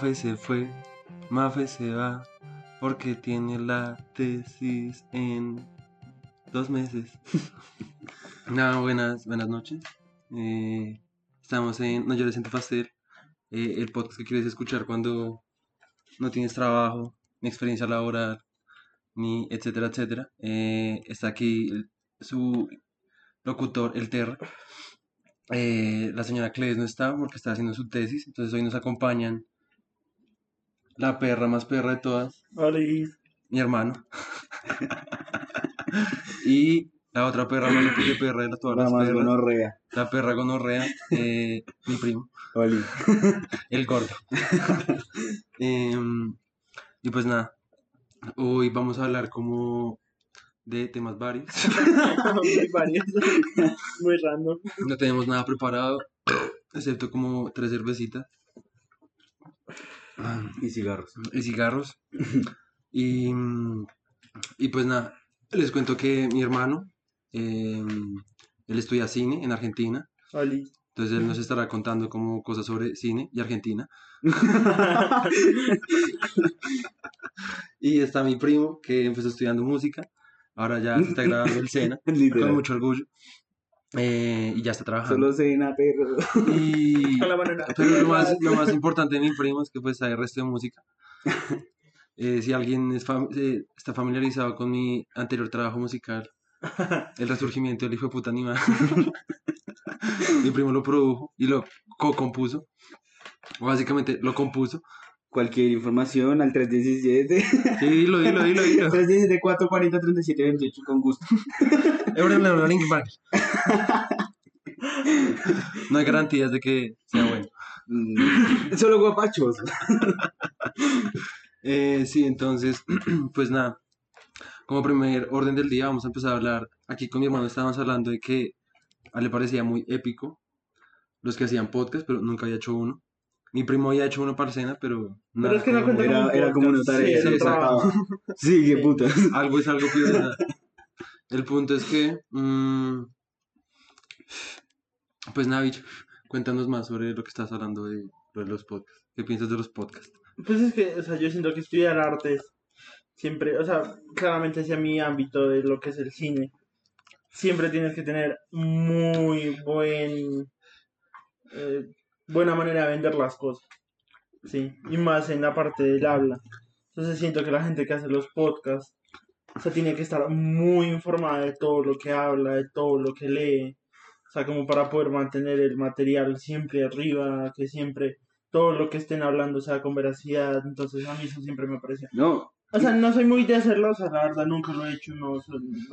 Mafe se fue, Mafe se va, porque tiene la tesis en dos meses. Nada, buenas, buenas noches. Eh, estamos en No llores en tu pastel, eh, el podcast que quieres escuchar cuando no tienes trabajo, ni experiencia laboral, ni etcétera, etcétera. Eh, está aquí su locutor, el Ter. Eh, la señora Cles no está porque está haciendo su tesis, entonces hoy nos acompañan la perra más perra de todas, Oli. mi hermano. y la otra perra más de perra de todas La las más perras, gonorrea. la perra gonorrea, eh, mi primo, Oli. el gordo. Em, y pues nada, hoy vamos a hablar como de temas varios. Muy varios. Muy random. No tenemos nada preparado, excepto como tres cervecitas Y cigarros. y cigarros. Y, y pues nada, les cuento que mi hermano, eh, él estudia cine en Argentina. Oli. Entonces él nos estará contando como cosas sobre cine y Argentina. Y está mi primo que empezó estudiando música. Ahora ya se está grabando el SENA con mucho orgullo. Eh, y ya está trabajando. Solo cena, perro. Y. Pero lo más, lo más importante de mi primo es que pues el resto de música. Eh, si alguien es fam- eh, está familiarizado con mi anterior trabajo musical, El Resurgimiento del Hijo de Puta Animal, mi primo lo produjo y lo co-compuso. Básicamente lo compuso. Cualquier información al 317. Sí, dilo, dilo, dilo, dilo. 317 440 37 28 con gusto. La Linkin Park. No hay garantías de que sea bueno. Mm, Solo guapachos. Eh, sí, entonces, pues nada, como primer orden del día vamos a empezar a hablar, aquí con mi hermano estábamos hablando de que a él le parecía muy épico los que hacían podcast, pero nunca había hecho uno. Mi primo había hecho uno para cena, pero nada, es que no como- cuenta Era, un era como una tarea. sí, trabajo. Sí, qué Sí. puta. algo es algo peor nada. El punto es que, mm, pues Navich, cuéntanos más sobre lo que estás hablando de, de los podcasts. ¿Qué piensas de los podcasts? Pues es que, o sea, yo siento que estudiar artes siempre, o sea, claramente hacia mi ámbito de lo que es el cine, siempre tienes que tener muy buen, eh, buena manera de vender las cosas, sí, y más en la parte del habla. Entonces siento que la gente que hace los podcasts, o sea, tiene que estar muy informada de todo lo que habla, de todo lo que lee, o sea, como para poder mantener el material siempre arriba, que siempre todo lo que estén hablando sea con veracidad, entonces a mí eso siempre me pareció. No, O sea, no soy muy de hacerlo, o sea, la verdad nunca lo he hecho, no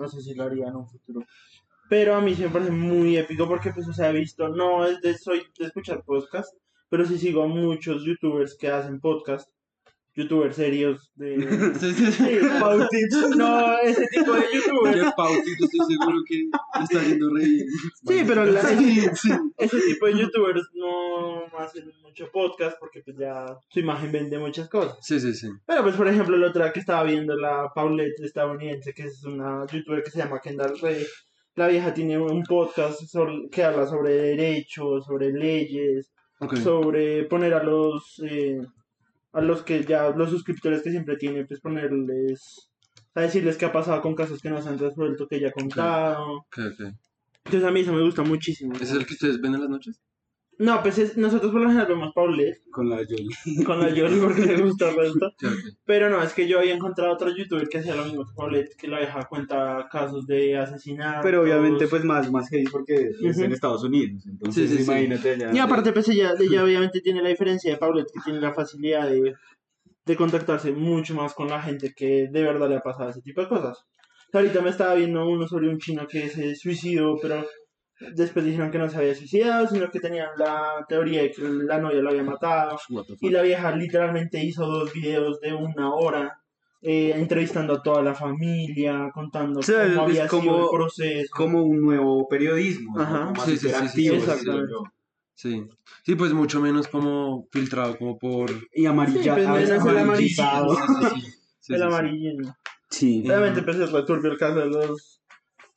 sé si lo haría en un futuro. Pero a mí me parece muy épico porque, pues, o sea, he visto, no es de, soy de escuchar podcast, pero sí sigo a muchos youtubers que hacen podcast, youtubers serios de... Sí, sí, Sí, no, ese tipo de youtubers. Pautito estoy seguro que está haciendo reír. Sí, pero la- sí. ese tipo de youtubers no hacen mucho podcast porque pues ya su imagen vende muchas cosas. Sí, sí, sí. Pero pues por ejemplo la otra que estaba viendo, la Paulette estadounidense, que es una youtuber que se llama Kendall Ray, la vieja tiene un podcast sobre- que habla sobre derechos, sobre leyes, sobre poner a los eh, a los que ya, los suscriptores que siempre tiene, pues ponerles, a decirles qué ha pasado con casos que no se han resuelto, que ella ha contado. Entonces a mí eso me gusta muchísimo. ¿Ese es el que ustedes ven en las noches? No, pues es- nosotros por lo general vemos Paulette con la Jolie. con la Jolie porque le gusta el resto. Sí. Pero no, es que yo había encontrado otro youtuber que hacía lo mismo que Paulette, que la vieja cuenta casos de asesinatos. Pero obviamente, pues más, más heavy porque es Ujú. en Estados Unidos. Entonces, Sí, sí, sí. imagínate allá. Y aparte, pues ella, ella obviamente tiene la diferencia de Paulette, que tiene la facilidad de, de contactarse mucho más con la gente que de verdad le ha pasado ese tipo de cosas. Ahorita me estaba viendo uno sobre un chino que se suicidó, pero después dijeron que no se había suicidado, sino que tenían la teoría de que la novia lo había matado. Y la vieja literalmente hizo dos videos de una hora, eh, entrevistando a toda la familia, contando O sea, cómo había sido el proceso. como un nuevo periodismo, Ajá. más Sí, sí, sí, sí, interactivo, sí, digo exactamente. yo. Sí. Sí, pues mucho menos como filtrado, como por... Y amarilla, Sí, pues, el amarillizado. Sí, sí, sí. Sí, el sí, sí. amarillismo. Sí. Obviamente pues es returbio el caso de los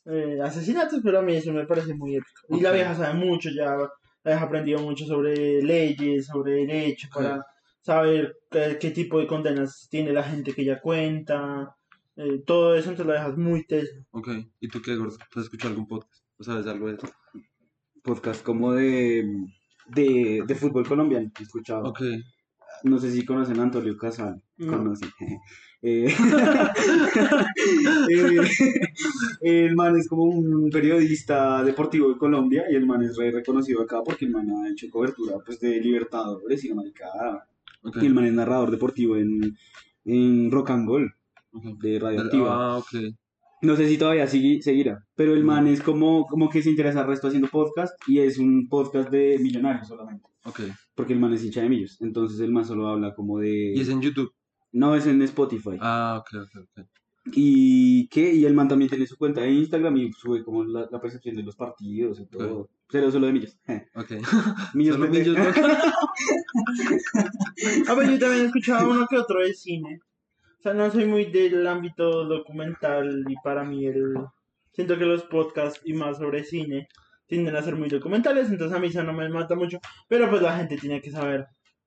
eh, asesinatos, pero a mí eso me parece muy épico. Y la vieja sabe mucho, ya vieja aprendió mucho sobre leyes, sobre derecho, para saber qué, qué tipo de condenas tiene la gente que ella cuenta, eh, todo eso, entonces la vieja es muy tesa. Ok. ¿Y tú qué, gordo? ¿Tú has escuchado algún podcast? ¿O sabes algo de eso? Podcast como de, de, de fútbol colombiano, he escuchado. Ok. No sé si conocen a Antonio Casal. No. Conocen. Eh, eh, el man es como un periodista deportivo de Colombia y el man es re reconocido acá porque el man ha hecho cobertura pues, de Libertadores y la maricada. Y el man es narrador deportivo en, en Rock and Roll de Radioactiva. Ah, ok. No sé si todavía sigue, seguirá, pero el man es como, como que se interesa al resto haciendo podcast y es un podcast de millonarios solamente. Ok. Porque el man es hincha de millos. Entonces el man solo habla como de. ¿Y es en YouTube? No, es en Spotify. Ah, ok, ok, ok. ¿Y qué? Y el man también tiene su cuenta de Instagram y sube como la, la percepción de los partidos y todo. Pero solo de millos. Ok. millos Solo ¿no? Ah, pues yo también he escuchado uno que otro de cine. O sea, no soy muy del ámbito documental y para mí el... Siento que los podcasts y más sobre cine tienden a ser muy documentales, entonces a mí eso no me mata mucho. Pero pues la gente tiene que saber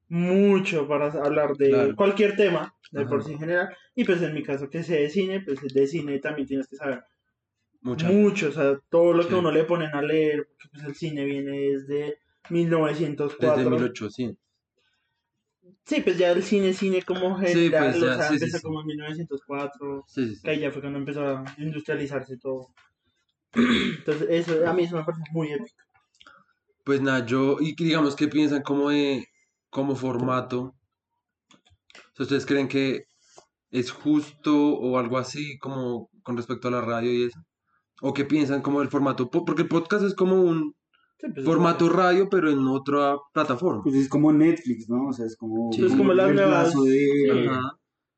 mucho para hablar de Claro. cualquier tema, de Ajá. por sí en general. Y pues en mi caso que sé de cine, pues de cine también tienes que saber mucho, o sea, todo lo que Sí. uno le ponen a leer, porque pues el cine viene desde 1904. Desde 1800. Sí, pues ya el cine, cine como Sí, general, pues, o sea, sí, empezó como en 1904, Sí, sí, sí. que ahí ya fue cuando empezó a industrializarse todo. Entonces, eso a mí eso me parece muy épico. Pues nada, yo, y que digamos que piensan como de, como formato. ¿ustedes creen que es justo o algo así como con respecto a la radio y eso? ¿O qué piensan como del formato? Po- Porque el podcast es como un Sí, pues, formato radio, pero en otra plataforma. Pues es como Netflix, ¿no? O sea, es como, Sí. Es como el reemplazo de,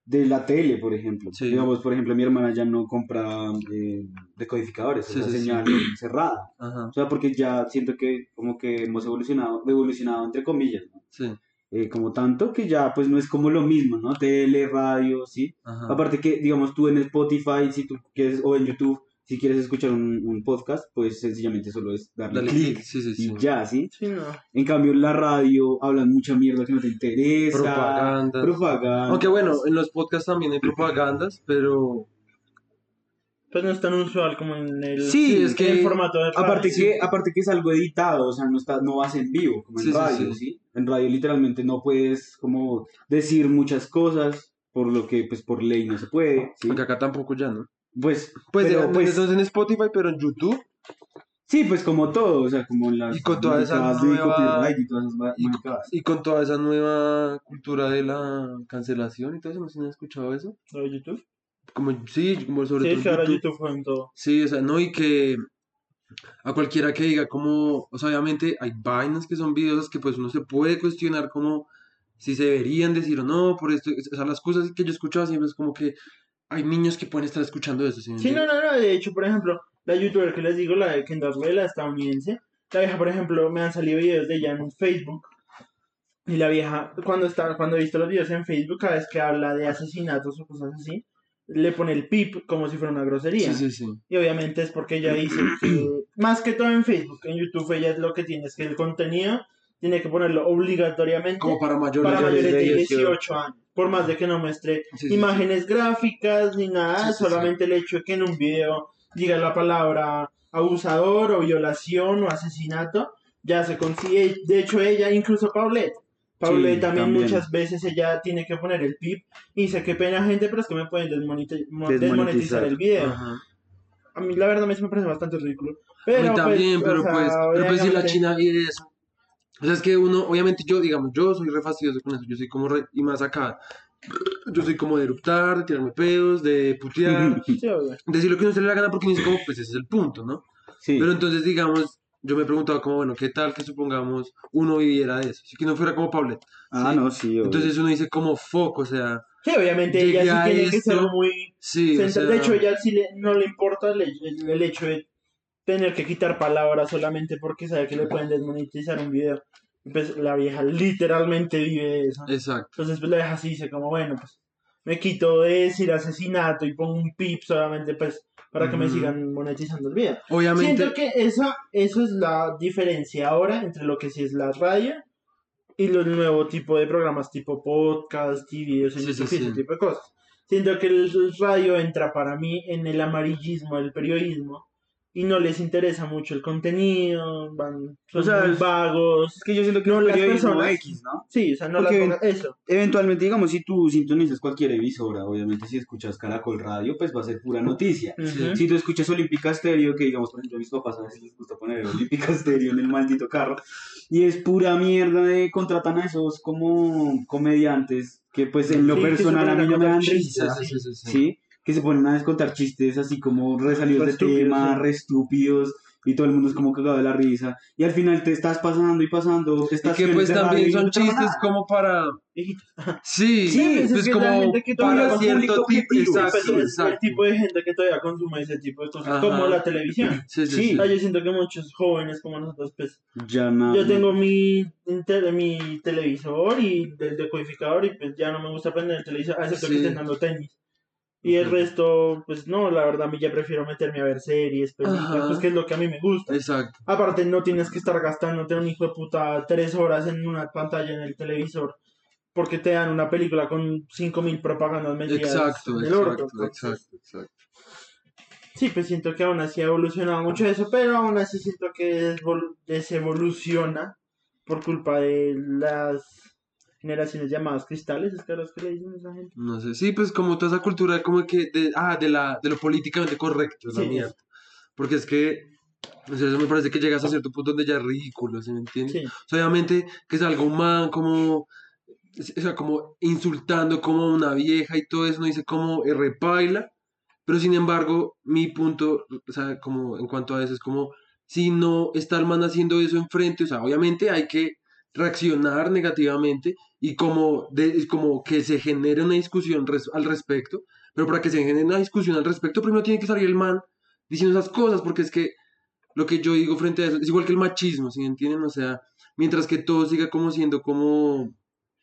de la tele, por ejemplo. Sí. Digamos, por ejemplo, mi hermana ya no compra eh, decodificadores, sí. señal cerrada. Ajá. O sea, porque ya siento que como que hemos evolucionado, evolucionado entre comillas, ¿no? Sí. Eh, como tanto que ya pues no es como lo mismo, ¿no? Tele, radio, ¿sí? Ajá. Aparte que, digamos, tú en Spotify, si tú quieres, o en YouTube, si quieres escuchar un, un podcast, pues sencillamente solo es darle Dale clic clic. Sí, sí, sí. y ya, ¿sí? Sí, no. En cambio, en la radio hablan mucha mierda que no te interesa. Propaganda. Propaganda. Aunque bueno, en los podcasts también hay propagandas, pero Pues no es tan usual como en el, Sí, es que- en el formato de radio. Aparte Sí. que, aparte que es algo editado, o sea, no está, no vas en vivo, como en Sí, radio, sí. sí, En radio literalmente no puedes como decir muchas cosas, por lo que pues por ley no se puede, ¿sí? aunque acá tampoco ya, ¿no? Pues, Pues, pero, eh, pues, es en Spotify, pero en YouTube. sí, pues como todo, o sea, como en las Y con toda esa nueva- copyright y todas esas y-. Y con toda esa nueva cultura de la cancelación y todo eso, ¿no se han escuchado eso? ¿Lo de YouTube? Como, sí, como sobre Sí, todo YouTube. YouTube fue en todo. Sí, o sea, no, y que a cualquiera que diga como, o sea, obviamente hay vainas que son videos que pues uno se puede cuestionar como si se deberían decir o no, por esto, o sea, las cosas que yo escuchaba siempre es como que hay niños que pueden estar escuchando eso, ¿sí no, no, no, de hecho, por ejemplo, la youtuber que les digo, la de Kendall la estadounidense, la vieja, por ejemplo, me han salido videos de ella en Facebook, y la vieja, cuando está, cuando he visto los videos en Facebook, cada vez que habla de asesinatos o cosas así, le pone el pip como si fuera una grosería. Sí, sí, sí. Y obviamente es porque ella dice que, más que todo en Facebook, en YouTube ella lo que tiene es que el contenido tiene que ponerlo obligatoriamente Como para mayores. para mayores de 18. 18 años. Por más de que no muestre Sí, sí, imágenes gráficas ni nada, sí, solamente el hecho de que en un video diga la palabra abusador o violación o asesinato, ya se consigue. De hecho, ella, incluso Paulette. Paulette Sí, también, también. muchas veces ella tiene que poner el pip y dice que pena gente, pero es que me pueden desmoneti- mo- Desmonetizar. desmonetizar el video. Ajá. A mí la verdad a mí sí me parece bastante ridículo. A Pero, mí también, pues, pero o sea, pues, pero pues si la China viene de eso. O sea, es que uno, obviamente yo, digamos, yo soy re fastidioso con eso, yo soy como re, y más acá, yo soy como de eruptar, de tirarme pedos, de putear, Sí, decir lo que no se le da la gana porque ni es como, pues ese es el punto, ¿no? Sí. Pero entonces, digamos, yo me he preguntado como, bueno, ¿qué tal que supongamos uno viviera de eso? Así que no fuera como Paulette. ah, sí. no, sí. obvio. Entonces uno dice como foco, o sea, Sí, obviamente ella a sí tiene que ser muy sí, o sea, De hecho, ella sí le- no le importa el, el- el hecho de tener que quitar palabras solamente porque sabe que le pueden desmonetizar un video. Pues la vieja literalmente vive de eso. exacto. Entonces pues la vieja sí dice como, bueno, pues me quito de decir asesinato y pongo un pip solamente pues para que me Ujú. sigan monetizando el video. Obviamente, Siento que esa, eso es la diferencia ahora entre lo que sí es la radio y los nuevos tipos de programas tipo podcast y videos en Sí, YouTube sí, y ese sí. tipo de cosas. Siento que el radio entra para mí en el amarillismo del periodismo y no les interesa mucho el contenido, van, son O sea, muy vagos. Es que yo siento que No, las personas- X, ¿no? Sí, o sea, no Porque- las pongan- eso. Eventualmente, digamos, si tú sintonizas cualquier emisora, obviamente si escuchas Caracol Radio, pues va a ser pura noticia. Si tú escuchas Olímpica Stereo, que digamos, por ejemplo, a mis papás a veces les gusta poner Olímpica Stereo en el maldito carro, y es pura mierda de contratan a esos como comediantes que pues en lo Sí, personal a mí no me dan risa, sí, sí, sí, sí. ¿sí? Que se ponen a descontar chistes así como resalidos Re de estúpidos, tema, sí. re estúpidos, y todo el mundo es como cagado de la risa, y al final te estás pasando y pasando Y que pues también no son te pasa chistes nada. como para... Sí, Sí, pues, es pues que como que para cierto tipo, objetivo, Pues exacto, es el exacto. tipo de gente que todavía consume ese tipo de cosas, como la televisión. Sí, sí, Sí. sí. Ah, yo siento que muchos jóvenes como nosotros, pues, Ya no. yo tengo mi, inter- mi televisor y el decodificador y pues ya no me gusta prender el televisor, a excepto Sí. que estén dando tenis. Y el resto, pues no, la verdad a mí ya prefiero meterme a ver series, películas, pues que es lo que a mí me gusta. Exacto. Aparte no tienes que estar gastándote un hijo de puta tres horas en una pantalla en el televisor porque te dan una película con 5000 propagandas metidas Exacto, en el orto. exacto, Entonces, exacto, exacto. Sí, pues siento que aún así ha evolucionado mucho eso, pero aún así siento que desevoluciona por culpa de las generaciones llamadas cristales, es que los que le dicen a esa gente. No sé, sí, pues como toda esa cultura como que de, ah, de la de lo políticamente correcto, es la Sí. mierda. Porque es que o sea, eso me parece que llegas a cierto punto donde ya es ridículo, ¿sí me entiendes? Sí, O sea, obviamente que es algo man como o sea, como insultando como una vieja y todo eso, no dice como eh, repaila, pero sin embargo, mi punto, o sea, como en cuanto a eso es como si no está el man haciendo eso enfrente, o sea, obviamente hay que reaccionar negativamente y como, de, como que se genere una discusión res- al respecto, pero para que se genere una discusión al respecto, primero tiene que salir el man diciendo esas cosas, porque es que lo que yo digo frente a eso es igual que el machismo, ¿sí me entienden? O sea, mientras que todo siga como siendo como,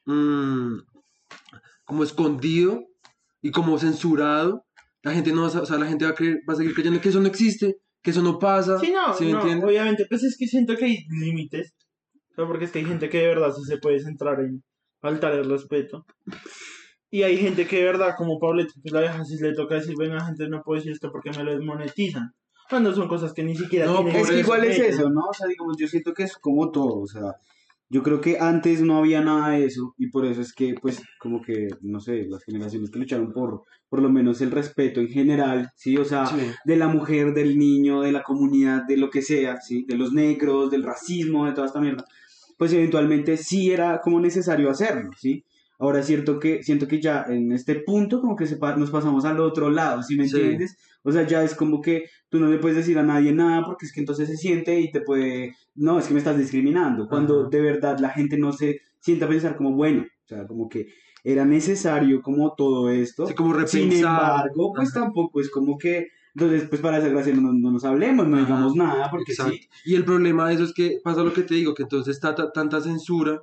mm, como escondido y como censurado, la gente no va a, o sea, la gente va a, creer, va a seguir creyendo que eso no existe, que eso no pasa, sí no, obviamente, pues es que siento que hay límites, o sea, porque es que hay gente que de verdad sí se puede centrar en faltar el respeto. Y hay gente que de verdad, como Pablito, que la vieja si le toca decir, venga gente, no puedo decir esto porque me lo desmonetizan. Cuando son cosas que ni siquiera No, tienen Es que igual es eso, ¿no? O sea, digamos, yo siento que es como todo, o sea, yo creo que antes no había nada de eso y por eso es que, pues, como que, no sé, las generaciones que lucharon por, por lo menos el respeto en general, ¿sí? O sea, Sí. de la mujer, del niño, de la comunidad, de lo que sea, ¿sí? De los negros, del racismo, de toda esta mierda, pues eventualmente sí era como necesario hacerlo, ¿sí? Ahora es cierto que, siento que ya en este punto como que se pa- nos pasamos al otro lado, ¿sí me Sí. entiendes? O sea, ya es como que tú no le puedes decir a nadie nada porque es que entonces se siente y te puede, no, es que me estás discriminando, cuando Ajá. de verdad la gente no se sienta a pensar como, bueno, o sea, como que era necesario como todo esto. Sí, como Sin embargo, pues Ajá. tampoco es como que, entonces, pues para esa gracia no, no nos hablemos, no Ajá, digamos nada, porque Exacto. sí. Y el problema de eso es que pasa lo que te digo, que entonces está ta- tanta censura,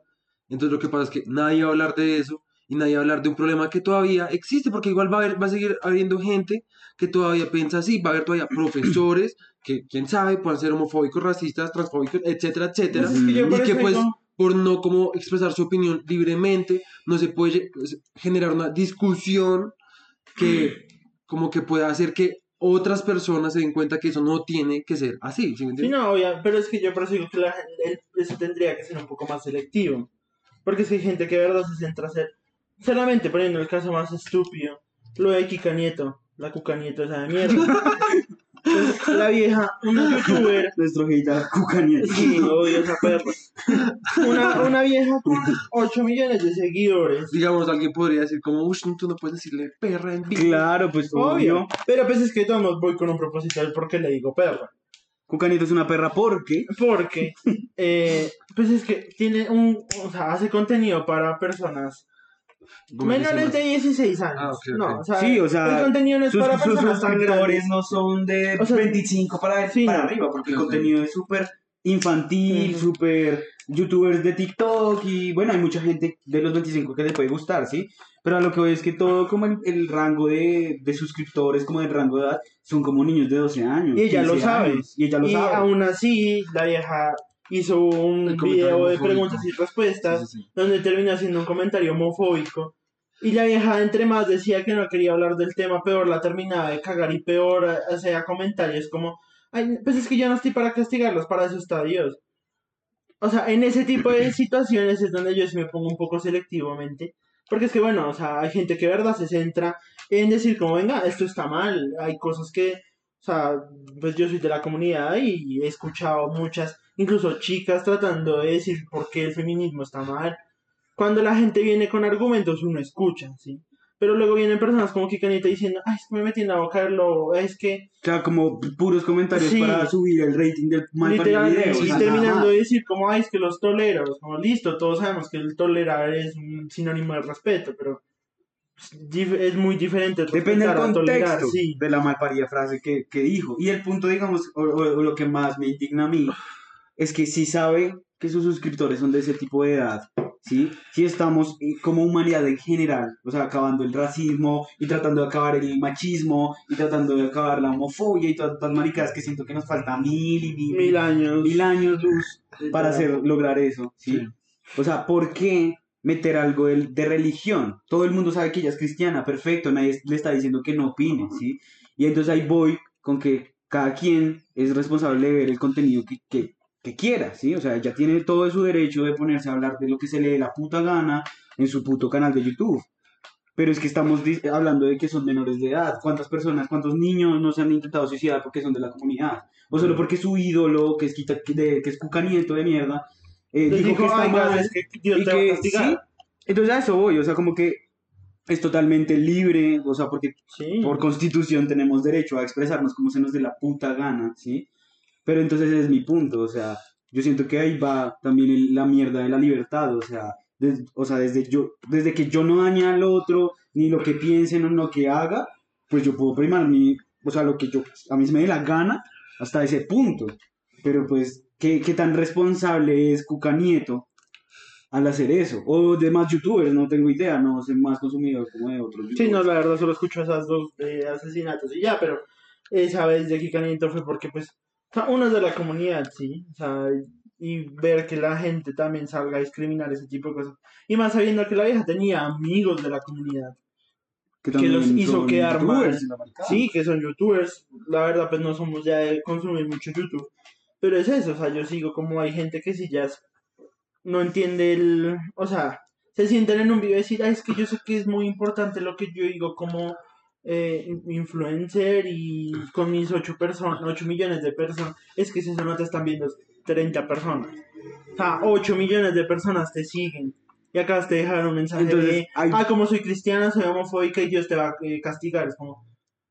entonces lo que pasa es que nadie va a hablar de eso y nadie va a hablar de un problema que todavía existe, porque igual va a, haber, va a seguir habiendo gente que todavía piensa así, va a haber todavía profesores que, quién sabe, puedan ser homofóbicos, racistas, transfóbicos, etcétera, etcétera, Y que pues por no como expresar su opinión libremente, no se puede pues, generar una discusión que como que pueda hacer que otras personas se den cuenta que eso no tiene que ser así, ¿sí me Sí, no, obvia- pero es que yo por eso digo que la- el- eso tendría que ser un poco más selectivo. Porque es que hay gente que de verdad se centra a hacer, solamente poniendo el caso más estúpido, lo de Kika Nieto, la Cuca Nieto esa de mierda. Entonces, la vieja, una youtuber, Nuestro hater Cucaniel. sí, odio esa perra. Una, una vieja con 8 millones de seguidores. digamos, alguien podría decir como, uy, tú no puedes decirle perra en vivo. Claro, pues Obvio. obvio. Pero pues es que todos voy con un propósito del por qué le digo perra. Cucanito es una perra porque Porque, eh, pues es que tiene un, o sea, hace contenido para personas menores de 16 años. Ah, ok, ok. No, o sea, Sí, o sea, el contenido no es sus, para sus personas tan suscriptores grandes. no son de O sea, 25 para, sí, para arriba, porque el contenido es súper infantil, Ujú. súper youtubers de TikTok y bueno, hay mucha gente de los 25 que le puede gustar, ¿sí? Pero a lo que voy es que todo como el, el rango de, de suscriptores, como el rango de edad, son como niños de 12 años. Y ella lo 15 sabe. años, y ella lo y sabe. aún así, la vieja hizo un video de preguntas y respuestas Sí, sí, sí. donde terminó haciendo un comentario homofóbico. Y la vieja, entre más decía que no quería hablar del tema, peor la terminaba de cagar y peor eh, hacía comentarios como, Ay, pues es que yo no estoy para castigarlos, para eso está Dios. O sea, en ese tipo de situaciones es donde yo sí me pongo un poco selectivamente. Porque es que, bueno, o sea, hay gente que, verdad, se centra en decir como, venga, esto está mal. Hay cosas que, o sea, pues yo soy de la comunidad y he escuchado muchas, incluso chicas tratando de decir por qué el feminismo está mal. Cuando la gente viene con argumentos, uno escucha, ¿sí? Pero luego vienen personas como Kikanita diciendo, ay, es que me metí en la boca del lobo, es que O sea, como puros comentarios Sí. para subir el rating del mal literal, video. y sea, terminando de decir como, ay, es que los toleros, como listo, todos sabemos que el tolerar es un sinónimo de respeto, pero es dif- es muy diferente Depende del a tolerar, contexto sí. de la malparida frase que, que dijo. Y el punto, digamos, o, o- o lo que más me indigna a mí, es que si sabe que sus suscriptores son de ese tipo de edad, ¿sí? Si estamos eh, como humanidad en general, o sea, acabando el racismo y tratando de acabar el machismo y tratando de acabar la homofobia y todas estas maricadas que siento que nos falta mil y mil, Mil años. mil años luz para hacer, lograr eso, ¿sí? Sí. O sea, ¿por qué meter algo de, de religión? Todo el mundo sabe que ella es cristiana, perfecto, nadie le está diciendo que no opine, ¿sí? Y entonces ahí voy con que cada quien es responsable de ver el contenido que, que, que quiera, ¿sí? O sea, ella tiene todo su derecho de ponerse a hablar de lo que se le dé la puta gana en su puto canal de YouTube. Pero es que estamos hablando de que son menores de edad. ¿Cuántas personas, cuántos niños no se han intentado suicidar porque son de la comunidad? O solo porque su ídolo, que es, quita, que, de- que es Cuca Nieto de mierda, eh, dijo que está "Ay, gas, mal. es que Dios y te va a que castigar. sí. Entonces a eso voy, o sea, como que es totalmente libre, o sea, porque Sí. por constitución tenemos derecho a expresarnos como se nos dé la puta gana, ¿sí? Pero entonces es mi punto, o sea, yo siento que ahí va también el- la mierda de la libertad, o sea, des- o sea, desde, yo, desde que yo no dañe al otro, ni lo que piensen o lo que haga, pues yo puedo primar mi, o sea, lo que yo, a mí se me dé la gana hasta ese punto. Pero pues, ¿qué, qué tan responsable es Cuca Nieto al hacer eso? O demás youtubers, no tengo idea, no soy más consumidor como de otros Sí, no, la verdad solo escucho esas dos de asesinatos y ya, pero esa vez de Kikanito fue porque, pues, o sea, uno es de la comunidad, sí, o sea, y ver que la gente también salga a discriminar ese tipo de cosas. Y más sabiendo que la vieja tenía amigos de la comunidad, que también los hizo quedar mal. sí, que son youtubers, la verdad, pues no somos ya de consumir mucho YouTube, pero es eso, o sea, yo sigo como hay gente que sí ya es- no entiende el, o sea, se sienten en un video y decir, "Ay, es que yo sé que es muy importante lo que yo digo como eh, influencer y con mis 8 personas, 8 millones de personas, es que si eso no te están viendo 30 personas. O sea, 8 millones de personas te siguen. Y acabas de dejar un mensaje Entonces, de, hay- ah, como soy cristiana, soy homofóbica y Dios te va a eh, castigar. Es como,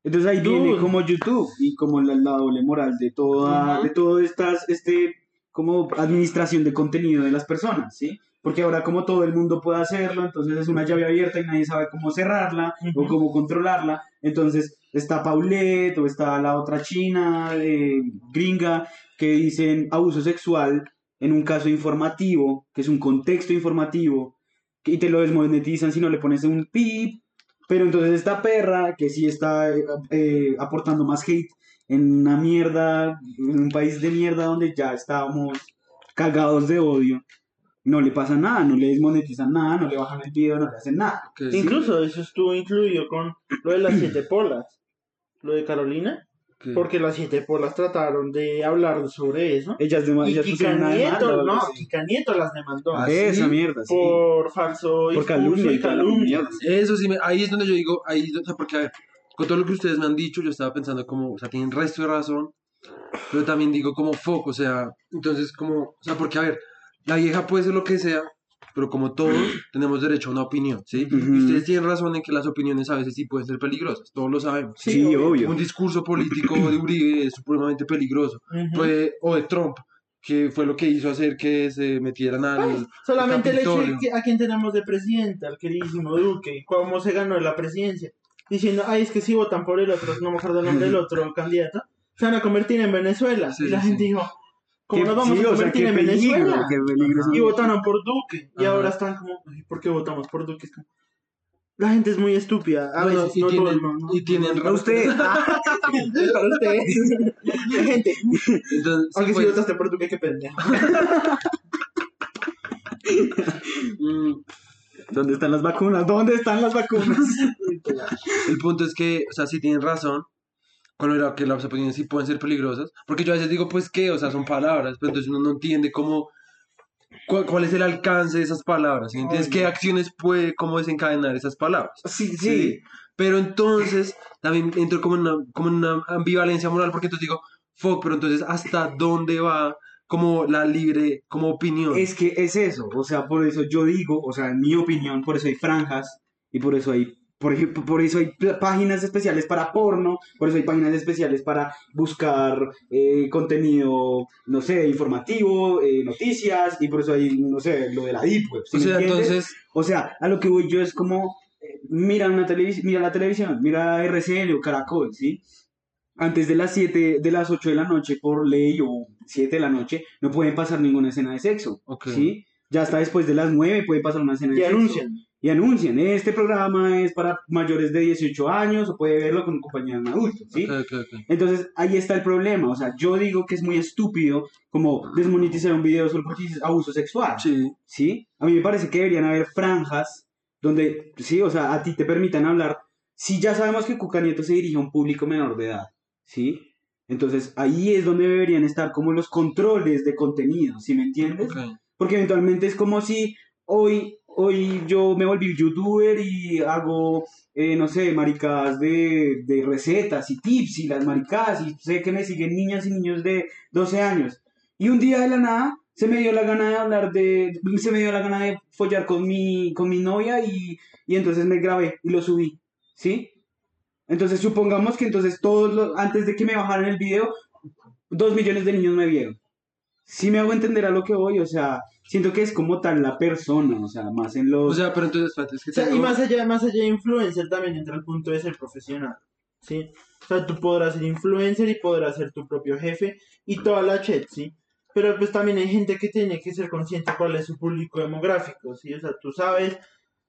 Entonces ahí viene como YouTube y como la, la doble moral de toda, Ajá. de todo estas, este, como administración de contenido de las personas, ¿sí? Porque ahora como todo el mundo puede hacerlo, entonces es una llave abierta y nadie sabe cómo cerrarla o cómo controlarla. Entonces está Paulette o está la otra china, eh, gringa, que dicen abuso sexual en un caso informativo, que es un contexto informativo, y te lo desmonetizan si no le pones un pip. Pero entonces esta perra, que sí está eh, aportando más hate en una mierda, en un país de mierda donde ya estábamos cagados de odio, no le pasa nada, no le desmonetizan nada, no le bajan el video, no le hacen nada. Que sí, Incluso eso estuvo incluido con lo de las siete polas, lo de Carolina, que- porque las siete polas trataron de hablar sobre eso. Ellas, de, Y ellas Kika Nieto, no, así. Kika Nieto las demandó Ah, Esa ¿sí? mierda, sí. por falso Por calumnia y calumnia. Eso sí, me- ahí es donde yo digo, ahí, o sea, porque a ver, con todo lo que ustedes me han dicho, yo estaba pensando como, o sea, tienen resto de razón, pero también digo como foco, o sea, entonces como, o sea, porque a ver, la vieja puede ser lo que sea, pero como todos tenemos derecho a una opinión, ¿sí? Ujú. Y ustedes tienen razón en que las opiniones a veces sí pueden ser peligrosas, todos lo sabemos. Sí, Sí, obvio. Un discurso político de Uribe es supremamente peligroso, Ujú. Puede- o de Trump, que fue lo que hizo hacer que se metieran al... Solamente el hecho de que a quien tenemos de presidente, al queridísimo Duque, cómo se ganó la presidencia, diciendo, ay, es que si votan por el otro, no me acuerdo el nombre del otro candidato, se van a convertir en Venezuela. Sí, y la sí, gente dijo, ¿Cómo nos vamos sí, a o sea, convertir en peligro, Venezuela? peligro. Y votaron por Duque. Y Ajá. ahora están como, "Ay, ¿por qué votamos por Duque? La gente es muy estúpida. A veces, y no tienen- todos, no, no. y tienen Para usted. Para usted. La gente. Entonces, Aunque pues, si votaste por Duque, qué pendejo. mm, ¿Dónde están las vacunas? ¿Dónde están las vacunas? el punto es que, o sea, sí tienen razón con lo que las opiniones sí pueden ser peligrosas, porque yo a veces digo, pues, ¿qué? O sea, son palabras, pero entonces uno no entiende cómo, cuál, cuál es el alcance de esas palabras, ¿sí ¿entiendes? ¿Qué acciones puede, cómo desencadenar esas palabras? Sí, Sí. Pero entonces también entro como en una, como en una ambivalencia moral, porque entonces digo, fuck, pero entonces, ¿hasta dónde va como la libre, como opinión? Es que es eso, o sea, por eso yo digo, o sea, en mi opinión, por eso hay franjas y por eso hay, por ejemplo, por eso hay páginas especiales para porno, por eso hay páginas especiales para buscar eh, contenido, no sé, informativo, eh, noticias, y por eso hay, no sé, lo de la deep web. ¿sí o sea, entiendes? entonces, O sea, a lo que voy yo es como, eh, mira, una televis mira la televisión, mira RCN o Caracol, ¿sí? Antes de las 7, de las 8 de la noche, por ley, o 7 de la noche, no pueden pasar ninguna escena de sexo, Ok. ¿sí? Ya hasta después de las 9 puede pasar una escena de Y sexo. anuncian. Y anuncian, este programa es para mayores de 18 años, o puede verlo con compañía de un adulto, ¿sí? ok, ok, ok. Entonces ahí está el problema, o sea, yo digo que es muy estúpido como desmonetizar un video solo porque dices abuso sexual. Sí, ¿sí? A mí me parece que deberían haber franjas donde, sí, o sea, a ti te permitan hablar. Si ya sabemos que Cuca Nieto se dirige a un público menor de edad, ¿sí? Entonces ahí es donde deberían estar como los controles de contenido, ¿sí me entiendes? Porque eventualmente es como si hoy, hoy yo me volví youtuber y hago, eh, no sé, maricadas de, de recetas y tips y las maricadas y sé que me siguen niñas y niños de 12 años. Y un día de la nada se me dio la gana de hablar de, se me dio la gana de follar con mi, con mi novia y, y entonces me grabé y lo subí, ¿sí? Entonces supongamos que entonces todos los, antes de que me bajaran el video, dos millones de niños me vieron. Sí me hago entender a lo que voy, o sea, siento que es como tal la persona, o sea, más en los... O sea, pero entonces, espérate, es que O sea, y más allá, más allá de influencer también entra el punto de ser profesional. ¿sí? O sea, tú podrás ser influencer y podrás ser tu propio jefe y toda la chat, ¿sí? Pero pues también hay gente que tiene que ser consciente cuál es su público demográfico, ¿sí? O sea, tú sabes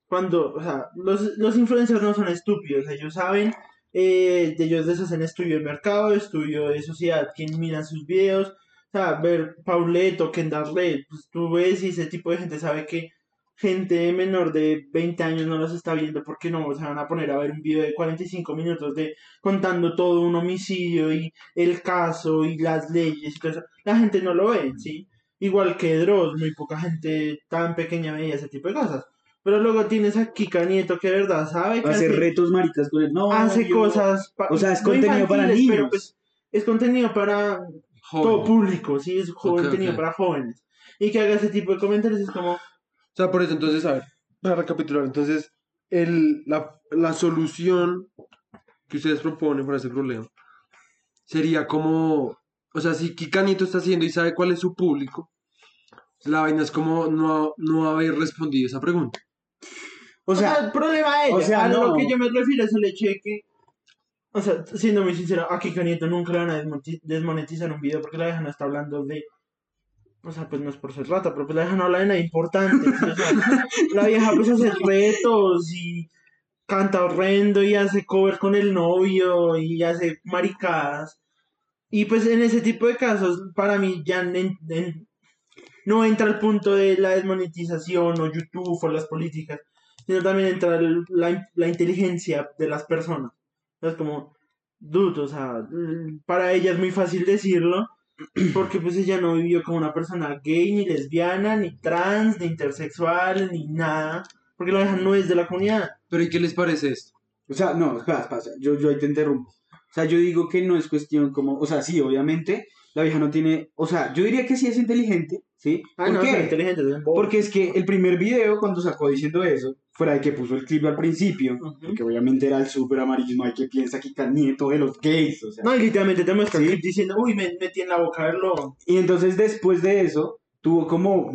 cuando, o sea, los, los influencers no son estúpidos, ellos saben, eh, ellos les hacen estudio de mercado, estudio de sociedad, quién miran sus videos, o sea, ver Pauleto, Kendall Red, pues tú ves y ese tipo de gente sabe que gente menor de 20 años no los está viendo porque no se van a poner a ver un video de 45 minutos de contando todo un homicidio y el caso y las leyes y todo eso. La gente no lo ve, ¿sí? Igual que Dross, muy poca gente tan pequeña veía ese tipo de cosas. Pero luego tienes a Kika Nieto que de verdad sabe que hace retos maricas con el... No, hace yo- cosas... o sea, es contenido para infantiles, Pero niños. pues es contenido para Joven. todo público, ¿sí? Es jo- Ok, contenido ok. para jóvenes. Y que haga ese tipo de comentarios es como... O sea, por eso, entonces, a ver, para recapitular, entonces, el, la, la solución que ustedes proponen para ese problema sería como, o sea, si Kikanito está haciendo y sabe cuál es su público, la vaina es como no, no haber respondido esa pregunta. O O sea, el problema ella. o sea, a lo que yo me refiero es el hecho de que, o sea, siendo muy sincero, a Kika Nieto nunca le van a desmonetizar un video porque la vieja no está hablando de. O sea, pues no es por ser rata, pero pues la vieja no habla de nada importante. ¿sí? O sea, la vieja pues hace retos y canta horrendo y hace cover con el novio y hace maricadas. Y pues en ese tipo de casos, para mí ya en- en- no entra el punto de la desmonetización o YouTube o las políticas, sino también entra el- la, la inteligencia de las personas. Es como, dude, o sea, para ella es muy fácil decirlo, porque pues ella no vivió como una persona gay, ni lesbiana, ni trans, ni intersexual, ni nada, porque la vieja no es de la comunidad. Pero ¿y qué les parece esto? o sea, no, espera, espera, yo, yo ahí te interrumpo. O sea, yo digo que no es cuestión como, o sea, sí, obviamente, la vieja no tiene, o sea, yo diría que sí es inteligente, ¿sí? Ah, ¿Por no, qué? inteligentes, son bobos. Porque es que el primer video, cuando sacó diciendo eso, fuera de que puso el clip al principio, Ujú. que obviamente era el súper amarillismo, hay que piensa que está nieto de los gays, o sea. No, y literalmente te muestra Sí. diciendo, uy, me metí en la boca del lobo. Y entonces después de eso, tuvo como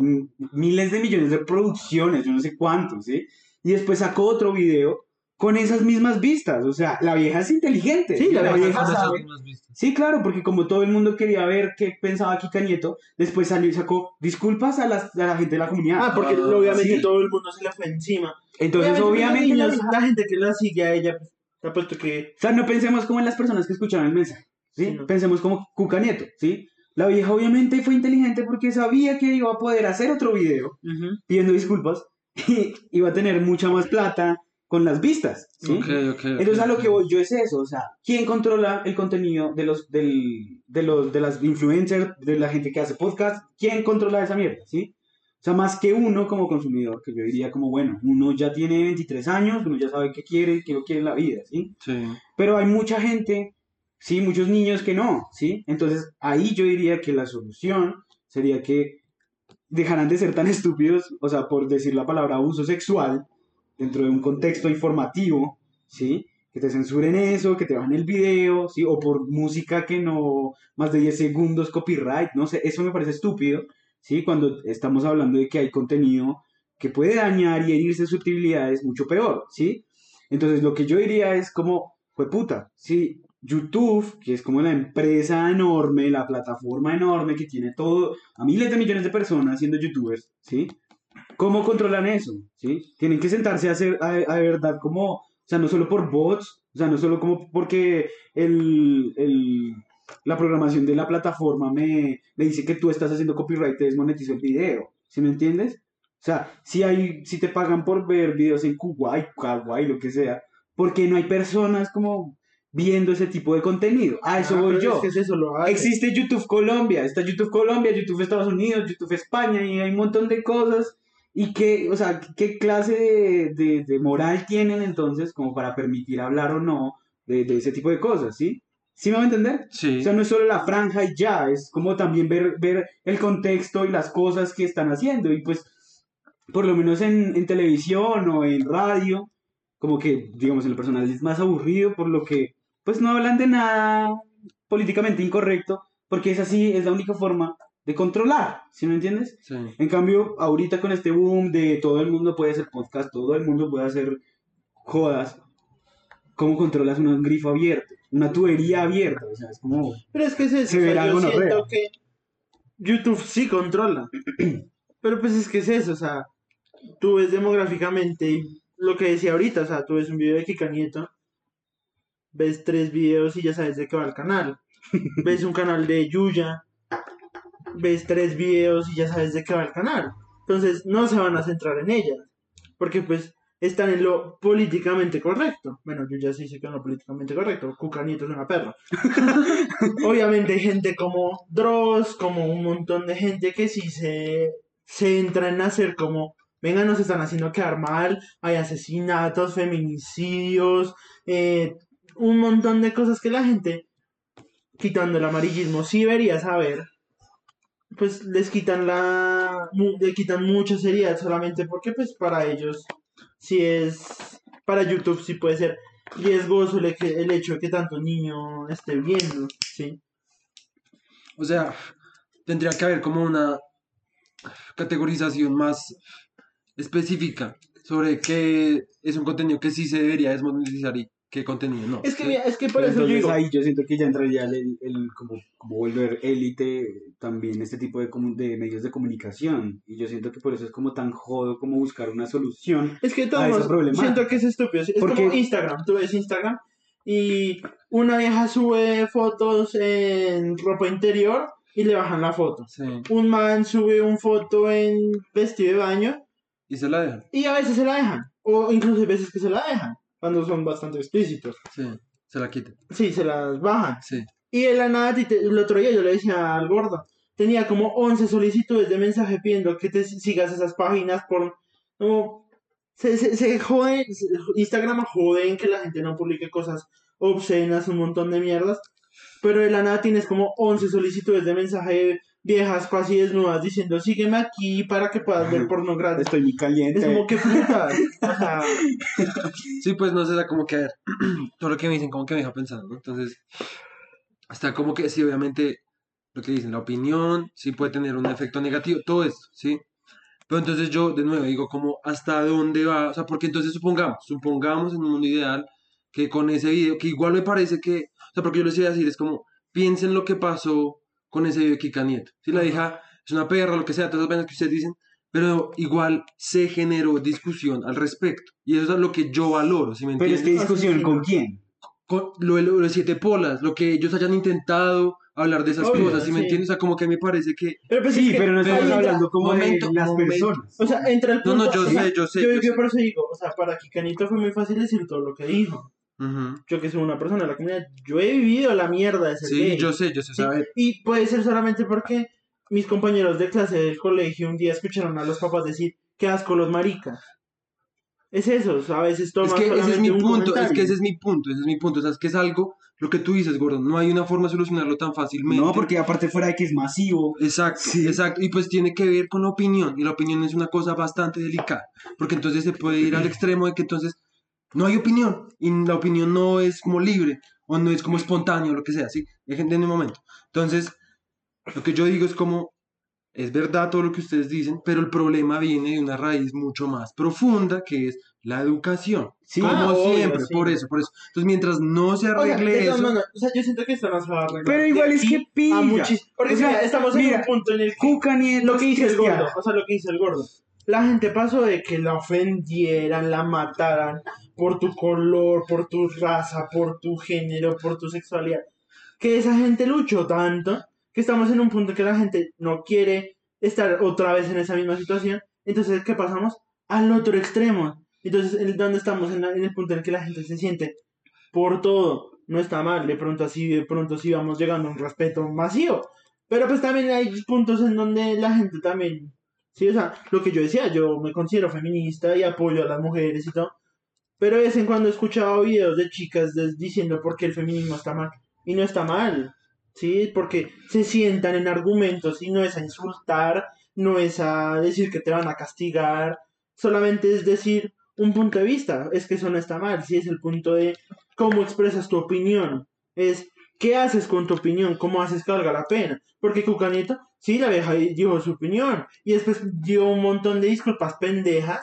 miles de millones de producciones, yo no sé cuántos, ¿sí? Y después sacó otro video con esas mismas vistas. O sea, la vieja es inteligente. Sí, la la vieja vieja sabe. mismas vistas. Sí, claro, porque como todo el mundo quería ver qué pensaba Kika Nieto, después salió y sacó disculpas a, las- a la gente de la comunidad. Ah, porque Ah, obviamente sí. todo el mundo se le fue encima. Entonces, obviamente, los la, niños, vieja- la gente que la sigue a ella, pues, te apuesto que... o sea, no pensemos como en las personas que escucharon el mensaje, ¿sí? Sí, no. Pensemos como Cuca Nieto, ¿sí? La vieja obviamente fue inteligente porque sabía que iba a poder hacer otro video pidiendo disculpas y iba a tener mucha más plata con las vistas, ¿sí? Ok, ok. Entonces a lo que voy yo es eso, o sea, ¿quién controla el contenido de los, del, de los, de las influencers, de la gente que hace podcast? ¿Quién controla esa mierda, sí? O sea, más que uno como consumidor, que yo diría como, bueno, uno ya tiene 23 años, uno ya sabe qué quiere, qué no quiere en la vida, ¿sí? Sí. Pero hay mucha gente, sí, muchos niños que no, ¿sí? Entonces ahí yo diría que la solución sería que dejaran de ser tan estúpidos, o sea, por decir la palabra abuso sexual, dentro de un contexto informativo, ¿sí? Que te censuren eso, que te bajen el video, ¿sí? O por música que no, más de 10 segundos, copyright, no sé, eso me parece estúpido, ¿sí? Cuando estamos hablando de que hay contenido que puede dañar y herir susceptibilidades mucho peor, ¿sí? Entonces lo que yo diría es como, fue puta, ¿sí? YouTube, que es como la empresa enorme, la plataforma enorme que tiene todo, a miles de millones de personas siendo youtubers, ¿sí? ¿Cómo controlan eso? ¿Sí? Tienen que sentarse a hacer, a, a verdad, como, o sea, no solo por bots, o sea, no solo como porque el, el- la programación de la plataforma me, me dice que tú estás haciendo copyright, te desmonetizo el video, ¿sí me entiendes? O sea, si, hay, si te pagan por ver videos en Kuwait, Kawaii, lo que sea, porque no hay personas como viendo ese tipo de contenido. A eso Ah, voy yo. Es que es eso lo hace. Existe YouTube Colombia, está YouTube Colombia, YouTube Estados Unidos, YouTube España y hay un montón de cosas. Y qué, o sea, qué clase de, de- de moral tienen entonces como para permitir hablar o no de, de ese tipo de cosas, ¿sí? ¿Sí me va a entender? Sí. O sea, no es solo la franja y ya, es como también ver, ver el contexto y las cosas que están haciendo. Y pues, por lo menos en, en televisión o en radio, como que, digamos, en lo personal es más aburrido por lo que, pues no hablan de nada políticamente incorrecto, porque es así, es la única forma de controlar, ¿sí me entiendes? Sí. En cambio, ahorita con este boom de todo el mundo puede hacer podcast, todo el mundo puede hacer jodas, ¿cómo controlas un grifo abierto? Una tubería abierta, o sea, es como... Pero es que es eso. Se verá yo que YouTube sí controla. Pero pues es que es eso, o sea, tú ves demográficamente lo que decía ahorita, o sea, tú ves un video de Kika Nieto, ves tres videos y ya sabes de qué va el canal. ves un canal de Yuya, ves tres videos y ya sabes de qué va el canal. Entonces no se van a centrar en ellas, porque pues están en lo políticamente correcto. Bueno, yo ya sí sé que en lo políticamente correcto, Cuca Nieto es una perra. Obviamente hay gente como Dross, como un montón de gente que sí se, se entra en hacer como, venga, nos están haciendo quedar mal, hay asesinatos, feminicidios, eh, un montón de cosas que la gente, quitando el amarillismo, sí debería saber, pues les quitan la, le quitan mucha seriedad solamente porque pues para ellos, si es, para YouTube sí puede ser riesgoso el, el hecho de que tanto niño esté viendo, ¿sí? O sea, tendría que haber como una categorización más específica sobre qué es un contenido que sí se debería desmonetizar y qué contenido no. Es que, mira, es que por Pero eso yo entonces digo, ahí yo siento que ya entraría el, el- como, como volver élite también este tipo de, de medios de comunicación. Y yo siento que por eso es como tan jodo como buscar una solución. es que todos siento que es estúpido, es Porque- como Instagram, tú ves Instagram y una vieja sube fotos en ropa interior y le bajan la foto. Sí. Un man sube una foto en vestido de baño Y se la dejan. y a veces se la dejan, o incluso hay veces que se la dejan, cuando son bastante explícitos. Sí. Se la quitan. Sí, se las bajan. Sí. Y de la nada, el otro día yo le decía al gordo, tenía como 11 solicitudes de mensaje pidiendo que te sigas esas páginas por... Como, se, se, se jode, Instagram jode en que la gente no publique cosas obscenas, un montón de mierdas, pero de la nada tienes como 11 solicitudes de mensaje viejas casi desnudas diciendo sígueme aquí para que puedas ver porno gratis. Estoy muy caliente. Es como que puta. o sea, Sí, pues no sé, da como que a ver, todo lo que me dicen como que me deja pensando, ¿no? Entonces, está como que sí, obviamente, lo que dicen, la opinión, sí puede tener un efecto negativo, todo esto, ¿sí? Pero entonces yo, de nuevo, digo, como, ¿hasta dónde va? O sea, porque entonces supongamos, supongamos en un mundo ideal que con ese video, que igual me parece que, o sea, porque yo les iba a decir, es como, piensen lo que pasó con ese video de Kika Nieto. Si la hija es una perra, lo que sea, todas las vainas que ustedes dicen, pero igual se generó discusión al respecto. Y eso es lo que yo valoro, ¿sí me Pero es entiendes? que discusión con quién. Con lo, de lo de siete polas, lo que ellos hayan intentado hablar de esas Obvio, cosas, ¿sí me sí. entiendes? O sea, como que me parece que... Pero pues Sí, es que pero no pero estamos entra- hablando como momento, de las momento. personas. O sea, entra el No, punto. no, yo o sea, sé, yo sé, Yo, yo yo sé. por eso digo, o sea, para Kikanito fue muy fácil decir todo lo que dijo. Ujú. Yo que soy una persona de la comunidad, yo he vivido la mierda de ser Sí, gay. yo sé, yo sé, Sí, saber. Y puede ser solamente porque mis compañeros de clase del colegio un día escucharon a los papás decir, qué asco los maricas. Es eso, o sea, a veces toman Es que ese es mi un punto, es que ese es mi punto, ese es mi punto. O sea, es que es algo, lo que tú dices, Gordon, no hay una forma de solucionarlo tan fácilmente. No, porque aparte fuera de que es masivo. Exacto, Sí. exacto. Y pues tiene que ver con la opinión. Y la opinión es una cosa bastante delicada. Porque entonces se puede ir al extremo de que entonces no hay opinión. Y la opinión no es como libre. O no es como espontáneo, lo que sea, ¿sí? Dejen de un momento. Entonces, lo que yo digo es como, es verdad todo lo que ustedes dicen, pero el problema viene de una raíz mucho más profunda, que es la educación. Sí. como Ah, obvio, siempre, sí. por eso, por eso. Entonces, mientras no se O sea, arregle de todas eso... maneras, o sea, yo siento que esto no se va a arreglar. Pero igual es que pilla. Porque O sea, mira, estamos en mira, un punto en el que Cuca Nieto lo que dice el gordo, o sea, lo que dice el gordo. La gente pasó de que la ofendieran, la mataran por tu color, por tu raza, por tu género, por tu sexualidad. Que esa gente luchó tanto que estamos en un punto que la gente no quiere estar otra vez en esa misma situación. Entonces, ¿qué pasamos? Al otro extremo. Entonces, ¿en ¿dónde estamos? En, la- el punto en el que la gente se siente por todo. No está mal, de pronto así, de pronto sí vamos llegando a un respeto masivo. Pero pues también hay puntos en donde la gente también, sí, o sea, lo que yo decía, yo me considero feminista y apoyo a las mujeres y todo. Pero de vez en cuando he escuchado videos de chicas diciendo por qué el feminismo está mal. Y no está mal, ¿sí? Porque se sientan en argumentos y no es a insultar, no es a decir que te van a castigar, solamente es decir un punto de vista. Es que eso no está mal, sí es el punto de cómo expresas tu opinión. Es qué haces con tu opinión, cómo haces que valga la pena. Porque Cucanito, sí, la vieja dijo su opinión y después dio un montón de disculpas pendejas.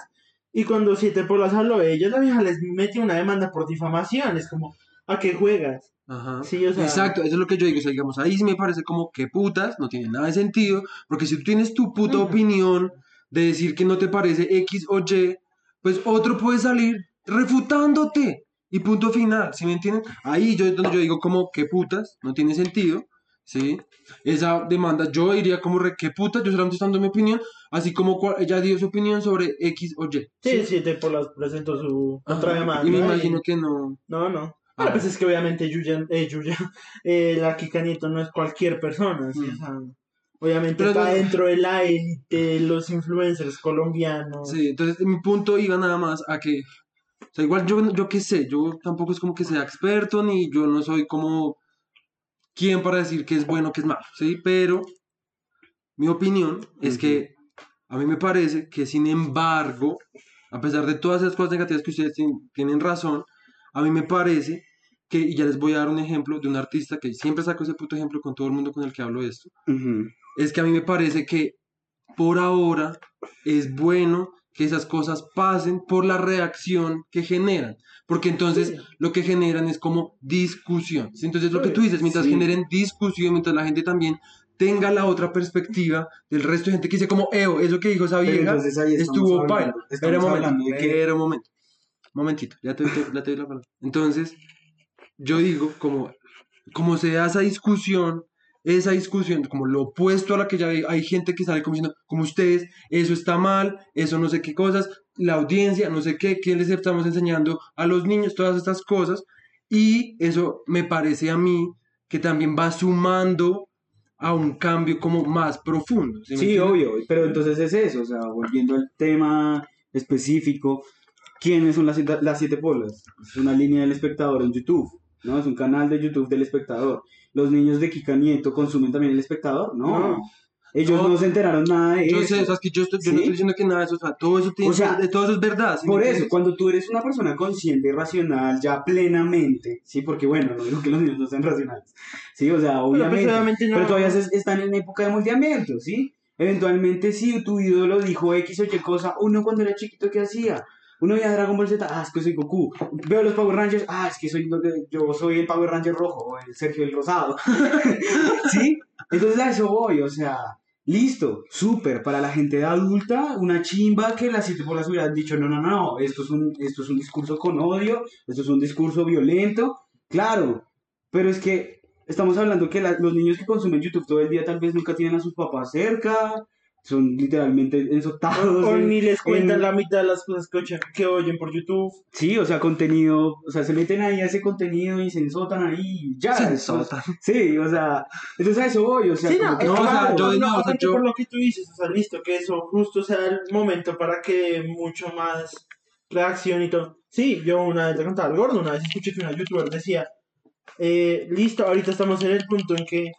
Y cuando Siete por las habló ellos, la vieja les metió una demanda por difamación. Es como, ¿a qué juegas? Ajá. Sí, o sea- Exacto, eso es lo que yo digo. O sea, digamos, ahí sí me parece como que putas, no tiene nada de sentido, porque si tú tienes tu puta opinión de decir que no te parece X o Y, pues otro puede salir refutándote y punto final, ¿sí me entienden? Ahí yo donde yo digo como que putas, no tiene sentido, ¿sí? Esa demanda, yo diría como re, que putas, yo solamente estoy dando mi opinión, así como ella dio su opinión sobre X o Y. Sí, Siete por las presentó su Ajá, otra demanda. Y me y- imagino que no. No, no. Ah. Pero pues es que obviamente Yuya, eh, Yuya, eh, la Kika Nieto no es cualquier persona, ¿sí? Mm. O sea, obviamente Pero está no- dentro de la élite de los influencers colombianos. Sí, entonces mi punto iba nada más a que, o sea, igual yo, yo qué sé, yo tampoco es como que sea experto, ni yo no soy como quien para decir que es bueno, que es malo, ¿sí? Pero mi opinión es que a mí me parece que sin embargo, a pesar de todas esas cosas negativas que ustedes tien- tienen razón, a mí me parece que, y ya les voy a dar un ejemplo de un artista que siempre saco ese puto ejemplo con todo el mundo con el que hablo de esto, es que a mí me parece que por ahora es bueno que esas cosas pasen por la reacción que generan, porque entonces Sí. lo que generan es como discusión. Entonces lo que tú dices, mientras Sí. generen discusión, mientras la gente también tenga la otra perspectiva del resto de gente que dice como, Eo, eso que dijo esa vieja estuvo paila. Espera un momento, espera un momento. Momentito, ya te, te- ya te doy la palabra. Entonces, yo digo, como, como se da esa discusión, esa discusión, como lo opuesto a la que ya hay, hay gente que sale como diciendo, como ustedes, eso está mal, eso no sé qué cosas, la audiencia, no sé qué, qué les estamos enseñando a los niños, todas estas cosas, y eso me parece a mí que también va sumando a un cambio como más profundo. ¿sí Sí, obvio, pero entonces es eso, o sea, volviendo al tema específico, ¿quiénes son las, siete- las siete polas? Es una línea del espectador en YouTube, ¿no? Es un canal de YouTube del espectador. ¿Los niños de Kika Nieto consumen también el espectador? No. No. Ellos no, No. se enteraron nada de Yo eso. sé, o sea, es que yo, estoy- yo no estoy diciendo que nada de eso, o sea, todo eso, tiene, O sea, todo eso es verdad. ¿sí me Por eso, cuando tú eres una persona consciente y racional ya plenamente, sí, porque bueno, no digo que los niños no sean racionales, sí, o sea, Pero, pues, obviamente, no- pero todavía se- están en época de multiambiente, sí, Eventualmente, si tu ídolo dijo X o Y cosa, uno cuando era chiquito, ¿qué hacía? Uno veía Dragon Ball Z, ah, es que soy Goku. Veo los Power Rangers, ah, es que soy, yo soy el Power Ranger rojo, o el Sergio el rosado. ¿Sí? Entonces a eso voy, o sea, listo, súper. Para la gente adulta, una chimba que las siete bolas hubieran dicho, no, no, no, esto es, un, esto es un discurso con odio, esto es un discurso violento. Claro, pero es que estamos hablando que los niños que consumen YouTube todo el día tal vez nunca tienen a sus papás cerca, son literalmente ensotados. O en- ni les cuentan en- la mitad de las cosas que, oyen- que oyen por YouTube. Sí, o sea, contenido, o sea, se meten ahí a ese contenido y se ensotan ahí, y ya. Se ensotan. Sí, o sea, entonces a eso voy, o sea, Sí, no, que- no, o sea, claro, yo no, o sea, yo- por lo que tú dices, o sea, listo, que eso justo sea el momento para que mucho más reacción y todo. Sí, yo una vez le contaba al gordo, una vez escuché que una youtuber decía, eh, listo, ahorita estamos en el punto en que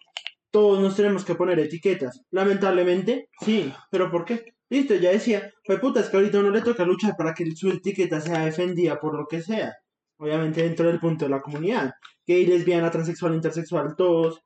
todos nos tenemos que poner etiquetas. Lamentablemente, sí, pero ¿por qué? Listo, ya decía, pues puta, es que ahorita uno le toca luchar para que su etiqueta sea defendida por lo que sea. Obviamente dentro del punto de la comunidad. Gay, lesbiana, transexual, intersexual, todos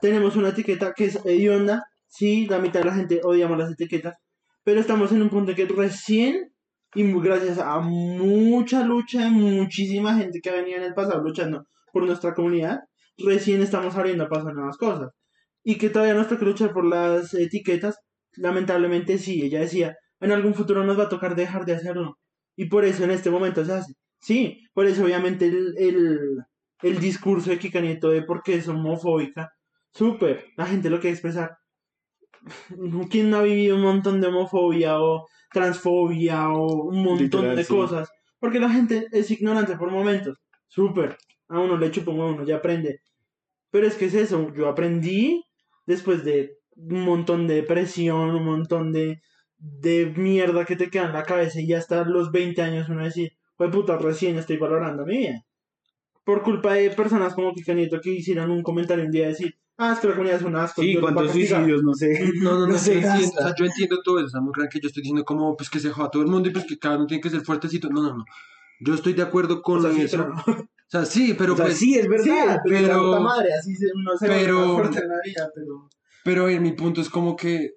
tenemos una etiqueta que es hedionda. Sí, la mitad de la gente odiamos las etiquetas. Pero estamos en un punto que recién, y gracias a mucha lucha de muchísima gente que venía en el pasado luchando por nuestra comunidad, recién estamos abriendo a nuevas cosas. Y que todavía nos toca luchar por las etiquetas, lamentablemente sí, ella decía, en algún futuro nos va a tocar dejar de hacerlo. Y por eso en este momento se hace. Sí, por eso obviamente el, el, el discurso de Kika Nieto de por qué es homofóbica, súper, la gente lo quiere expresar. ¿Quién no ha vivido un montón de homofobia o transfobia o un montón Literal, de sí. cosas? Porque la gente es ignorante por momentos, súper, a uno le un huevo, uno ya aprende. Pero es que es eso, yo aprendí después de un montón de depresión, un montón de, de mierda que te queda en la cabeza y hasta los 20 años uno decir, pues puta, recién estoy valorando mi vida. Por culpa de personas como Kika Nieto que hicieron un comentario un día de decir, ah, es que la comunidad es un asco. Sí, cuántos castigar". suicidios, no sé. No, no, no, No se yo, entiendo, gasta. o sea, yo entiendo todo eso. Crean que yo estoy diciendo como pues que se joda a todo el mundo y pues que cada uno tiene que ser fuertecito. No, no, no. Yo estoy de acuerdo con O sea, sí, eso. pero no. O sea, sí, pero o sea, pues. sí, es Sí, verdad. pero, la pero- puta madre, así se, uno se pero- más fuerte en la vida, pero... Pero a ver, mi punto es como que.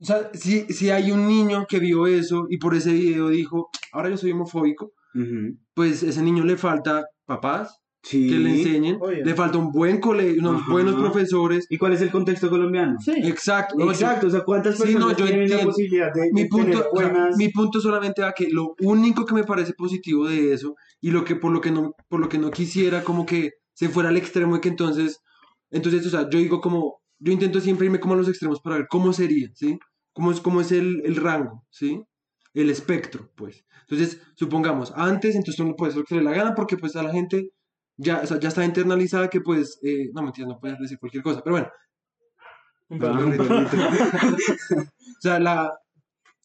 O sea, si, si hay un niño que vio eso y por ese video dijo, ahora yo soy homofóbico, Ujú. pues ese niño le falta papás Sí. que le enseñen, Obvio. le falta un buen colegio, unos Ajá. buenos profesores. ¿Y cuál es el contexto colombiano? Sí. Exacto. no, yo- Exacto, o sea, ¿cuántas Sí, personas no, yo tienen la entiendo. posibilidad de, de mi punto, tener o sea, buenas... mi punto solamente a que lo único que me parece positivo de eso y lo que por lo que no por lo que no quisiera como que se fuera al extremo de que entonces entonces o sea yo digo como yo intento siempre irme como a los extremos para ver cómo sería sí cómo es cómo es el, el rango sí el espectro pues entonces supongamos antes entonces uno puede hacer lo que se le la gana porque pues a la gente ya o sea, ya está internalizada que pues eh, no mentira no puedes decir cualquier cosa pero bueno. O sea, la,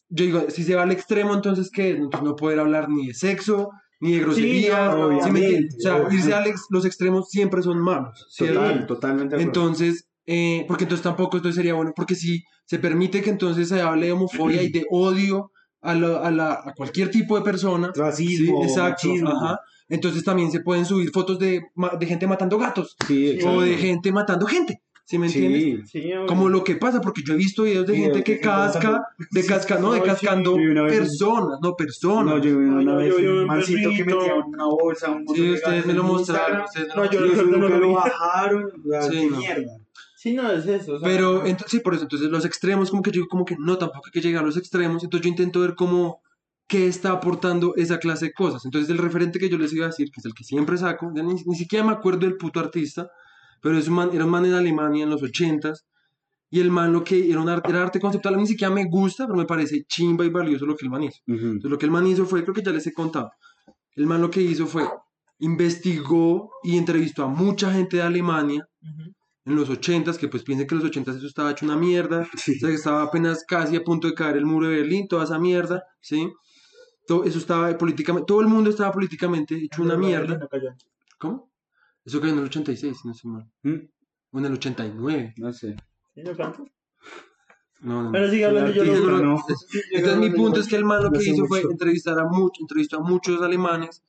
yo digo, si se va al extremo, entonces ¿qué? Entonces no poder hablar ni de sexo, ni de grosería. no, ¿sí me? O sea, irse a ex- los extremos siempre son malos. ¿sí? Total, totalmente. Entonces, eh, porque entonces tampoco esto sería bueno, porque si se permite que entonces se hable de homofobia y de odio a, la- a la- a cualquier tipo de persona, Racismo, sí, exacto, machismo. ajá, entonces también se pueden subir fotos de, ma- de gente matando gatos Sí, o de gente matando gente, ¿sí me entiendes? Sí. Sí. Como lo que pasa, porque yo he visto videos de gente que casca, de casca, no, de cascando personas, no personas. No, yo vi una vez un mancito que metía una bolsa un sí, de ustedes me lo mostraron. No, yo lo- bajaron. qué no. mierda. Sí, no, es eso. o sea, Pero entonces, sí, por eso, entonces los extremos, como que yo digo, como que no, tampoco hay que llegar a los extremos, entonces yo intento ver cómo, qué está aportando esa clase de cosas. Entonces el referente que yo les iba a decir, que es el que siempre saco, ya ni, ni siquiera me acuerdo del puto artista, pero es un man, era un man en Alemania en los ochentas, y el man lo que era, un arte, era arte conceptual, a mí ni siquiera me gusta, pero me parece chimba y valioso lo que el man hizo. Entonces lo que el man hizo fue, creo que ya les he contado, el man lo que hizo fue, investigó y entrevistó a mucha gente de Alemania, Ujú. en los 80s, que pues piensen que en los 80s eso estaba hecho una mierda, o sea, que estaba apenas casi a punto de caer el muro de Berlín, toda esa mierda, ¿sí? Todo eso estaba políticamente, todo el mundo estaba políticamente hecho una mierda. ¿Cómo? Eso cayó en el 86, si no estoy mal. Mm, O en el 89. No sé. No canto. No. Pero sigue hablando yo lo no. Entonces mi punto es que el man lo que sé hizo fue mucho. entrevistar a muchos, entrevistó a muchos alemanes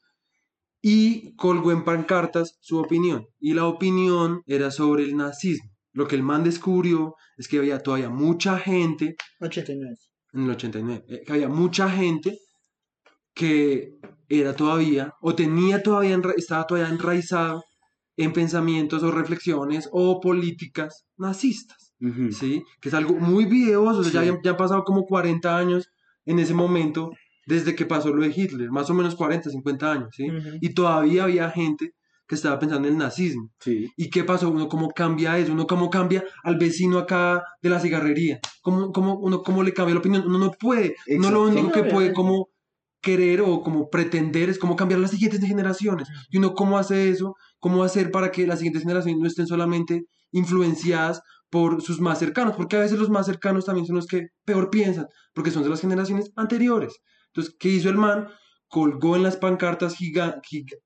y colgó en pancartas su opinión. Y la opinión era sobre el nazismo. lo que el man descubrió es que había todavía mucha gente 89. en el 89, eh, que había mucha gente que era todavía, o tenía todavía, estaba todavía enraizado en pensamientos o reflexiones o políticas nazistas, Ujú. ¿sí? Que es algo muy videoso, o sea, ya, Sí. habían- ya han pasado como 40 años en ese momento desde que pasó lo de Hitler, más o menos 40, 50 años, ¿sí? Ujú. Y todavía había gente que estaba pensando en el nazismo. Sí. ¿Y qué pasó? Uno cómo cambia eso, uno cómo cambia al vecino acá de la cigarrería, cómo, cómo, uno cómo le cambia la opinión, uno no puede, uno lo Exacto. único que puede Obviamente. como querer o como pretender es cómo cambiar las siguientes generaciones. Y uno cómo hace eso, cómo hacer para que las siguientes generaciones no estén solamente influenciadas por sus más cercanos, porque a veces los más cercanos también son los que peor piensan, porque son de las generaciones anteriores. Entonces, ¿qué hizo el man? Colgó en las pancartas giga- giga-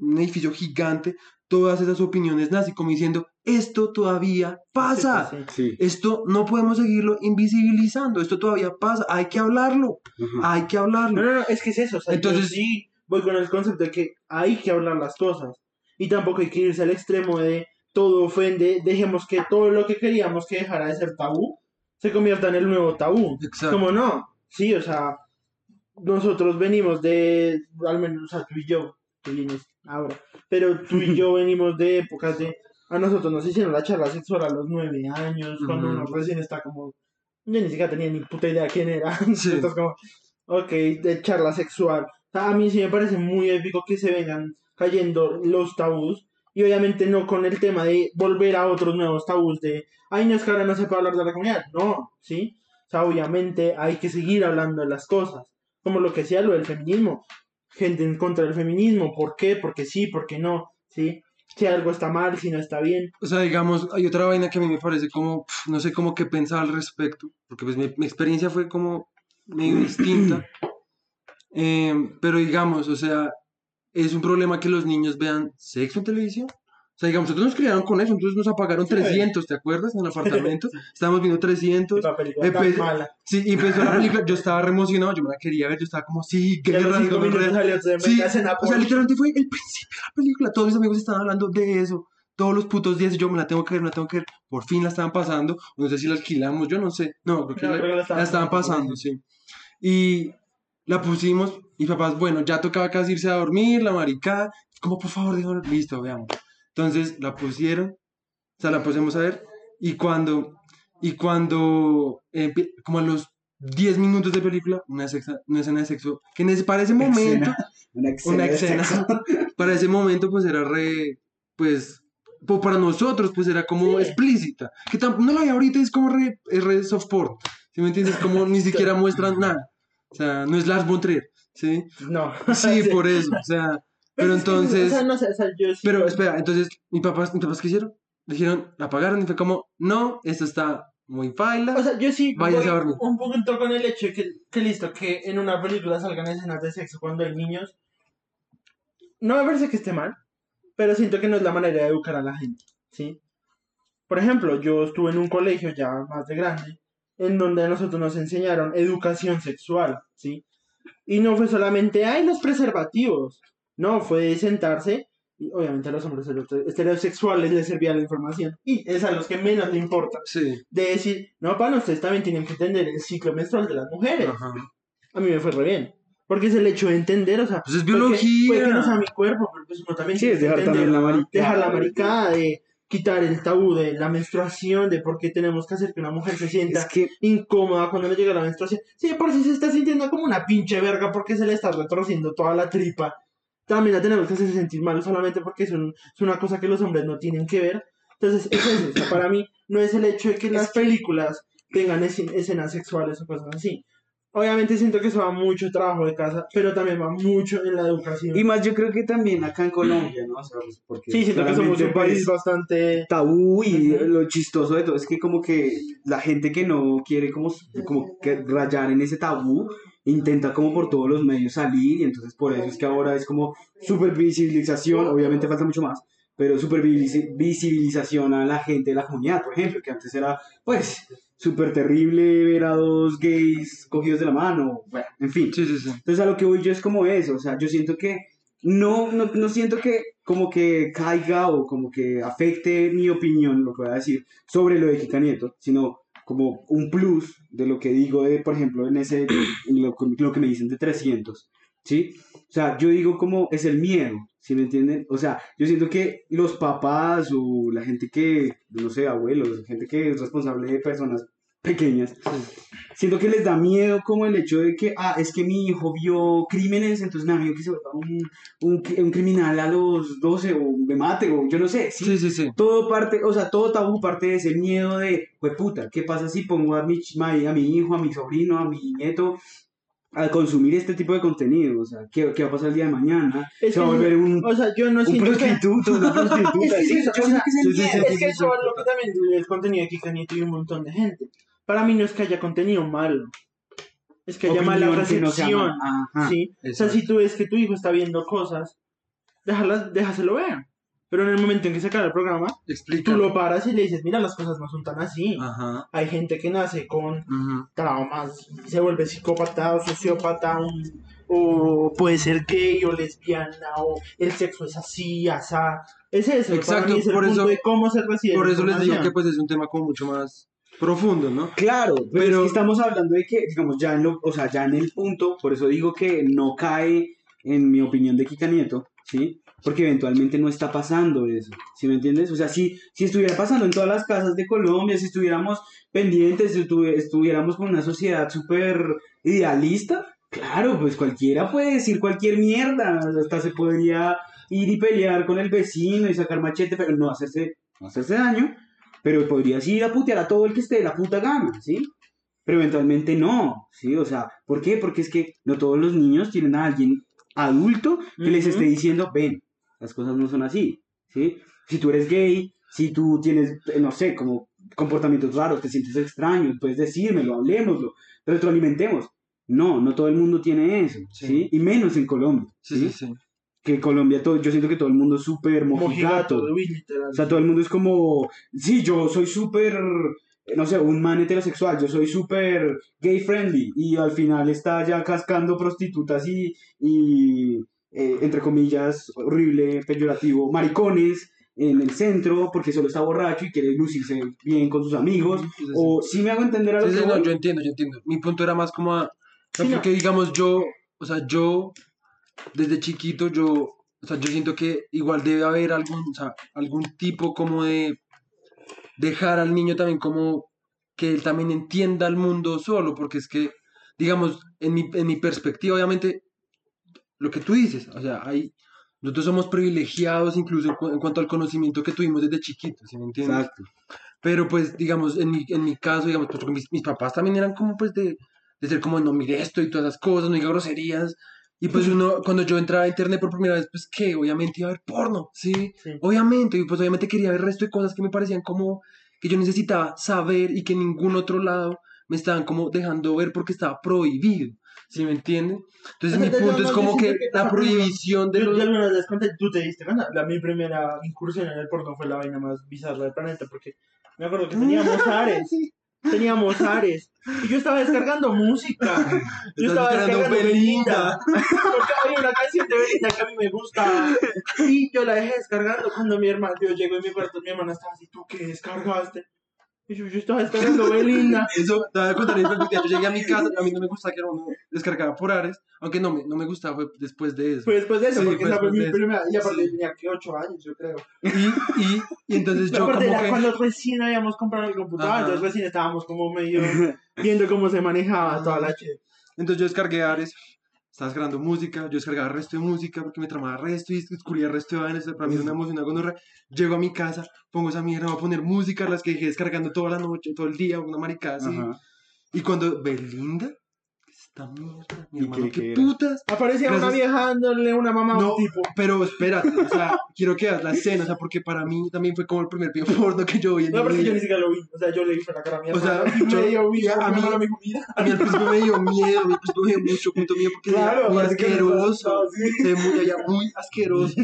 un edificio gigante todas esas opiniones nazi, como diciendo, esto todavía pasa, Sí, sí, sí. Sí. esto no podemos seguirlo invisibilizando, esto todavía pasa, hay que hablarlo, hay que hablarlo. No, no, no, es que es eso. O sea, Entonces- sí voy con el concepto de que hay que hablar las cosas. Y tampoco hay que irse al extremo de todo ofende, dejemos que todo lo que queríamos que dejara de ser tabú se convierta en el nuevo tabú. Exacto. Como no, sí, o sea, nosotros venimos de, al menos, o sea, tú y yo, tú vienes ahora, pero tú y yo venimos de épocas de, a nosotros nos hicieron la charla sexual a los nueve años, cuando uno recién está como, yo ni siquiera tenía ni puta idea quién era, Sí. entonces como, ok, de charla sexual, O sea, a mí sí me parece muy épico que se vengan cayendo los tabús, y obviamente no con el tema de volver a otros nuevos tabús de, ay, no es que ahora no se puede hablar de la comunidad, no, ¿sí? O sea, obviamente hay que seguir hablando de las cosas, como lo que decía lo del feminismo, gente en contra del feminismo, ¿por qué? Porque sí, porque no, ¿sí? Si algo está mal, si no está bien, O sea, digamos, hay otra vaina que a mí me parece como, no sé cómo qué pensar al respecto, porque pues mi, mi experiencia fue como medio distinta. Em, pero digamos, o sea, es un problema que los niños vean sexo en televisión. O sea, digamos, nosotros nos criaron con eso, entonces nos apagaron Sí. 300, ¿te acuerdas? En el apartamento. Estábamos viendo 300. la película tan Empe- mala. Sí, y empezó la película, yo estaba re emocionado, yo me la quería ver, yo estaba como, sí, guerra, cinco minutos salió Sí, o sea, literalmente fue el principio de la película. Todos mis amigos estaban hablando de eso. Todos los putos días yo me la tengo que ver, me la tengo que ver. Por fin la estaban pasando. No sé si la alquilamos, yo no sé. No, creo que, No, la, creo la estaban la estaban pasando, pasando, sí. Y la pusimos y papás, bueno, ya tocaba casi irse a dormir, la maricada. Como, por favor, dijo, listo, veamos. Entonces la pusieron, o sea, la pusimos a ver. Y cuando, y cuando, empie- como a los 10 minutos de película, una, sexa- una escena de sexo, que en ese, para ese momento, Una escena. una escena, para ese momento pues era re, pues, po- para nosotros pues era como Sí. explícita, que tampoco, no la hay ahorita, es como re, es re soft porn, ¿sí me entiendes? Como ni siquiera muestran nada, o sea, no es Lars von Trier, ¿sí? No. Sí, por eso, o sea, pero es que, entonces, o sea, no sé, o sea, yo sí- pero espera, entonces, mis papás, mis papás, ¿qué hicieron? Dijeron, la apagaron y fue como, no, esto está muy baila. O sea, yo sí voy a dormir. un con el hecho de que, que listo, que en una película salgan escenas de sexo cuando hay niños. No me parece que esté mal, pero siento que no es la manera de educar a la gente, ¿sí? Por ejemplo, yo estuve en un colegio ya más de grande, en donde a nosotros nos enseñaron educación sexual, ¿sí? Y no fue solamente, ay, los preservativos. No, fue sentarse, y obviamente a los hombres heterosexuales les servía la información, y es a los que menos le importa Sí, de decir, no, para ustedes también tienen que entender el ciclo menstrual de las mujeres. ajá. A mí me fue re bien. Porque es el hecho de entender, o sea, Pues es biología. Puede que no sea mi cuerpo, pero pues uno también Sí, es dejar también la entender, maricada. dejar la maricada, de quitar el tabú de la menstruación, de por qué tenemos que hacer que una mujer se sienta Es que incómoda cuando le llega la menstruación. Sí, por si se está sintiendo como una pinche verga porque se le está retorciendo toda la tripa. También la tenemos que hacer sentir mal solamente porque es, un- es una cosa que los hombres no tienen que ver. Entonces, es eso. O sea, para mí no es el hecho de que las películas tengan esc- escenas sexuales o cosas así. Obviamente siento que eso va mucho trabajo de casa, pero también va mucho en la educación. Y más yo creo que también acá en Colombia, ¿no? O sea, pues, porque sí, siento que somos un país pues, bastante... tabú y lo chistoso de todo es que como que la gente que no quiere como, como que rayar en ese tabú intenta como por todos los medios salir y entonces por eso es que ahora es como super visibilización, obviamente falta mucho más, pero super visi- visibilización a la gente de la comunidad, por ejemplo, que antes era pues súper terrible ver a dos gays cogidos de la mano, bueno, en fin. Sí, sí, sí. Entonces a lo que voy yo es como eso, o sea, yo siento que no, no, no siento que como que caiga o como que afecte mi opinión, lo que voy a decir, sobre lo de Kika Nieto, sino como un plus de lo que digo, de, por ejemplo, en ese, en lo, lo que me dicen de 300, ¿sí? O sea, yo digo como es el miedo, ¿sí me entienden? O sea, yo siento que los papás o la gente que, no sé, abuelos, gente que es responsable de personas pequeñas, siento que les da miedo como el hecho de que, ah, es que mi hijo vio crímenes, entonces me da miedo que se vuelva un, un, un criminal a los 12 o me mate o yo no sé, ¿sí? Sí, sí, sí. Todo parte, o sea, todo tabú parte de ese miedo de, pues puta, ¿qué pasa si pongo a mi, ch- ma- a mi hijo, a mi sobrino, a mi nieto a consumir este tipo de contenido? O sea, ¿qué, qué va a pasar el día de mañana? Es se va a que- volver un, O sea, yo no un siento que... prostituto, una prostituta. Es que sí, eso, que es que lo que también el contenido de Kika Nieto y un montón de gente. Para mí no es que haya contenido malo. Es que haya mala recepción. Ajá. ¿sí? O sea, si tú ves que tu hijo está viendo cosas, déjalas, déjaselo ver. Pero en el momento en que se acaba el programa, tú lo paras y le dices, mira, las cosas no son tan así. Ajá. Hay gente que nace con ujú. traumas, se vuelve psicópata o sociópata, un- o puede ser gay o lesbiana, o el sexo es así, asá. Es eso, Exacto, para mí es el por punto eso- de cómo se recibe Por eso les digo que pues es un tema como mucho más profundo, ¿no? Claro, pero, Pero- es que estamos hablando de que, digamos, ya en, lo, o sea, ya en el punto, por eso digo que no cae, en mi opinión, de Kika Nieto, ¿sí? Porque eventualmente no está pasando eso, ¿sí me entiendes? O sea, si, si estuviera pasando en todas las casas de Colombia, si estuviéramos pendientes, si estuvi- estuviéramos con una sociedad súper idealista, claro, pues cualquiera puede decir cualquier mierda, hasta se podría ir y pelear con el vecino y sacar machete, pero no hacerse, no hacerse daño, pero podrías ir a putear a todo el que esté de la puta gana, ¿sí? Pero eventualmente no, ¿sí? O sea, ¿por qué? Porque es que no todos los niños tienen a alguien adulto que les esté diciendo, ven, las cosas no son así, ¿sí? Si tú eres gay, si tú tienes, eh, no sé, como comportamientos raros, te sientes extraño, puedes decírmelo, hablemoslo, retroalimentemos. No, no todo el mundo tiene eso, ¿sí? Sí. Y menos en Colombia, ¿sí? sí, sí. Que Colombia, todo, yo siento que todo el mundo es súper mojigato. Mojigato, uy, literal. O sea, todo el mundo es como, sí, yo soy súper, eh, no sé, un man heterosexual, yo soy súper gay friendly y al final está ya cascando prostitutas y, y eh, entre comillas, horrible, peyorativo, maricones en el centro porque solo está borracho y quiere lucirse bien con sus amigos. Sí, sí, sí. O si me hago entender a lo Sí, que sí, no, voy? yo entiendo, yo entiendo. Mi punto era más como a... No, digamos yo, o sea, yo desde chiquito yo, o sea, yo siento que igual debe haber algún, o sea, algún tipo como de dejar al niño también como que él también entienda el mundo solo, porque es que, digamos, en mi, en mi perspectiva, obviamente, lo que tú dices, o sea, hay, nosotros somos privilegiados incluso en, cu- en cuanto al conocimiento que tuvimos desde chiquitos, ¿sí me entiendes? Exacto. Pero pues, digamos, en mi, en mi caso, digamos, pues, mis, mis papás también eran como pues de, de ser como, no mire esto y todas esas cosas, no diga groserías. Y pues uno, cuando yo entraba a internet por primera vez, pues que obviamente iba a ver porno, ¿sí? Sí. Obviamente, y pues obviamente quería ver el resto de cosas que me parecían como que yo necesitaba saber y que en ningún otro lado me estaban como dejando ver porque estaba prohibido, ¿sí me entienden? Entonces mi punto no, es como que que, la prohibición de Yo, los... yo alguna vez conté, tú te diste cuenta, la, mi primera incursión en el porno fue la vaina más bizarra del planeta, porque me acuerdo que teníamos Ares, teníamos Ares, y yo estaba descargando música, yo estaba descargando Belinda. Porque había una canción de Belinda que a mí me gustaba, y yo la dejé descargando cuando mi hermano, yo llego en mi cuarto, mi hermana estaba así, ¿tú qué descargaste? Y yo, yo estaba descargando Belinda, Eso, te voy a contar. Yo llegué a mi casa, a mí no me gustaba que era uno descargaba por Ares, aunque no me, no me gustaba, fue después de eso. fue después de eso, Sí, porque esa fue mi eso. primera, y aparte Sí. tenía que 8 años, yo creo. Y, y, y entonces yo acuerdo, como era que... cuando recién habíamos comprado el computador, Ajá. entonces recién estábamos como medio viendo cómo se manejaba toda la che. Entonces yo descargué Ares, estaba descargando música, yo descargaba resto de música porque me tramaba resto y descubría resto de vainas, para mí era una emoción, una gonorrea. Llego a mi casa, pongo esa mierda, voy a poner música, las que dejé descargando toda la noche, todo el día, una maricada así. Ajá. Y cuando, Belinda, ¿qué es esta mierda? Mi ¿Y hermano, qué- qué, qué era? putas. Aparecía una Gracias. vieja dándole una mamá a No, un tipo. pero espérate, o sea, quiero que veas la escena, o sea, porque para mí también fue como el primer video porno que yo vi en No, mi porque yo ni siquiera lo vi. O sea, yo le dije la cara a mi O sea, yo- me dio miedo. a mí- dijo, mira. A mí al principio me dio miedo, a mí al principio me dio mucho punto miedo porque era muy asqueroso. sí. Se ve muy, allá, muy asqueroso.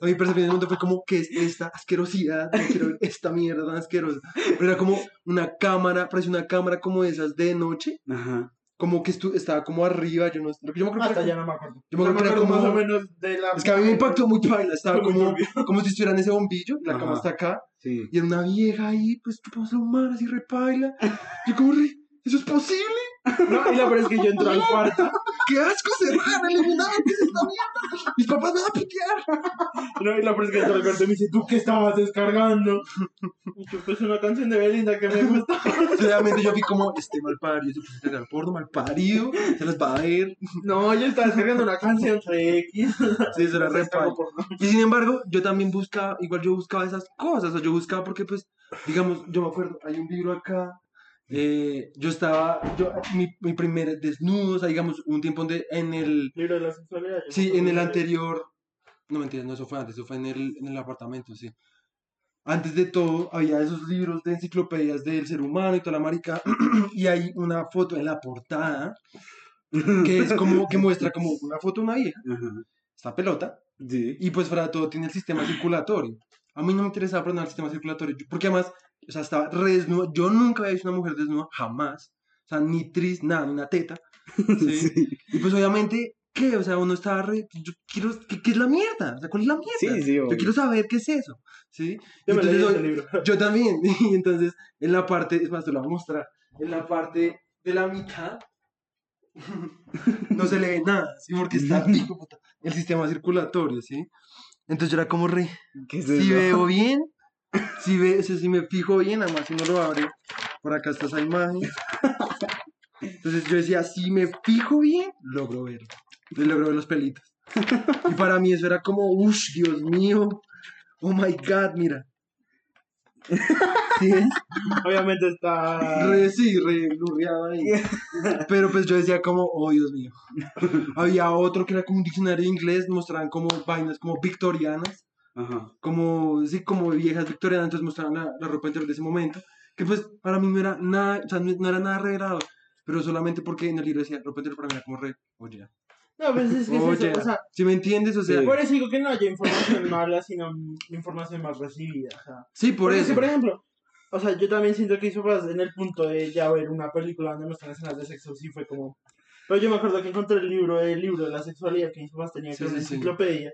A mi percepción del mundo fue como, ¿qué es esta asquerosidad? No quiero ver esta mierda tan asquerosa. Pero era como una cámara, parecía una cámara como de esas de noche, Ajá. Como que estu- estaba como arriba, yo no yo me acuerdo que Hasta era ya no me acuerdo. Yo me acuerdo que era como- más o menos de la... Es que a mí me impactó muy paila, estaba como, como si estuviera en ese bombillo, la cama está acá, Sí. y era una vieja ahí, pues tipo la humana, así repaila. Yo como, re, ¿eso es posible? No, y la verdad es que yo entro al cuarto. ¡Qué asco cerrar, eliminante esta mierda! ¡Mis papás me van a putear! No, y la verdad es que entro al cuarto y me dice, ¿tú qué estabas descargando? Y yo, pues una canción de Belinda que me gusta. Obviamente yo vi como, este mal parido, se puso a descargar porno mal parido, se las va a ver. No, yo estaba descargando una canción re X. Sí, eso era re. Y sin embargo, yo también buscaba, igual yo buscaba esas cosas, o yo buscaba porque, pues, digamos, yo me acuerdo, hay un libro acá, eh, yo estaba, yo, mi, mi primer desnudo, o sea, digamos, un tiempo donde en el, Libro de la sexualidad. sí, en el anterior, no mentira, no, eso fue antes, eso fue en el, en el apartamento, sí. Antes de todo, había esos libros de enciclopedias del ser humano y toda la marica, y hay una foto en la portada, que es como, que muestra como una foto de una vieja, Ajá. esta pelota, Sí. y pues fuera de todo tiene el sistema circulatorio. A mí no me interesaba aprender el sistema circulatorio, porque además, o sea, estaba re desnudo. Yo nunca había visto una mujer desnuda, jamás. O sea, ni tris, nada, ni una teta. ¿sí? Sí. Y pues obviamente, ¿qué? O sea, uno estaba re... Yo quiero... ¿Qué, qué es la mierda? O sea, ¿cuál es la mierda? Sí, sí, Yo quiero saber qué es eso, ¿sí? Yo me Entonces, leí ese yo- libro. yo también. Y entonces, en la parte, es más, te lo voy a mostrar. En la parte de la mitad, no se le ve nada, ¿sí? Porque está el sistema circulatorio, ¿sí? Entonces yo era como re, ¿Qué es si eso? veo bien, si, ve, si me fijo bien, además si uno lo abre, por acá está esa imagen. Entonces yo decía, si me fijo bien, logro ver. Entonces logro ver los pelitos. Y para mí eso era como, uff, Dios mío, oh my god, mira. ¿Sí? Obviamente está. Re, sí, re ahí. Pero pues yo decía como, oh Dios mío. Había otro que era como un diccionario de inglés, mostraban como vainas como victorianas, Ajá. como, sí, como viejas victorianas, entonces mostraban la, la ropa interior de ese momento, que pues para mí no era nada, o sea, no, no era nada revelador, pero solamente porque en el libro decía ropa interior para mí era como re, oye, No, pues es que es oye, eso. O sea, si me entiendes, o sea, Sí. por eso digo que no haya información mala, sino información más recibida. O sea. sí, por Porque es eso. que, por ejemplo, o sea, yo también siento que hizo cosas en el punto de ya ver una película donde muestran escenas de sexo, sí fue como... Pero yo me acuerdo que encontré el libro, el libro de la sexualidad que mis papás tenían, Sí, que era una sí, sí.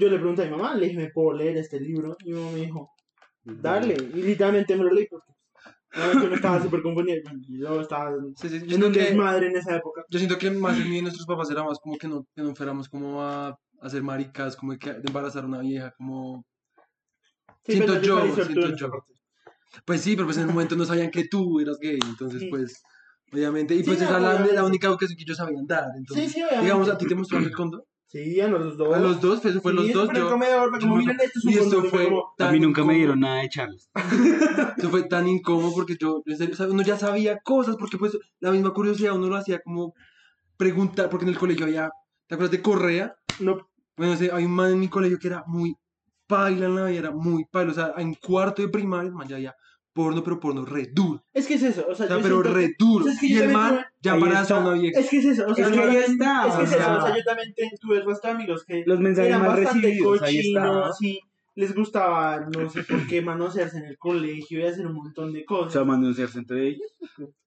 Yo le pregunté a mi mamá, le dije, ¿me puedo leer este libro? Y mi mamá me dijo, dale. Y literalmente me lo leí porque obviamente uno estaba súper confundido. Yo estaba Sí, sí, yo en un que- desmadre en esa época. Yo siento que más en mí de nuestros papás era más como que no, que no fuéramos como a hacer maricas, como que de embarazar a una vieja, como... Sí, Siento yo, siento yo. Pues sí, pero pues en el momento no sabían que tú eras gay, entonces pues, obviamente, y pues no, esa era la, la única educación que ellos sabían dar, entonces, Sí, sí, obviamente. digamos, a ti te mostraron el condón, Sí, a los dos. a los dos, pues fue Sí, los eso dos, fue en el yo, comedor, fue yo como, me- miren, esto es un y esto condón", y fue como, A mí nunca me dieron nada de Charles. Eso fue tan incómodo porque yo, o uno ya sabía cosas, porque pues la misma curiosidad uno lo hacía como preguntar, porque en el colegio había, ¿te acuerdas de Correa? No, Bueno, sí, hay un man en mi colegio que era muy paila en la vida, era muy paila, o sea, en cuarto de primaria, el man ya había porno, pero porno re duro, es que es eso, o sea, o sea, yo pero siento re duro, es que y el man ya para a una vieja. Es que es eso, o sea, Es que yo ahí también- está, Es que o es eso, o sea, yo también tuve el resto de amigos que Los mensajes eran más bastante recibidos, cochinos y les gustaba, no sé por qué, manosearse en el colegio y hacer un montón de O cosas. sea, manosearse entre ellos.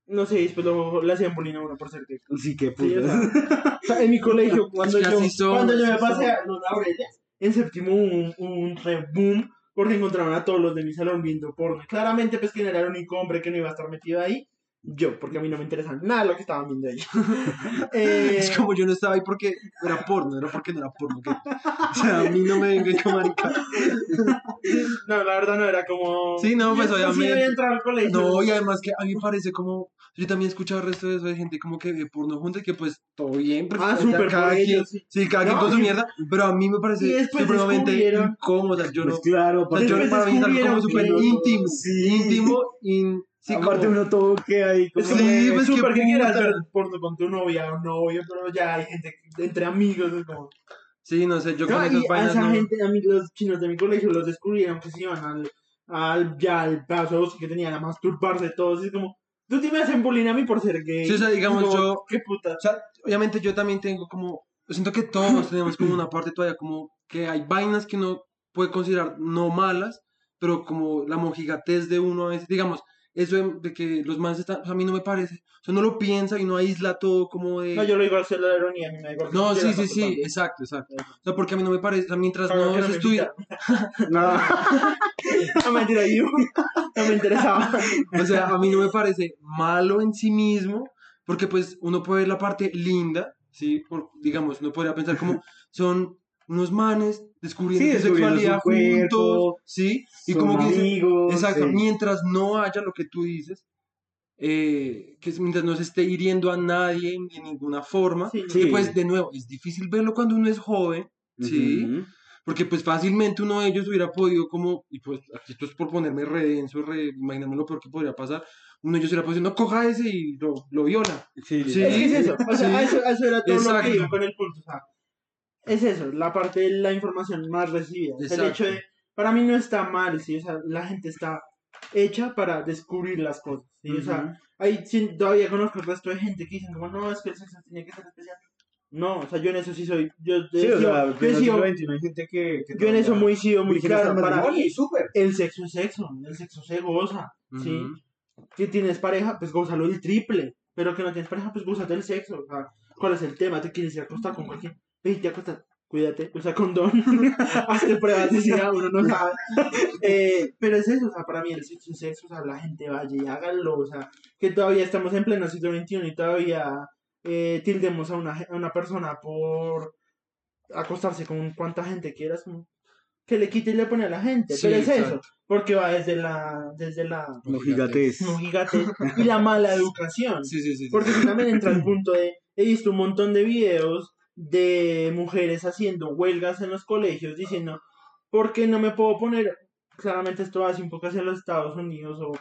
No sé, después le hacían bullying a uno por ser gay. Sí, qué Sí, o sea, o sea, en mi colegio, cuando que yo, son, cuando yo me pasé son. a los laureles, en séptimo hubo un, un re boom porque encontraron a todos los de mi salón viendo porno. Claramente, pues, que era el único hombre que no iba a estar metido ahí. Yo, porque a mí no me interesa nada lo que estaban viendo ellos. Eh, Es como yo no estaba ahí porque era porno, era porque no era porno. O sea, a mí no me venga con marica. No, la verdad no era como. Sí, no, pues, Sí, obviamente. entrar al colegio. No, y además que a mí me parece como. Yo también he escuchado el resto de eso de gente como que ve porno junto y que pues todo bien. Pues, Ah, sea, súper cada quien, sí. sí, cada quien No, con su mierda. Pero a mí me parece supremamente incómodo. O sea, yo no. Pues claro, O sea, aparte, yo para mí es algo como súper íntimo. Sí. Íntimo. in- sí, como- uno todo queda ahí como... Sí, pues, que quieras ver porno con tu novia o novio, pero ya hay gente que- entre amigos. Es como... Sí, no sé, yo No, con esas a vainas esa no. gente, a mí los chinos de mi colegio los descubrieron que se iban al, al ya al ocio que tenían a masturbarse todos. Y es como, tú te me hacen bullying a mí por ser gay. Sí, o sea, digamos, como, yo- Qué puta. O sea, obviamente yo también tengo como, siento que todos tenemos como una parte todavía como que hay vainas que uno puede considerar no malas, pero como la mojigatez de uno a veces, digamos, eso de, de que los manes están, o sea, a mí no me parece, o sea, no lo piensa y no aísla todo como de... No, yo lo digo hacer la ironía, a mí me No, sí, sí, sí, exacto, exacto. O sea, porque a mí no me parece, o sea, mientras no que se estudia, No. No, mentira, yo no me interesaba. o sea, a mí no me parece malo en sí mismo, porque pues uno puede ver la parte linda, ¿sí? Por- digamos, uno podría pensar como son unos manes descubriendo Sí, su sexualidad su cuerpo, juntos, ¿sí? Y como que dicen, amigos, exacto, sí. mientras no haya lo que tú dices, eh, que es- mientras no se esté hiriendo a nadie en, en ninguna forma, Sí. Sí. que pues de nuevo, es difícil verlo cuando uno es joven, ¿sí? Ujú. Porque pues fácilmente uno de ellos hubiera podido como, y pues aquí esto es por ponerme re denso, re, imaginarme lo peor que podría pasar, uno de ellos hubiera podido decir, no coja ese y lo, lo viola. Sí, Sí. Es que es eso, o sea, eso, eso era todo lo Exacto. que iba con el punto, o sea, es eso, la parte de la información más recibida, es el Exacto. hecho de, para mí no está mal, ¿sí? o sea, la gente está hecha para descubrir las cosas, ¿sí? o sea, hay, sí, todavía conozco el resto de gente que dicen como, no, es que el sexo tiene que ser especial, no, o sea, yo en eso sí soy, yo, Sí, o sea, yo siglo XXI hay gente que, que yo en eso muy sido muy claro, para mí, el sexo es sexo, el sexo se goza, ¿sí? Ujú. Si tienes pareja, pues gózalo el triple. Pero que no tienes pareja, pues gózate el sexo. O sea, ¿cuál es el tema? ¿Te quieres ir a acostar con cualquier? Ey, te acostas, cuídate, usa condón. Hazte pruebas de SIDA, uno no sabe. Eh, pero es eso, o sea, para mí el sexo es sexo, o sea, la gente vaya y hágalo. O sea, que todavía estamos en pleno siglo XXI y todavía eh, tildemos a una, a una persona por acostarse con cuanta gente quieras. Que le quite y le pone a la gente. Sí, pero es eso, exacto. porque va desde la, desde la No gigates. no gigante y la mala educación. Sí, sí. Porque también entra el punto de, he visto un montón de videos de mujeres haciendo huelgas en los colegios diciendo, ¿por qué no me puedo poner? Claramente esto hace un poco hacia los Estados Unidos o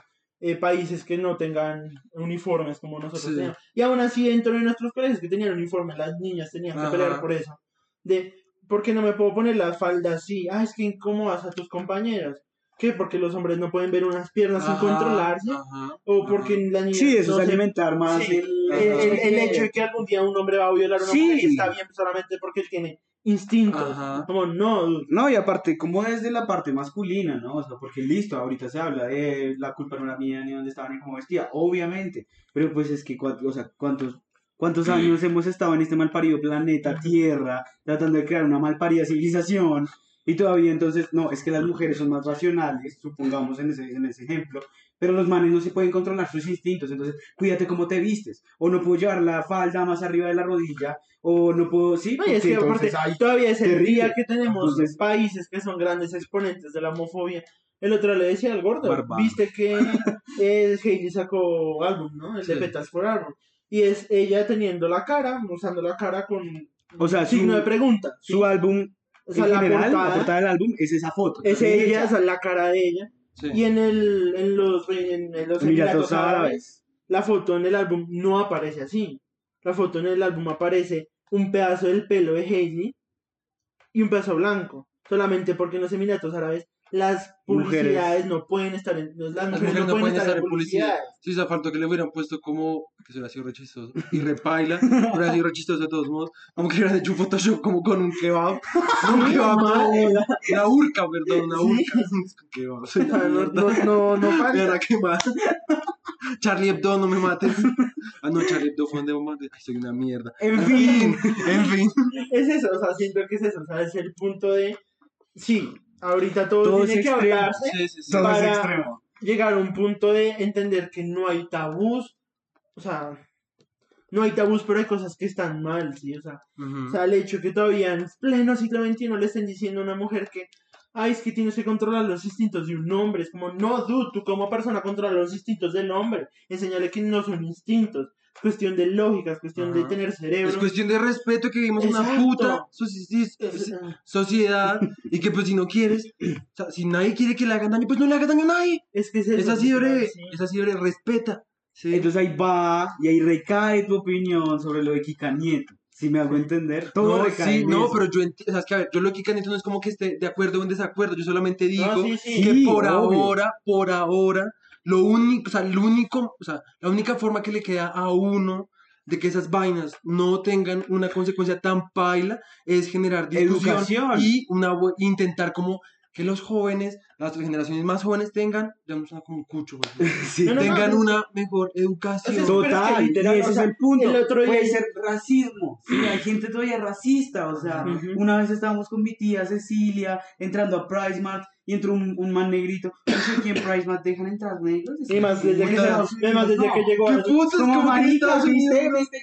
eh, países que no tengan uniformes como nosotros Sí. tenemos. Y aún así dentro de nuestros colegios que tenían uniforme, las niñas tenían que Ajá. pelear por eso. De, ¿por qué no me puedo poner la falda así? Ah, es que incómodas a tus compañeras. ¿Qué? Porque los hombres no pueden ver unas piernas sin Ajá, controlarse. ajá, O ajá. porque la niña Sí, eso no es se- alimentar más Sí, el, el, el- el hecho de que algún día un hombre va a violar a una Sí. mujer y está bien solamente porque él tiene instintos. Ajá. Como, no. No, y aparte, como desde la parte masculina, ¿no? O sea, porque listo, ahorita se habla de la culpa no era mía, ni dónde estaba, ni cómo vestía, obviamente. Pero pues es que, o sea, ¿cuántos, cuántos años hemos estado en este malparido planeta, Tierra, tratando de crear una malparida civilización? Y todavía entonces, no, es que las mujeres son más racionales, supongamos en ese, en ese ejemplo, pero los manes no se pueden controlar sus instintos, entonces cuídate cómo te vistes, o no puedo llevar la falda más arriba de la rodilla, o no puedo, sí, y es que aparte, todavía es el día que tenemos Entonces- países que son grandes exponentes de la homofobia. El otro le decía al gordo, Bárbaro. viste que eh, Hailey sacó álbum, ¿no? El de Sí. Petas por álbum. Y es ella teniendo la cara, usando la cara con O sea, signo de pregunta. ¿sí? su álbum O sea, en la general, portada la portada del álbum es esa foto. es de ella, o sea, la cara de ella. Sí. Y en, el, en los, en, en los Emiratos Árabes. la foto en el álbum no aparece así. La foto en el álbum aparece un pedazo del pelo de Hailey y un pedazo blanco. Solamente porque en los Emiratos Árabes las publicidades Mujeres. no pueden estar en. Las, Las mujeres mujeres no pueden estar en publicidad. publicidades. Sí, o sea, faltó que le hubieran puesto como, que se hubiera sido re chistoso, y repaila, hubiera sido re chistoso de todos modos, como que hubieran hecho un Photoshop como con un kebab, un kebab, no, madre. una urca, perdón, una Sí. urca, kebab, soy la no, no, no, no falta. Qué mal. Charlie Hebdo, no me mates. Ah, no, Charlie Hebdo fue donde bombardeó. Ay, soy una mierda. En fin. en fin. Es eso, o sea, siento que es eso. O sea, es el punto de. Sí, ahorita todo, Todo tiene que extremo. hablarse. Sí, sí, sí. Todo es Para- llegar a un punto de entender que no hay tabús, o sea, no hay tabús, pero hay cosas que están mal, ¿sí? O sea, Ujú. o sea el hecho que todavía en pleno siglo XXI le estén diciendo a una mujer que, ay, es que tienes que controlar los instintos de un hombre, es como, no, dude, tú como persona controla los instintos del hombre, enseñale que no son instintos, cuestión de lógica, es cuestión de tener cerebro. Es cuestión de respeto que vivimos en una puta soci- Es- sociedad y que pues si no quieres, o sea, si nadie quiere que le hagan daño, pues no le haga daño a nadie. es que es, Es así, sí, bre, sí. es así, bre, respeta. Sí. Entonces ahí va y ahí recae tu opinión sobre lo de Kika Nieto. Si me hago entender, todo no, recae sí, en no, eso. pero yo entiendo, o sea, es que a ver, yo lo que canito no es como que esté de acuerdo o en desacuerdo, yo solamente digo No, sí, sí. que Sí, por obvio. ahora, por ahora, lo único, o sea, lo único, o sea, la única forma que le queda a uno de que esas vainas no tengan una consecuencia tan paila es generar discusión Educación. y una intentar como que los jóvenes las generaciones más jóvenes tengan, ya no suena como un cucho, güey, Sí. No, no, tengan no. una mejor educación. Pero es que Total, literal, y ese o sea, es el punto. el otro día- Puede ser racismo. Sí, hay gente todavía racista. O sea, Ujú. una vez estábamos con mi tía Cecilia entrando a PriceMart y entró un, un man negrito. No sé quién PriceMart dejan entrar negros. Y más desde que, No. que llegó ¡Qué a- putas! Como marica, viste, viste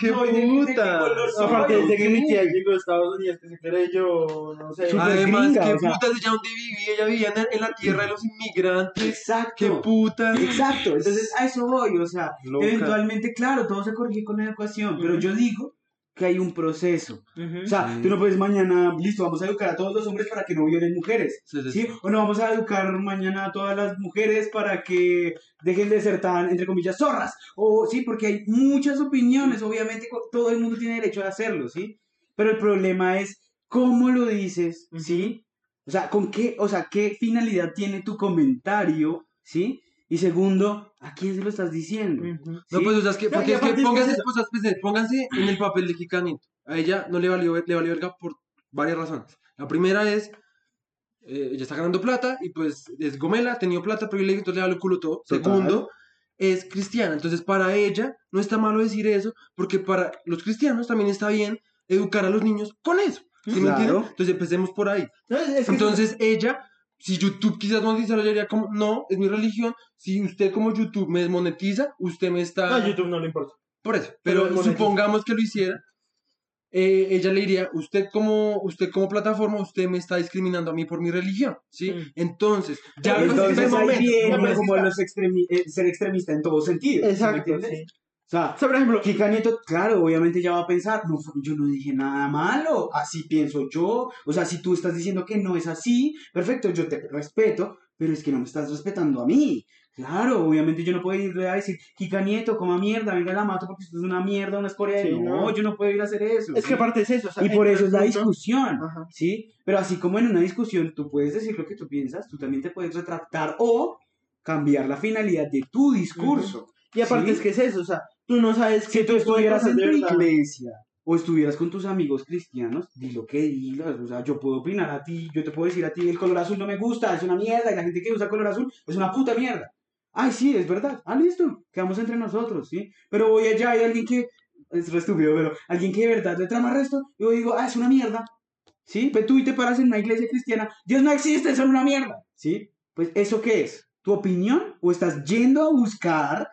¡Qué soy. Aparte, desde que mi tía llegó a Estados Unidos, que se creyó, no sé. Además, gringa, qué o sea. putas, ella donde vivía, ella vivía en, en la tierra de los inmigrantes. Exacto. ¡Qué putas! Exacto, entonces a eso voy, o sea, Loca. eventualmente, claro, todo se corrige con la educación, pero yo digo que hay un proceso. O sea, Sí. tú no puedes mañana, listo, vamos a educar a todos los hombres para que no violen mujeres. Sí, sí, ¿Sí? sí. O no vamos a educar mañana a todas las mujeres para que dejen de ser tan, entre comillas, zorras. O sí, porque hay muchas opiniones, obviamente todo el mundo tiene derecho a hacerlo, ¿sí? Pero el problema es cómo lo dices, ¿sí? O sea, con qué, o sea, qué finalidad tiene tu comentario, ¿sí? Y segundo, ¿a quién se lo estás diciendo? No, ¿Sí? pues, o sea, es que, No, porque es que pónganse, pues, pónganse en el papel de Kikanito. A ella no le valió, le valió verga por varias razones. La primera es, eh, ella está ganando plata y pues es gomela, ha tenido plata, privilegio, entonces le vale el culo todo. Total. Segundo, es cristiana, entonces para ella no está malo decir eso, porque para los cristianos también está bien educar a los niños con eso. ¿Sí me Claro. entienden? Entonces empecemos por ahí. No, es- es que- Entonces ella, si YouTube quizás monetiza, yo diría como, no, es mi religión. Si usted como YouTube me desmonetiza, usted me está... No, YouTube no le importa. Por eso. Pero Pero supongamos que lo hiciera. eh, ella le diría, usted como, usted como plataforma, usted me está discriminando a mí por mi religión, ¿sí? Mm. Entonces, ya Entonces ese ahí momento- viene No, es como los extremi- eh, ser extremista en todo sentido. ¿sí me Exacto, entiendes? sí. O sea, O sea, por ejemplo, Kika Nieto, claro, obviamente ya va a pensar, no, yo no dije nada malo, así pienso yo, o sea, si tú estás diciendo que no es así, perfecto, yo te respeto, pero es que no me estás respetando a mí. Claro, obviamente yo no puedo ir a decir, Kika Nieto, coma mierda, venga la mato porque esto es una mierda, una escoria de... No, no. yo no puedo ir a hacer eso. es ¿sí? que aparte es eso. o sea, Y por eso es la discusión, Ajá. ¿sí? Pero así como en una discusión tú puedes decir lo que tú piensas, tú también te puedes retractar o cambiar la finalidad de tu discurso. Y aparte Sí. es que es eso, o sea, tú no sabes Si qué tú estuvieras en verdad. iglesia o estuvieras con tus amigos cristianos, di lo que digas. O sea, yo puedo opinar a ti, yo te puedo decir a ti, el color azul no me gusta, es una mierda, y la gente que usa color azul es una puta mierda. Ay, sí, es verdad. Ah, listo, quedamos entre nosotros, ¿sí? Pero voy allá, hay alguien que, es re estúpido, pero alguien que de verdad le trama resto, y yo digo, ah, es una mierda. ¿Sí? Pues tú y te paras en una iglesia cristiana, Dios no existe, son una mierda. ¿Sí? Pues, ¿eso qué es? ¿Tu opinión? ¿O estás yendo a buscar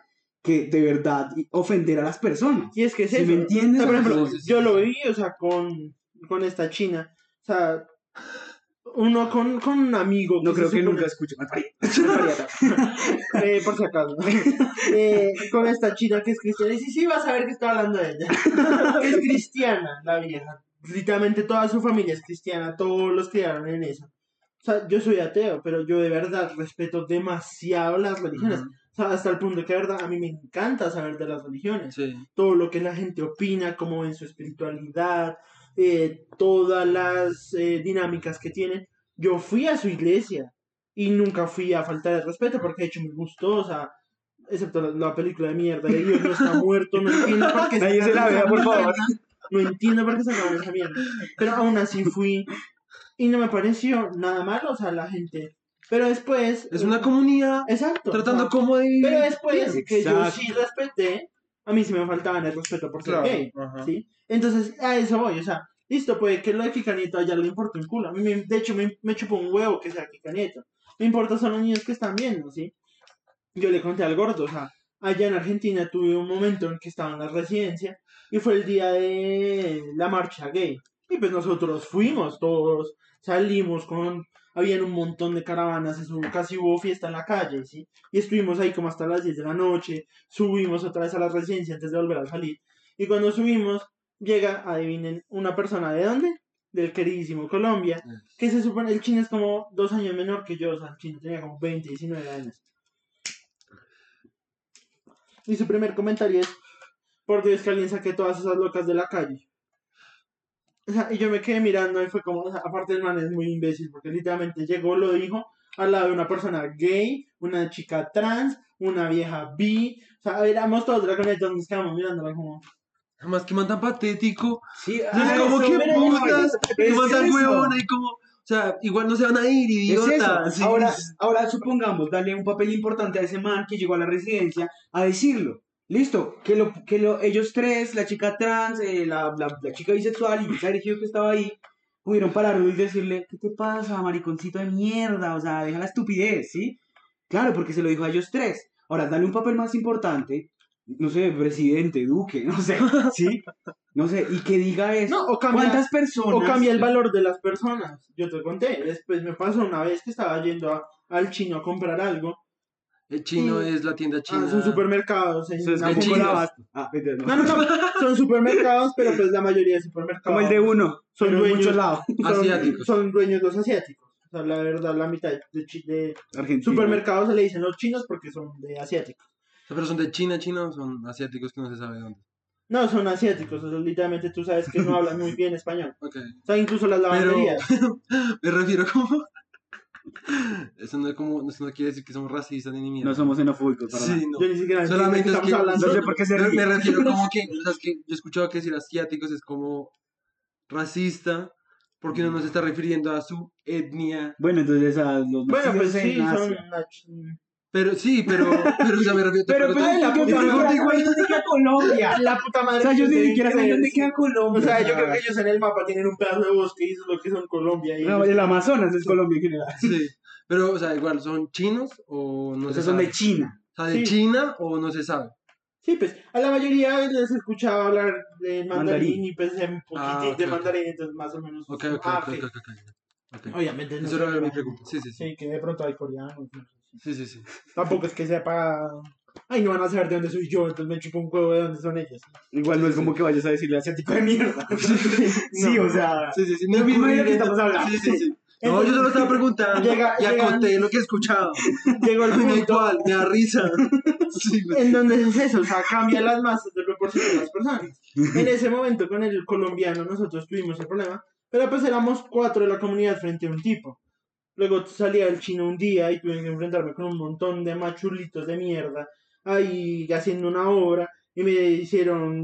que de verdad ofender a las personas? Y es que es ¿Sí eso. me entiendes? O sea, por ejemplo, yo lo viví, o sea, con, con esta china. O sea, uno con, con un amigo. No creo que supone- nunca escuche. eh, por si acaso. Eh, con esta china que es cristiana. Y sí, sí, vas a ver que está hablando de ella. que es cristiana, la vieja. Literalmente toda su familia es cristiana, todos los criaron en eso. O sea, yo soy ateo, pero yo de verdad respeto demasiado las religiones. O sea, hasta el punto que de verdad a mí me encanta saber de las religiones Sí. todo lo que la gente opina, cómo ven su espiritualidad, eh, todas las eh, dinámicas que tienen. Yo fui a su iglesia y nunca fui a faltar el respeto porque de hecho me gustó, o sea, excepto la, la película de mierda de Dios no está muerto, no entiendo por qué Nadie se la vea, por favor. No entiendo por qué sacaron esa mierda. Pero aún así fui y no me pareció nada malo, o sea, la gente. Pero después... Es una comunidad Exacto. tratando o sea, como de pero después bien. que yo sí respeté, a mí sí me faltaban el respeto por ser Claro, gay, ajá. ¿sí? Entonces, a eso voy, o sea, listo, puede que lo de Kikanieto a ella le importa un culo. A mí, me- de hecho, me, me chupó un huevo que sea Kikanieto. Me importa son los niños que están viendo, ¿sí? Yo le conté al gordo, o sea, allá en Argentina tuve un momento en que estaba en la residencia y fue el día de la marcha gay. Y pues nosotros fuimos todos, salimos con... Habían un montón de caravanas, eso, casi hubo fiesta en la calle, ¿sí? Y estuvimos ahí como hasta las 10 de la noche, subimos otra vez a la residencia antes de volver a salir. Y cuando subimos, llega, adivinen, una persona de dónde? Del queridísimo Colombia, que se supone, el chino es como dos años menor que yo, o sea, el chino tenía como 20, 19 años. Y su primer comentario es, por Dios que alguien saque todas esas locas de la calle. O sea, y yo me quedé mirando y fue como, o sea, aparte el man es muy imbécil, porque literalmente llegó, lo dijo, al lado de una persona gay, una chica trans, una vieja bi, o sea, éramos todos dragonetos, nos quedamos mirándola como... Además, que man tan patético. Sí, Es ah, como eso, que putas, es que man tan huevona y como. O sea, igual no se van a ir, Es idiota. eso. sí. Ahora, ahora supongamos, darle un papel importante a ese man que llegó a la residencia a decirlo. Listo, que, lo, que lo, ellos tres, la chica trans, eh, la, la, la chica bisexual y el elegido que estaba ahí, pudieron pararlo y decirle, ¿qué te pasa, mariconcito de mierda? O sea, deja la estupidez, ¿sí? Claro, porque se lo dijo a ellos tres. Ahora, dale un papel más importante, no sé, presidente, duque, no sé, ¿sí? No sé, y que diga eso. No, o cambia, ¿Cuántas personas? o cambia el valor de las personas. Yo te conté. Después me pasó una vez que estaba yendo a- al chino a comprar algo. El chino y- es la tienda china. Ah, son supermercados. en es la. Ah, no. No, no, no. Son supermercados, pero pues la mayoría de supermercados. Como el de uno, Son pero dueños- muchos lados. son, Asiáticos. son dueños los asiáticos. O sea, la verdad, la mitad de, de Argentina. supermercados se le dicen los chinos porque son de asiáticos. O sea, pero son de China, China, o son asiáticos que no se sabe dónde. No, son asiáticos. O sea, literalmente tú sabes que no hablan muy bien español. Ok. O sea, incluso las Pero lavanderías. me refiero como. Eso no, es como, eso no quiere decir que somos racistas ni ni mierda. No somos xenofóbicos para nada. Sí, no. Yo ni siquiera Solamente es qué que estamos hablando. No sé por qué se me, ríe. me refiero como que, o sea, es que yo he escuchado que decir asiáticos es como racista porque no se está refiriendo a su etnia. Bueno, entonces a los Bueno, pues sí, son Pero sí, pero, pero o sea, me refiero Pero pues ay, la puta madre. saben dónde queda Colombia. La puta madre. O sea, yo ni se siquiera sé dónde queda Colombia. O sea, yo creo que ellos en el mapa tienen un pedazo de bosque y eso es lo que son Colombia. Y No, el Amazonas es Colombia en general. Sí, pero, o sea, igual, ¿son chinos o no O se sea, son sabe? de China. O sea, de Sí. China o no se sabe. Sí, pues a la mayoría les escuchaba hablar de mandarín, Mandarín. y pues un poquitín Ah, ok, de mandarín, entonces más o menos. Ok, ok, ah, ok, ok. Obviamente no Eso era mi pero- pregunta. Sí, sí, sí. Sí, que de pronto hay coreanos. No. Sí, sí, sí. Tampoco es que sepa. Ay, no van a saber de dónde soy yo, entonces me chupo un huevo de dónde son ellos. Igual no es como que vayas a decirle asiático de mierda. sí, No. o sea. Sí, sí, sí. Lo mismo de que estamos hablando. Sí, sí, sí. No, yo solo estaba preguntando llega- y llegan- acoté lo que he escuchado. Llegó el Me da punto igual, me da risa. Sí, güey. en donde es eso, o sea, cambia las masas de proporción de las personas. En ese momento con el colombiano nosotros tuvimos el problema, pero pues éramos cuatro de la comunidad frente a un tipo. Luego salía el chino un día y tuve que enfrentarme con un montón de machulitos de mierda ahí haciendo una obra y me hicieron,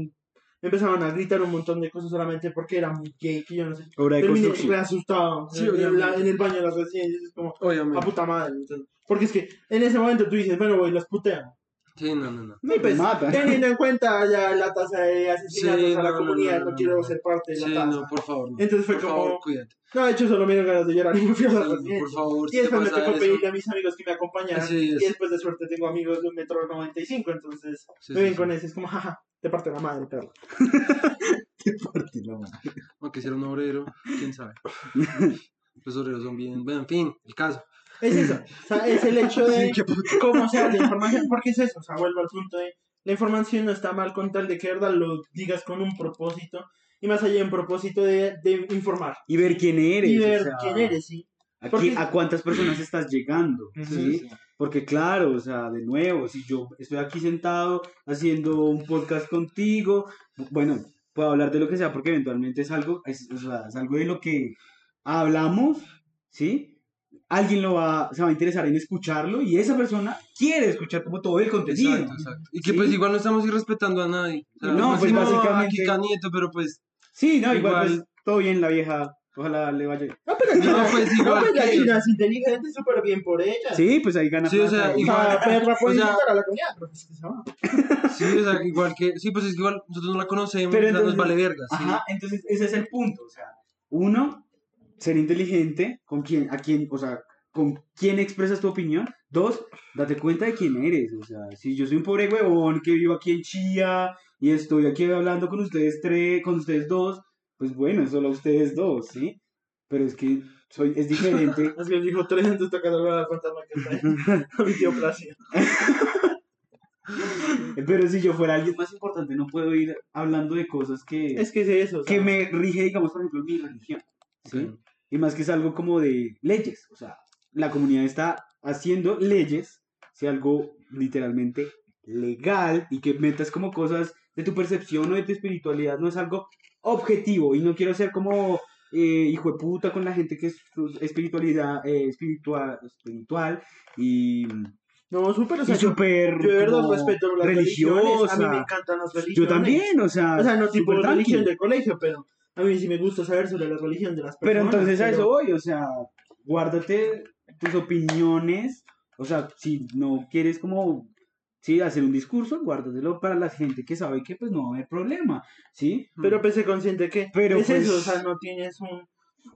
me empezaban a gritar un montón de cosas solamente porque era muy gay, que yo no sé. Obra de Terminé construcción. re asustado Sí, en, en la- obviamente. en el baño de las residencias, es como, a Obviamente. puta madre. entonces, porque es que en ese momento tú dices, bueno, voy, los puteo. Sí, no, no, no. Sí, pues, matan. teniendo en cuenta ya la tasa de asesinatos Sí, a la no, comunidad, no, no, no, quiero ser parte de la Sí, tasa. no, por favor. No. Entonces fue por como, favor, cuídate. no, de hecho solo me dio ganas de llorar y me fui a la Sí, por favor, Y si te después me tocó eso- pedirle a mis amigos que me acompañaran. Sí, y es- después de suerte tengo amigos de un metro 95, entonces Sí, me sí, ven sí. con ese, es como, jaja, te parte la madre, perro. Aunque si era un obrero, quién sabe. Los obreros son bien. Bueno, en fin, el caso. Es eso, o sea, es el hecho de cómo se hace la información, porque es eso, o sea, vuelvo al punto de la información no está mal con tal de que verdad lo digas con un propósito y más allá un propósito de, de informar Y ver quién eres. y o ver sea, quién eres, sí. a Porque- qui- ¿A cuántas personas estás llegando? ¿sí? Porque claro, o sea, de nuevo, si yo estoy aquí sentado haciendo un podcast contigo, bueno, puedo hablar de lo que sea porque eventualmente es algo, es, o sea, es algo de lo que hablamos, ¿sí? Alguien lo va, se va a interesar en escucharlo y esa persona quiere escuchar como todo el contenido. Exacto, exacto. Y que Sí. pues igual no estamos irrespetando a nadie. O sea, No, pues, máximo básicamente- Aquí Canieto, pero pues. Sí, no, igual, Igual. pues todo bien la vieja, ojalá le vaya. No, pero No, pues, no, igual pues, la que- China es inteligente, súper bien por ella. Sí, pues ahí gana Sí, o sea, plata. O igual- sea, perra puede o sea- invitar a la comunidad, pero es que se va. Sí, o sea, igual que. Sí, pues es que igual nosotros no la conocemos, Pero entonces- nos vale verga. Sí. Ajá, entonces ese es el punto, o sea, uno, ser inteligente con quién, a quién, o sea, con quién expresas tu opinión. Dos, date cuenta de quién eres, o sea, si yo soy un pobre huevón que vivo aquí en Chía y estoy aquí hablando con ustedes tres, con ustedes dos, pues bueno, es solo ustedes dos, ¿sí? Pero es que soy, es diferente. Es que dijo tres, entonces toca salvar al fantasma que está ahí. A mi tío Placio. Pero si yo fuera alguien más importante, no puedo ir hablando de cosas que, Es que es eso. o sea, que me rige, digamos, por ejemplo, mi religión. ¿sí? Sí. Y más que es algo como de leyes. O sea, la comunidad está haciendo leyes, si algo literalmente legal y que metas como cosas de tu percepción o de tu espiritualidad, no es algo objetivo. Y no quiero ser como eh, hijo de puta con la gente que es espiritualidad, eh, espiritual, espiritual y, No, súper, o sea, yo, súper yo de verdad respeto las religiones. A mí me encantan las religiones. Yo también, o sea, O sea, no tipo tranqui. religión de colegio, pero a mí sí me gusta saber sobre la religión de las personas. Pero entonces a pero- eso voy, o sea, guárdate tus opiniones, o sea, si no quieres como, sí, hacer un discurso, guárdatelo para la gente que sabe que pues no va a haber problema, ¿sí? Pero pues sé consciente que Pero, es pues, eso, o sea, no tienes un...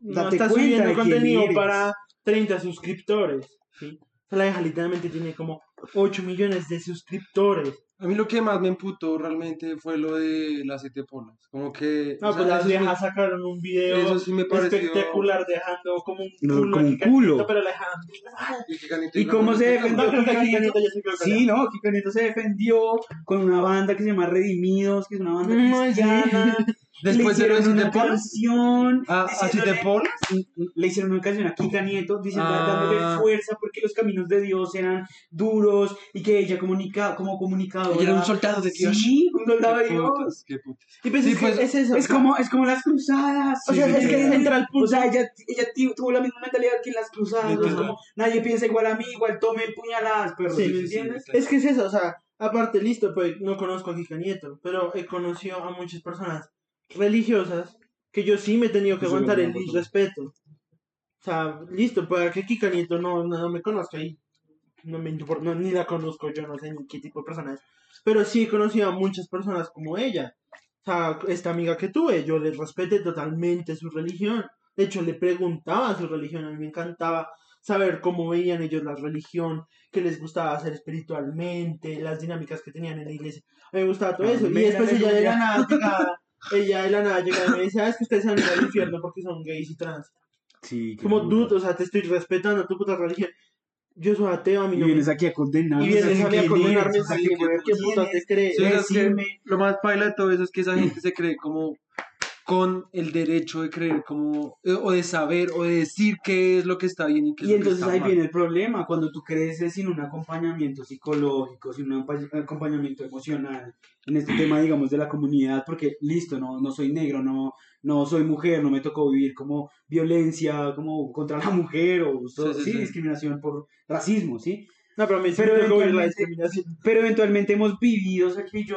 No estás subiendo contenido eres. para 30 suscriptores, ¿sí? O sea, la vieja literalmente tiene como 8 millones de suscriptores. A mí lo que más me emputó realmente fue lo de las siete polas. Como que. No, o sea, pues las me- viejas sacaron un video Eso sí me pareció. espectacular dejando como un No, culo. como un aquí caliente, culo. Pero la dejaban... Y, ¿Y cómo se defendió? No, quedó Sí, no, Kiko Nieto se defendió con una banda que se llama Redimidos, que es una banda No, cristiana. Después le hicieron una canción. ¿A, le hicieron una canción a Kika Nieto diciendo, Ah. dándole fuerza porque los caminos de Dios eran duros y que ella comunica, como comunicadora. Ella era un soldado de Dios. Sí, un soldado de Dios. putas, qué putas. Y pues Sí, es, que pues, es eso. Es como, es como las cruzadas. O sea, ¿sí? es que entra el punto. O sea, ella, ella tuvo la misma mentalidad que las cruzadas. Es como, nadie piensa igual a mí, igual tomen puñaladas, pero Sí, ¿sí sí, me sí, entiendes? sí. Es que es eso, o sea, aparte, listo, pues no conozco a Kika Nieto, pero he conocido a muchas personas religiosas que yo sí me he tenido que Eso aguantar el irrespeto. O sea, listo, para que Kika Nieto no, no, no me conozca y no me no, ni la conozco, yo no sé ni qué tipo de persona es. Pero sí he conocido a muchas personas como ella. O sea, esta amiga que tuve, yo le respeté totalmente su religión. De hecho, le preguntaba su religión, a mí me encantaba saber cómo veían ellos la religión, qué les gustaba hacer espiritualmente, las dinámicas que tenían en la iglesia. A mí me gustaba todo eso. Y después ella de la nada ella de la nada llegaba y me decía, "Ah, es que ustedes se van a ir al infierno porque son gays y trans. Sí, Como dude, o sea, te estoy respetando tu puta religión. Yo soy ateo, a mí Y no me... vienes aquí a condenarme. Y vienes a mí a ¿quién condenarme, sea, sí, ¿qué ¿qué poder puta te crees? Que lo más paila de todo eso es que esa gente se cree como con el derecho de creer como eh, o de saber o de decir qué es lo que está bien y qué es Y lo que entonces está ahí mal. viene el problema, cuando tú creces sin un acompañamiento psicológico, sin un acompañamiento emocional en este tema, digamos, de la comunidad, porque listo, no, no soy negro, no, no soy mujer, no me tocó vivir como violencia como contra la mujer o sí. discriminación por racismo, ¿sí? No, pero me la eventualmente- discriminación. Pero eventualmente hemos vivido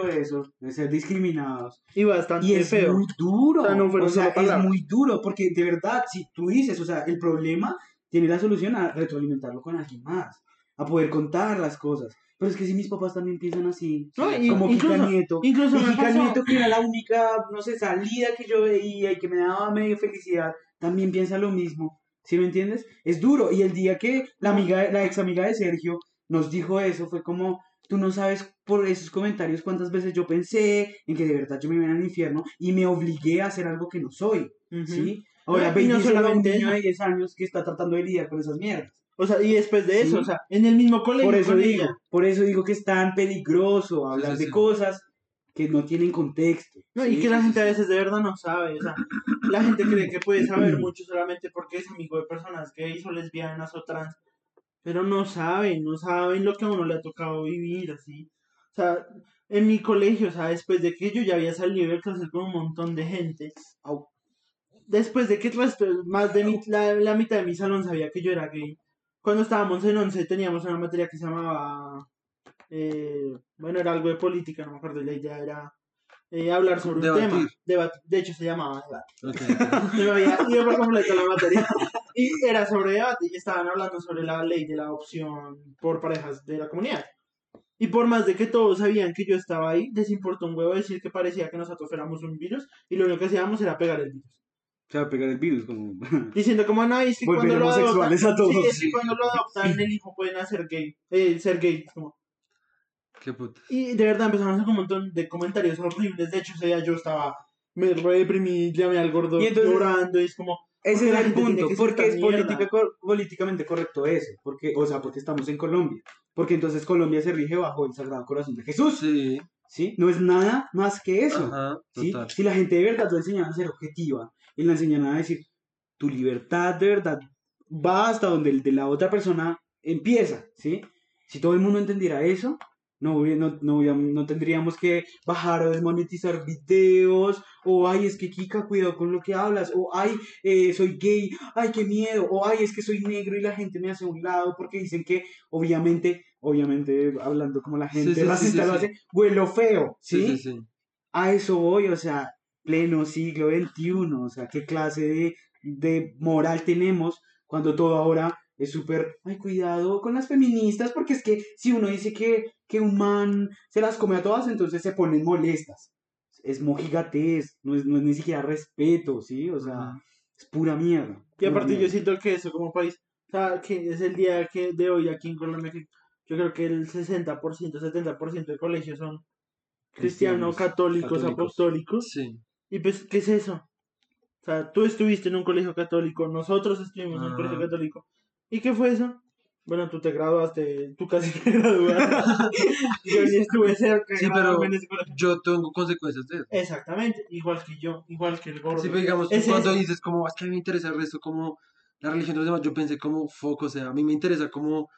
de eso, de ser discriminados. Y bastante Y es feo. muy duro. O sea, no O sea, es muy duro, porque de verdad, si tú dices, o sea, el problema tiene la solución a retroalimentarlo con alguien más, a poder contar las cosas. Pero es que si mis papás también piensan así, No, y- como Kika incluso- Nieto. incluso y Kika Nieto, que era la única, no sé, salida que yo veía y que me daba medio felicidad, también piensa lo mismo. ¿Sí me entiendes? Es duro. Y el día que la amiga, la ex amiga de Sergio nos dijo eso, fue como, tú no sabes por esos comentarios cuántas veces yo pensé en que de verdad yo me iba al infierno y me obligué a hacer algo que no soy. ¿Sí? Ahora, y no a un solamente niño de 10 años que está tratando de lidiar con esas mierdas. O sea, y después de eso, Sí. o sea, en el mismo colegio Por eso digo, ella. por eso digo que es tan peligroso hablar sí, de cosas que no tienen contexto. No, y que la gente a veces de verdad no sabe, o sea, la gente cree que puede saber mucho solamente porque es amigo de personas gays o lesbianas o trans, pero no saben, no saben lo que a uno le ha tocado vivir, así. O sea, en mi colegio, o sea, después de que yo ya había salido de clases con un montón de gente, au, después de que más de mi- la, la mitad de mi salón sabía que yo era gay, cuando estábamos en 11 teníamos una materia que se llamaba, eh, bueno, era algo de política, no me acuerdo, la idea era eh, hablar sobre un tema. Debat- de hecho, se llamaba debate. Ok, ok. Yo me había ido por completo la materia. Y era sobre debate y estaban hablando sobre la ley de la adopción por parejas de la comunidad. Y por más de que todos sabían que yo estaba ahí, les importó un huevo decir que parecía que nosotros fuéramos un virus y lo único que hacíamos era pegar el virus. Se va a pegar el virus como... Diciendo como, no, es que cuando lo adoptan, a todos. sí, es que cuando lo adoptan el hijo pueden hacer gay, eh, ser gay. Como. Qué puta. Y de verdad empezaron a hacer un montón de comentarios horribles. De hecho, ese día yo estaba, me re deprimí, llamé al gordo Y entonces- llorando y es como, Ese la el punto, porque es mierda. política, cor- políticamente correcto eso, porque, o sea, porque estamos en Colombia, porque entonces Colombia se rige bajo el Sagrado Corazón de Jesús, Sí, ¿sí? No es nada más que eso, ajá, ¿sí? Si la gente de verdad lo enseñan a ser objetiva y la enseñan a decir, tu libertad de verdad va hasta donde el de la otra persona empieza, ¿sí? Si todo el mundo entendiera eso, no, no, no, no tendríamos que bajar o desmonetizar videos, o ay, es que Kika, cuidado con lo que hablas, o ay, eh, soy gay, ay, qué miedo, o ay, es que soy negro y la gente me hace a un lado porque dicen que, obviamente, obviamente, hablando como la gente sí, sí, racista sí, lo hace, huelo feo, ¿sí? Sí, sí, sí. A eso voy, o sea, pleno siglo XXI, o sea, qué clase de, de moral tenemos cuando todo ahora es súper, ay, cuidado con las feministas, porque es que si uno dice que, que un man se las come a todas, entonces se ponen molestas. Es mojigatez, no es, no es ni siquiera respeto, ¿sí? O sea, es pura mierda. Y aparte pura yo mierda. siento que eso como país, o sea, que es el día que de hoy aquí en Colombia, que yo creo que el 60%, 70% de colegios son cristianos, Cristianos, católicos, católicos. apostólicos. Sí. Y pues, ¿qué es eso? O sea, tú estuviste en un colegio católico, nosotros estuvimos en un colegio católico. ¿Y qué fue eso? Bueno, tú te graduaste, tú casi te graduaste. yo ni estuve cerca Sí, pero yo tengo consecuencias de eso. Exactamente, igual que yo, igual que el gordo. Sí, pero digamos, Es cuando dices como, es que a mí me interesa el resto, como la religión de los demás, yo pensé como foco, o sea, a mí me interesa como,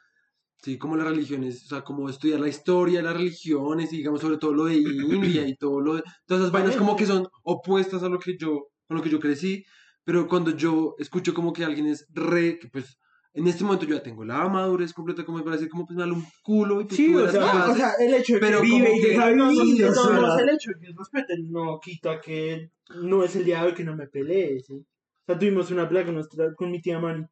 sí, como las religiones, o sea, como estudiar la historia de las religiones, y digamos, sobre todo lo de India y todo lo de, todas esas vainas como que son opuestas a lo que yo, con lo que yo crecí, pero cuando yo escucho como que alguien es re, que pues, en este momento yo ya tengo la madurez completa, como para decir, como pues me da un culo y pues Sí, tú o sea, o sea, el hecho de Pero que como Vive y que- deja No, no, vivir, de o todos sea, modos, el hecho de que respeten no quita que no es el día de hoy que no me pelee, ¿sí? O sea, tuvimos una pelea con, nuestra, con mi tía Mari,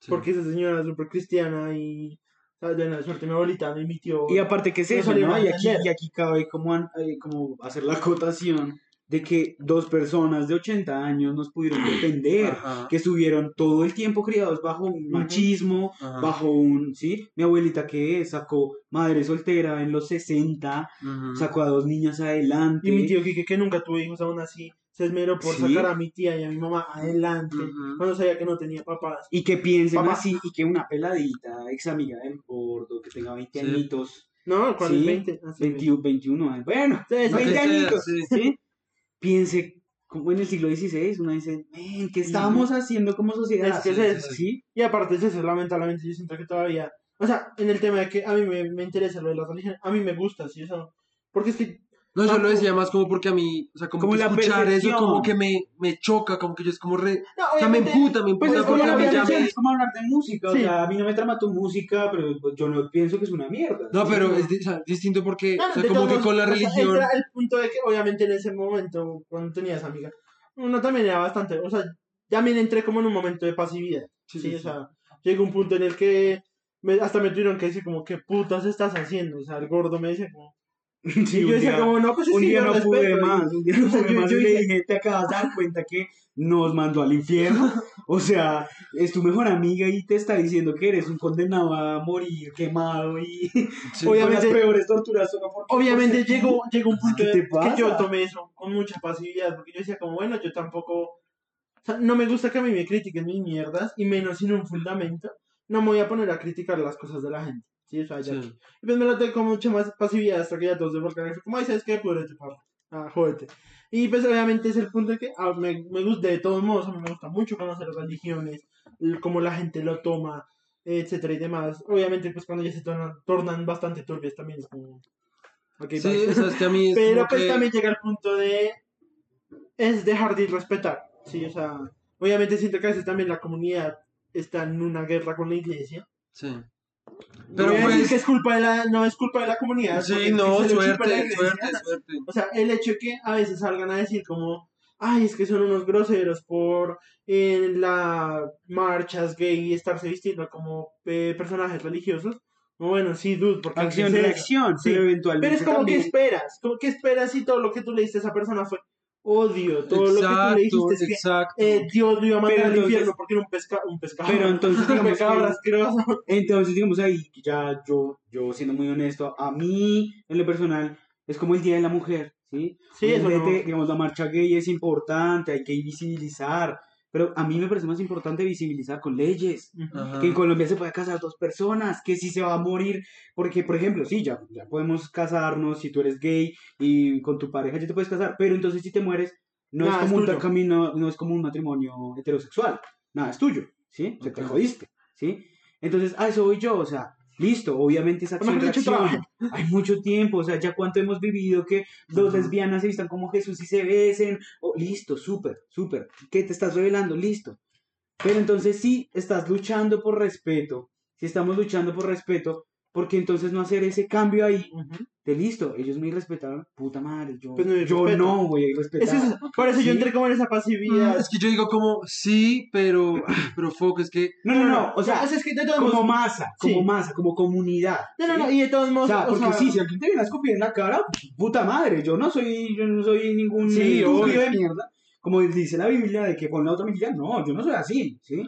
Sí. porque esa señora es súper cristiana y. De la suerte mi abuelita y mi tío. Y aparte que es No eso, ¿no? a Y aquí, y aquí cabe como, eh, como hacer la acotación de que dos personas de 80 años nos pudieron defender, Ajá, que estuvieron todo el tiempo criados bajo un machismo, ajá, bajo un, ¿sí? Mi abuelita que sacó madre soltera en los 60, ujú. sacó a dos niñas adelante. Y mi tío Quique, que nunca tuvo hijos aún así, se esmeró por Sí. sacar a mi tía y a mi mamá adelante, cuando sabía que no tenía papás. Y que piensen Papá. así, y que una peladita, ex amiga del gordo, que tenga 20 Sí. añitos, No, ¿cuál Sí, es 20? Ah, sí, 21, 21 años, bueno, Sí, sí, 20 Lo que sea, añitos, sí. Piense, como en el siglo XVI, uno dice, "Men, ¿qué estamos haciendo como sociedad? Es que es eso. ¿Sí? Y aparte es eso, lamentablemente yo siento que todavía, o sea, en el tema de que a mí me, me interesa lo de la religión, a mí me gusta, sí, eso, porque es que, No, yo lo decía más como porque a mí, o sea, como, Como que la escuchar eso como que me, me choca, como que yo es como re... no, O sea, me emputa, me Pues emputa es como, porque a mí ya obviamente, me... es como hablar de música, Sí. o sea, a mí no me trama tu música, pero pues, yo no pienso que es una mierda. No, ¿sí? pero es, di- o sea, distinto porque, No, o sea, como que con la religión... entra el punto de que obviamente en ese momento, cuando tenías amiga, uno también era bastante, o sea, también entré como en un momento de pasividad, Sí, sí, o sea, llegó un punto en el que me- hasta me tuvieron que decir como, ¿qué putas estás haciendo? O sea, el gordo me decía como, Sí, y yo decía día- como, no, pues es un día no respeto", pude más, un día no pude yo- más. yo y le dije- te acabas de dar cuenta que nos mandó al infierno. O sea, es tu mejor amiga y te está diciendo que eres un condenado a morir quemado y Sí. con las Obviamente- peores torturas Obviamente llegó, llegó un punto ¿Qué de- te que yo tomé eso con mucha pasividad, porque yo decía como, bueno, yo tampoco, o sea, no me gusta que a mí me critiquen mis mierdas, y menos sin un fundamento, no me voy a poner a criticar las cosas de la gente, ¿sí? O sea, ya. Sí. Y pues me lo tengo con mucha más pasividad hasta que ya todos y fue como, ay, ¿sabes qué? Púdrete, papá, ah, jódete. Y pues obviamente es el punto de que ah, me, me gusta, de todos modos, a mí me gusta mucho conocer las religiones, el- cómo la gente lo toma, etcétera y demás. Obviamente pues cuando ya se tornan, tornan bastante turbias también es como... ok, Sí, bye. o sea, es que a mí es Pero pues que- también llega el punto de... Es dejar de respetar, sí, o sea... Obviamente siento que a veces también la comunidad está en una guerra con la iglesia. Sí. Pero Pero voy a decir pues... que es culpa de la, no es culpa de la comunidad. Sí, es no, suerte, suerte, suerte. O sea, el hecho de que a veces salgan a decir como, ay, es que son unos groseros por en las marchas gay y estarse vistiendo como eh, personajes religiosos. Bueno, sí, dude, porque Acción, reacción, Sí, pero eventualmente Pero es como también- que esperas, como que esperas si todo lo que tú le diste a esa persona fue odio, todo lo que tú le Exacto, dijiste es que exacto. eh, Dios lo iba a mandar al infierno porque era un pesca un pescado. Pero entonces un digamos que- asqueroso. Entonces, digamos ahí, ya yo, yo siendo muy honesto, a mí, en lo personal, es como el Día de la Mujer, ¿sí? Sí, eso no. Digamos, la marcha gay es importante, hay que visibilizar, pero a mí me parece más importante visibilizar con leyes. Ajá. Que en Colombia se puede casar dos personas, que si se va a morir, porque por ejemplo, sí, ya, ya podemos casarnos, si tú eres gay y con tu pareja ya te puedes casar, pero entonces si te mueres, no Nada, es es como un tuyo. camino, no es como un matrimonio heterosexual, nada, es tuyo, ¿sí? Se te jodiste, ¿sí? Entonces, a eso voy yo, o sea, listo, obviamente esa acción hay mucho tiempo, o sea, ya cuánto hemos vivido que dos lesbianas se vistan como Jesús y se besen, o, listo, súper, súper, ¿qué te estás revelando? Listo. Pero entonces sí estás luchando por respeto, si estamos luchando por respeto, porque entonces no hacer ese cambio ahí Ujú. de listo, ellos me respetaron, puta madre, yo, Pues yo no voy a respetar. Es por eso Sí. yo entré como en esa pasividad. Es que yo digo como, sí, pero, pero foco, es que No, no, no, o sea, es que de todos como modos- masa, como Sí. masa, como comunidad. No, no, ¿sí? no, y de todos O modos, sea, o porque sea, sí, si alguien te viene a escupir en la cara, puta madre, yo no soy, yo no soy ningún Sí, estúpido obvio. de mierda. Como dice la Biblia de que pon la otra mejilla, no, yo no soy así, ¿sí?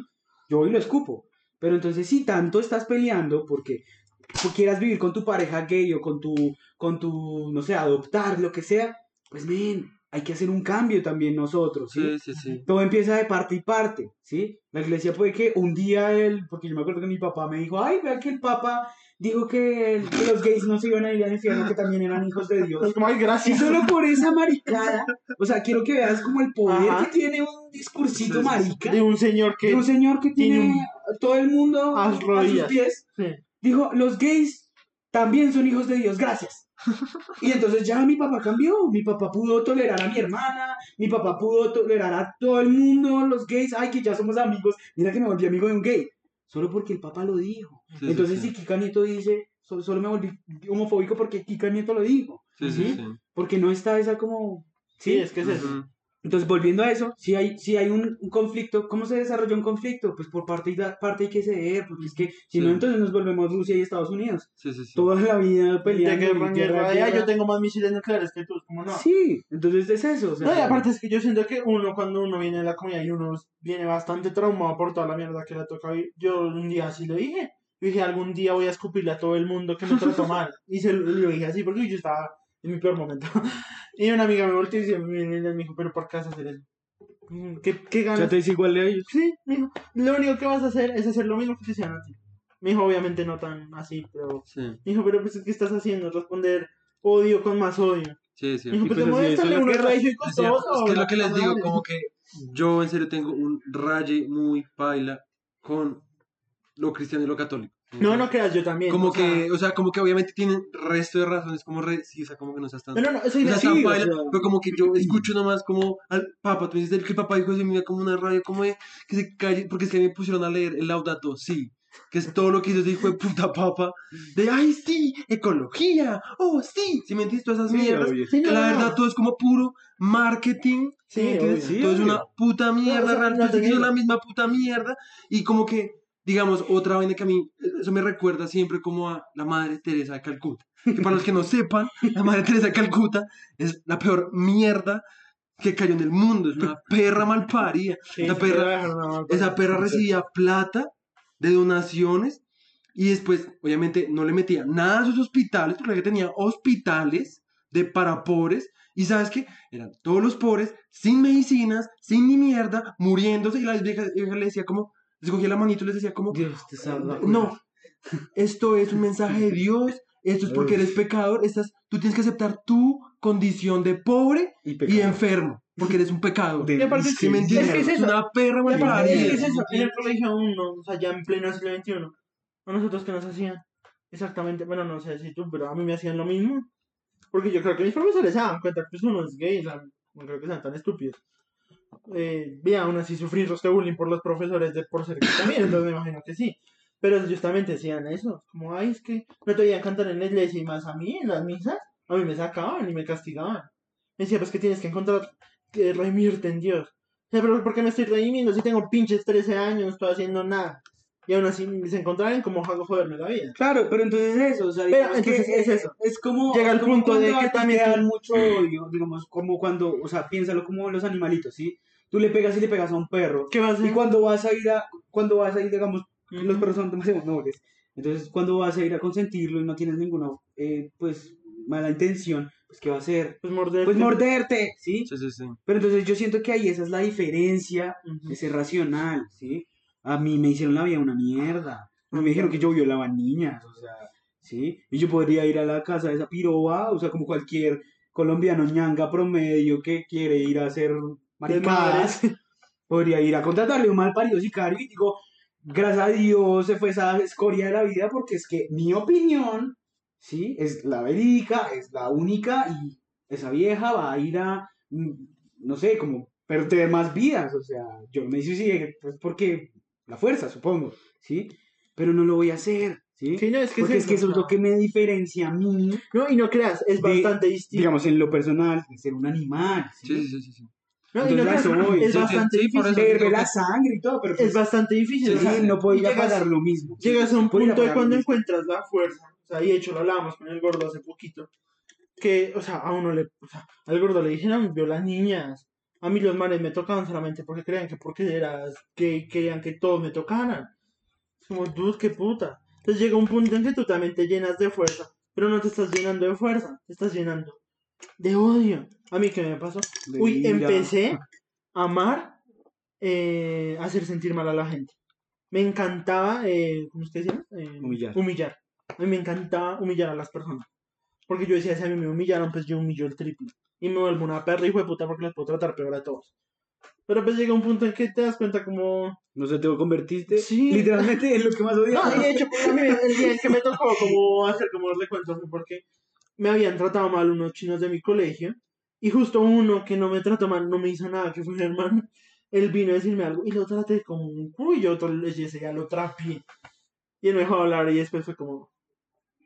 Yo voy y lo escupo. Pero entonces si tanto estás peleando porque, porque quieras vivir con tu pareja gay o con tu, con tu, no sé, adoptar, lo que sea, pues men, hay que hacer un cambio también nosotros, ¿sí? sí, sí, sí. Todo empieza de parte y parte, ¿sí? La iglesia puede que un día él, porque yo me acuerdo que mi papá me dijo, ay, vea que el papa dijo que, el- que los gays no se iban a ir al infierno, que también eran hijos de Dios. ay, Y gracias. solo por esa maricada, o sea, quiero que veas como el poder Ajá. que tiene un discursito marica, De un señor que. de un señor que tiene tiene un- todo el mundo a a sus pies. Sí. Dijo, los gays también son hijos de Dios, gracias. Y entonces ya mi papá cambió, mi papá pudo tolerar a mi hermana, mi papá pudo tolerar a todo el mundo, los gays, ay que ya somos amigos, mira que me volví amigo de un gay, solo porque el papá lo dijo. Sí, entonces sí, si Kika Nieto dice, "So- solo me volví homofóbico porque Kika Nieto lo dijo, sí, sí, ¿sí? sí. porque no está esa como... Sí, es que es eso. Entonces, volviendo a eso, si hay, si hay un, un conflicto, ¿cómo se desarrolla un conflicto? Pues por parte y da- parte hay que ceder, porque es que si Sí. no, entonces nos volvemos Rusia y Estados Unidos. Sí, sí, sí. Toda la vida De peleando. Ron guerra, Guerra, "Ay, guerra. yo tengo más misiles nucleares que tú, como no. Sí, entonces es eso. o sea, No, y aparte es que yo siento que uno, cuando uno viene de la comunidad y uno viene bastante traumado por toda la mierda que le toca vivir, yo un día así lo dije. Yo dije, algún día voy a escupirle a todo el mundo que me trató mal. Y se lo, lo dije así porque yo estaba en mi peor momento. Y una amiga me volteó y dice- me dijo, pero ¿por qué vas a hacer eso? Mm, ¿Qué, qué ganas? ya te dice igual de ellos. Sí, me dijo, lo único que vas a hacer es hacer lo mismo que te hacían a ti. Me dijo, obviamente no tan así, pero... Sí, Me dijo, pero pues, ¿qué estás haciendo? Responder odio con más odio. sí, sí. Me dijo, pues, pues es lo uno regio y costoso. es que lo que les digo, como que yo en serio tengo un raye muy paila con lo cristiano y lo católico. No, no creas, yo también. Como o sea, que, o sea, como que obviamente tienen resto de razones, como re, sí, o sea, como que no seas tan... No, no, no, eso o sea, sí, o sea- pero como que yo escucho nomás como al papa, tú dices que el papa dijo eso da como una rabia, como de que se calle, porque es que me pusieron a leer el Laudato, sí, que es todo lo que hizo ese hijo de puta papa, de ay sí, ecología, oh sí, si me entiendes todas esas Sí, mierdas. Sí, no, la no. todo es como puro marketing, Sí, todo es una puta mierda, sea, realmente no niego. la misma puta mierda, y como que, digamos, otra vaina que a mí, eso me recuerda siempre como a la Madre Teresa de Calcuta, que para los que no sepan, la Madre Teresa de Calcuta es la peor mierda que cayó en el mundo, es una perra malparida, esa perra, esa perra recibía plata de donaciones y después, obviamente, no le metía nada a sus hospitales, porque tenía hospitales de para pobres. Y sabes qué? Eran todos los pobres, sin medicinas, sin ni mierda, muriéndose. Y la vieja, vieja le decía como, les cogía la manito y les decía como, Dios te salva. no, esto es un mensaje de Dios, esto es porque eres pecador, estás, tú tienes que aceptar tu condición de pobre Y, y pecado. enfermo, porque eres un pecador. De- Y aparte, ¿Sí me es entiendes? que es eso. una perra malparida. es que es eso, en el colegio uno, o sea, ya en pleno siglo XXI, a nosotros que nos hacían exactamente, bueno, no sé si tú, pero a mí me hacían lo mismo, porque yo creo que mis profesores se dan cuenta que pues, uno es gay, o sea, no creo que sean tan estúpidos. Eh, aún así sufrir este bullying por los profesores de por ser gay también, entonces me imagino que sí. Pero ellos también decían eso, como, ay, es que no te oían cantar en la iglesia y más a mí, en las misas, a mí me sacaban y me castigaban. Me decía, pues que tienes que encontrar, que redimirte en Dios. Pero ¿por qué me estoy redimiendo si tengo pinches 13 años, no estoy haciendo nada? Y aún así se encontraran como hago joderme la vida. Claro, pero entonces eso, o sea, Pero entonces es eso. Es como Llega el como punto de que también dan mucho odio, digamos, como cuando, o sea, piénsalo como los animalitos, ¿sí? Tú le pegas y le pegas a un perro. ¿Qué vas a hacer? Y cuando vas a ir a, cuando vas a ir, digamos, Ujú. los perros son demasiado nobles. Entonces, cuando vas a ir a consentirlo y no tienes ninguna, eh, pues, mala intención, pues, ¿qué va a hacer? Pues morder. Pues morderte, ¿sí? Sí, sí, sí. Pero entonces yo siento que ahí esa es la diferencia Ujú. de ser racional, ¿sí? A mí me hicieron la vida una mierda. A mí me dijeron que yo violaba niñas, o sea, ¿sí? Y yo podría ir a la casa de esa piroba, o sea, como cualquier colombiano ñanga promedio que quiere ir a hacer maricadas, podría ir a contratarle un mal parido sicario y digo, gracias a Dios se fue esa escoria de la vida porque es que mi opinión, ¿sí? Es la verídica, es la única y esa vieja va a ir a, mm, no sé, como perder más vidas, o sea, yo me suicidé pues porque la fuerza, supongo, ¿sí? Pero no lo voy a hacer, ¿sí? Sí, no, es que Porque es que eso es lo que me diferencia a mí, No, y no creas, es de- bastante distinto. digamos, en lo personal, de ser un animal. ¿sí? Sí, sí, sí, sí. no, y no creas, eso voy. es bastante difícil. Ver la sangre y todo, pero Es pues, bastante difícil. no podía llegas- pagar lo mismo. Llegas a un punto de cuando encuentras la fuerza. O sea, y de hecho lo hablábamos con el gordo hace poquito. Que, o sea, a uno le. O sea, al gordo le dijeron, vio las niñas. A mí los manes me tocaban solamente porque creían que porque eras que querían que todos me tocaran. Como, dude, qué puta. Entonces llega un punto en que tú también te llenas de fuerza. Pero no te estás llenando de fuerza, te estás llenando de odio. A mí, ¿qué me pasó? De Uy, ira. empecé a amar eh, hacer sentir mal a la gente. Me encantaba, eh, ¿cómo se llama? Eh, Humillar. Humillar. A mí me encantaba humillar a las personas. Porque yo decía, si a mí me humillaron, pues yo humillo el triple. Y me vuelvo una perra hijo de puta porque los puedo tratar peor a todos. Pero pues llega un punto en que te das cuenta como... No sé, te convertiste Sí. literalmente en lo que más No, odiaba. y de hecho, pues, a mí el día en que me tocó como hacer como los recuentos fue porque me habían tratado mal unos chinos de mi colegio y justo uno que no me trató mal, no me hizo nada, que fue mi hermano, él vino a decirme algo y lo traté como un culo y yo otro le ya lo trapié. Y él me dejó hablar y después fue como,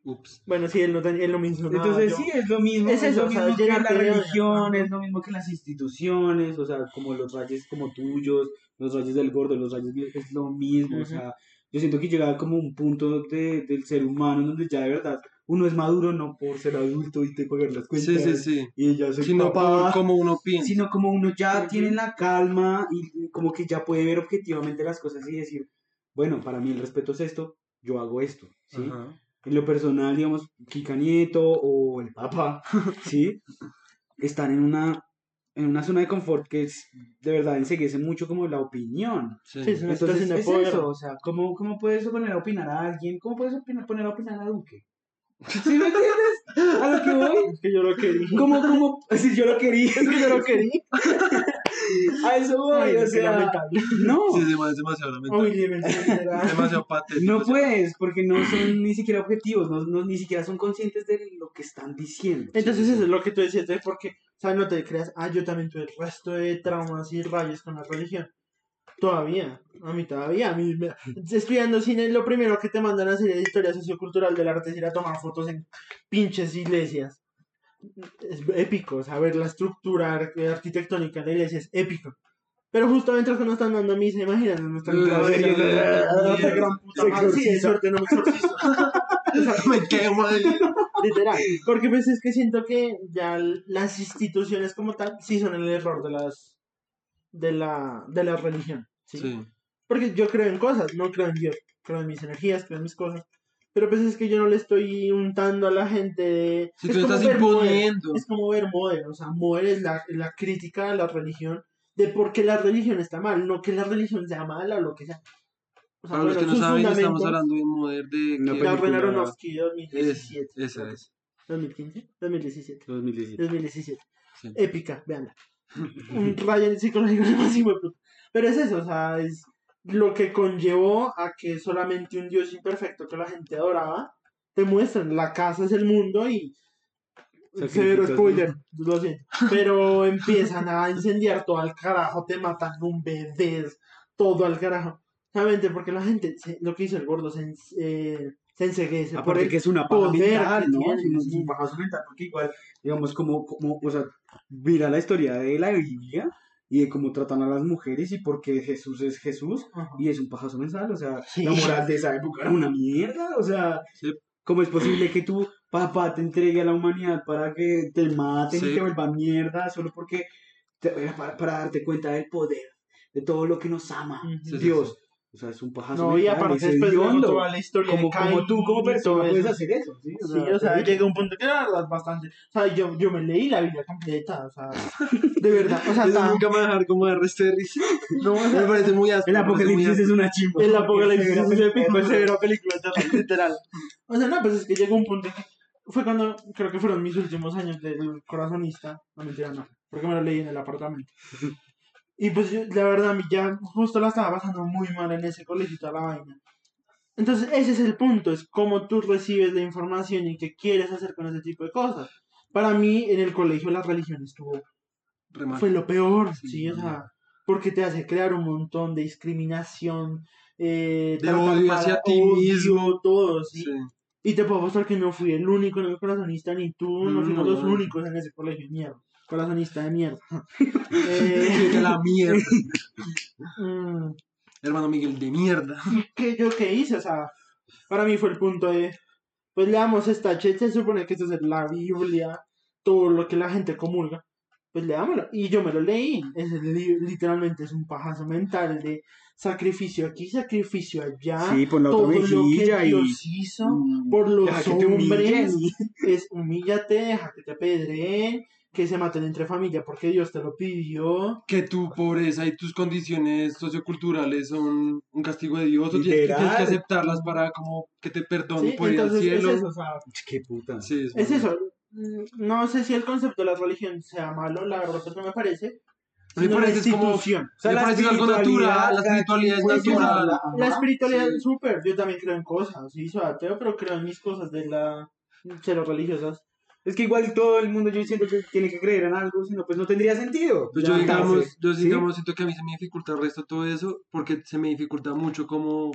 Ups. bueno, sí, él no, ten- él no me hizo nada. Entonces yo- sí, es lo mismo, Es es, eso, lo o sea, mismo que la religión, es lo mismo que las instituciones, o sea, como los rayos como tuyos, los rayos del gordo, los rayos es lo mismo, o sea, yo siento que llega como un punto de, del ser humano donde ya de verdad uno es maduro no por ser adulto y te pagar las cuentas Sí, sí, sí. y ya Sino papá, cómo uno piensa. sino como uno ya tiene la calma y como que ya puede ver objetivamente las cosas y decir, bueno, para mí el respeto es esto, yo hago esto, ¿sí? Ajá. En lo personal, digamos, Kika Nieto o el Papa, ¿sí? Están en una, en una zona de confort que es, de verdad enseguece mucho como la opinión. Sí. Sí, Entonces, es poder. eso, o sea, ¿cómo, ¿cómo puedes poner a opinar a alguien? ¿Cómo puedes opinar, poner a opinar a Duque? ¿Sí me entiendes? A lo que voy. Es que yo lo quería. ¿Cómo, cómo? Si yo lo quería. Es que yo lo quería. A eso voy, Ay, o sea, lamentable. no. Sí, sí, es demasiado lamentable. Uy, demasiado. demasiado patético. No puedes, porque no son ni siquiera objetivos, no, no- ni siquiera son conscientes de lo que están diciendo. Entonces eso es lo que tú decías, ¿eh? porque, o sea, no te creas, ah, yo también tuve el resto de traumas y rayos con la religión. Todavía, a mí todavía, a mí, me- estudiando cine, lo primero que te mandan a hacer es historia sociocultural del arte es ir a tomar fotos en pinches iglesias. Es épico, o sea, ver la estructura ar- arquitectónica de la iglesia es épico. Pero justo mientras que nos están dando misa, imagínate, nos están sí, qué gran puta se madre. Sí, de suerte no me exorcizo. Me quemo. Literal. Porque pues es que siento que ya las instituciones como tal sí son el error de las de la de la religión. ¿sí? Sí. Porque yo creo en cosas, no creo en Dios, creo en mis energías, creo en mis cosas. Pero pues es que yo no le estoy untando a la gente de... Si es tú como estás imponiendo. Es como ver Moder, o sea, Moder es la, la crítica a la religión de por qué la religión está mal, no que la religión sea mala o lo que sea. O sea, Para los bueno, que no saben, estamos hablando de Moder de Una que- Darren Aronofsky, es, 2017. esa es. 2015, 2017. 2017. 2017. Sí. Épica, veanla. Un rayo psicológico más hijo de puta. Pero es eso, o sea, es lo que conllevó a que solamente un Dios imperfecto que la gente adoraba te muestran la casa es el mundo y severo spoiler, lo siento. Pero empiezan a incendiar todo al carajo, te matan un bebé, todo al carajo. Solamente porque la gente, se- lo que hizo el gordo, se, eh, se enseguece por Aparte el que es una paja mental, ¿no? tiene. Es un pajazo mental, porque igual, digamos, como, como, o sea, mira la historia de la Biblia y de cómo tratan a las mujeres y por qué Jesús es Jesús Ajá. y es un pajazo mental, o sea, Sí. la moral de esa época era una mierda, o sea, Sí. ¿cómo es posible que tu papá te entregue a la humanidad para que te maten y te vuelvan mierda solo porque, te- para, para darte cuenta del poder, de todo lo que nos ama Ujú. Sí, sí, Dios? O sea, es un pajazo No, y mental, aparte es después hediondo. toda la historia como, de como tú como persona puedes hacer eso, ¿sí? Sí, o sea, llega un punto que la verdad es bastante. O sea, yo, yo me leí la Biblia completa, o sea, de verdad. O sea, Eso nunca me va a dejar como de resto de risa. no, o Me sea, parece muy áspero. El me apocalipsis es una chimba. el apocalipsis es épico, película. severa película, de literal. O sea, no, pues es que llegó un punto que fue cuando creo que fueron mis últimos años del corazonista. No mentira, no, porque me lo leí en el apartamento. Y pues yo, la verdad, ya justo la estaba pasando muy mal en ese colegio y toda la vaina. Entonces, ese es el punto, es cómo tú recibes la información y qué quieres hacer con ese tipo de cosas. Para mí, en el colegio, la religión estuvo fue lo peor, Sí, sí, o no. sea, porque te hace crear un montón de discriminación, eh, De odio hacia ti mismo. todo, ¿sí? Sí. Y te puedo mostrar que no fui el único, no el corazonista, ni tú, no Mm, fuimos los no. únicos en ese colegio mierda. Corazonista de mierda. Eh, que la mierda. mm, Hermano Miguel de mierda. ¿qué, ¿Yo qué hice? O sea, para mí fue el punto de, pues leamos esta che, se supone que esto es la Biblia, todo lo que la gente comulga, pues leámoslo. Y yo me lo leí, es li- literalmente es un pajazo mental de sacrificio aquí, sacrificio allá, Sí, pon la otra todo lo que y... Dios hizo Mm, por los hombres, es humíllate, deja que te apedreen, que se maten entre familia porque Dios te lo pidió. Que tu pobreza y tus condiciones socioculturales son un castigo de Dios. O tienes que, Literal. tienes que aceptarlas para como que te perdone ¿sí? por ir al Entonces es cielo. eso, o sea, Qué puta. Sí, es, Es eso. mm, No sé si el concepto de la religión sea malo, la verdad pues no me parece. Me parece como-. O sea, Me la parece algo natural, la espiritualidad es Pues, natural. la- espiritualidad sí. es súper. Yo también creo en cosas. Sí, soy ateo, pero creo en mis cosas de la cero religiosas. Es que igual todo el mundo yo siento que tiene que creer en algo, si no, pues no tendría sentido. Pues yo digamos, yo ¿sí? digamos, siento que a mí se me dificulta el resto todo eso, porque se me dificulta mucho como,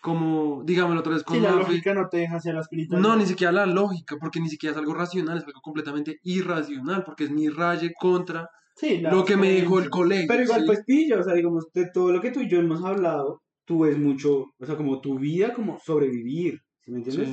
como, digámoslo otra vez con la lógica no te deja hacer la espiritualidad. No, ni siquiera la lógica, porque ni siquiera es algo racional, es algo completamente irracional, porque es mi raye contra Sí, lo que me dejó el colegio. Pero igual, pues pillo, o sea, digamos, de todo lo que tú y yo hemos hablado, tú ves mucho, o sea, como tu vida, como sobrevivir, ¿sí me entiendes?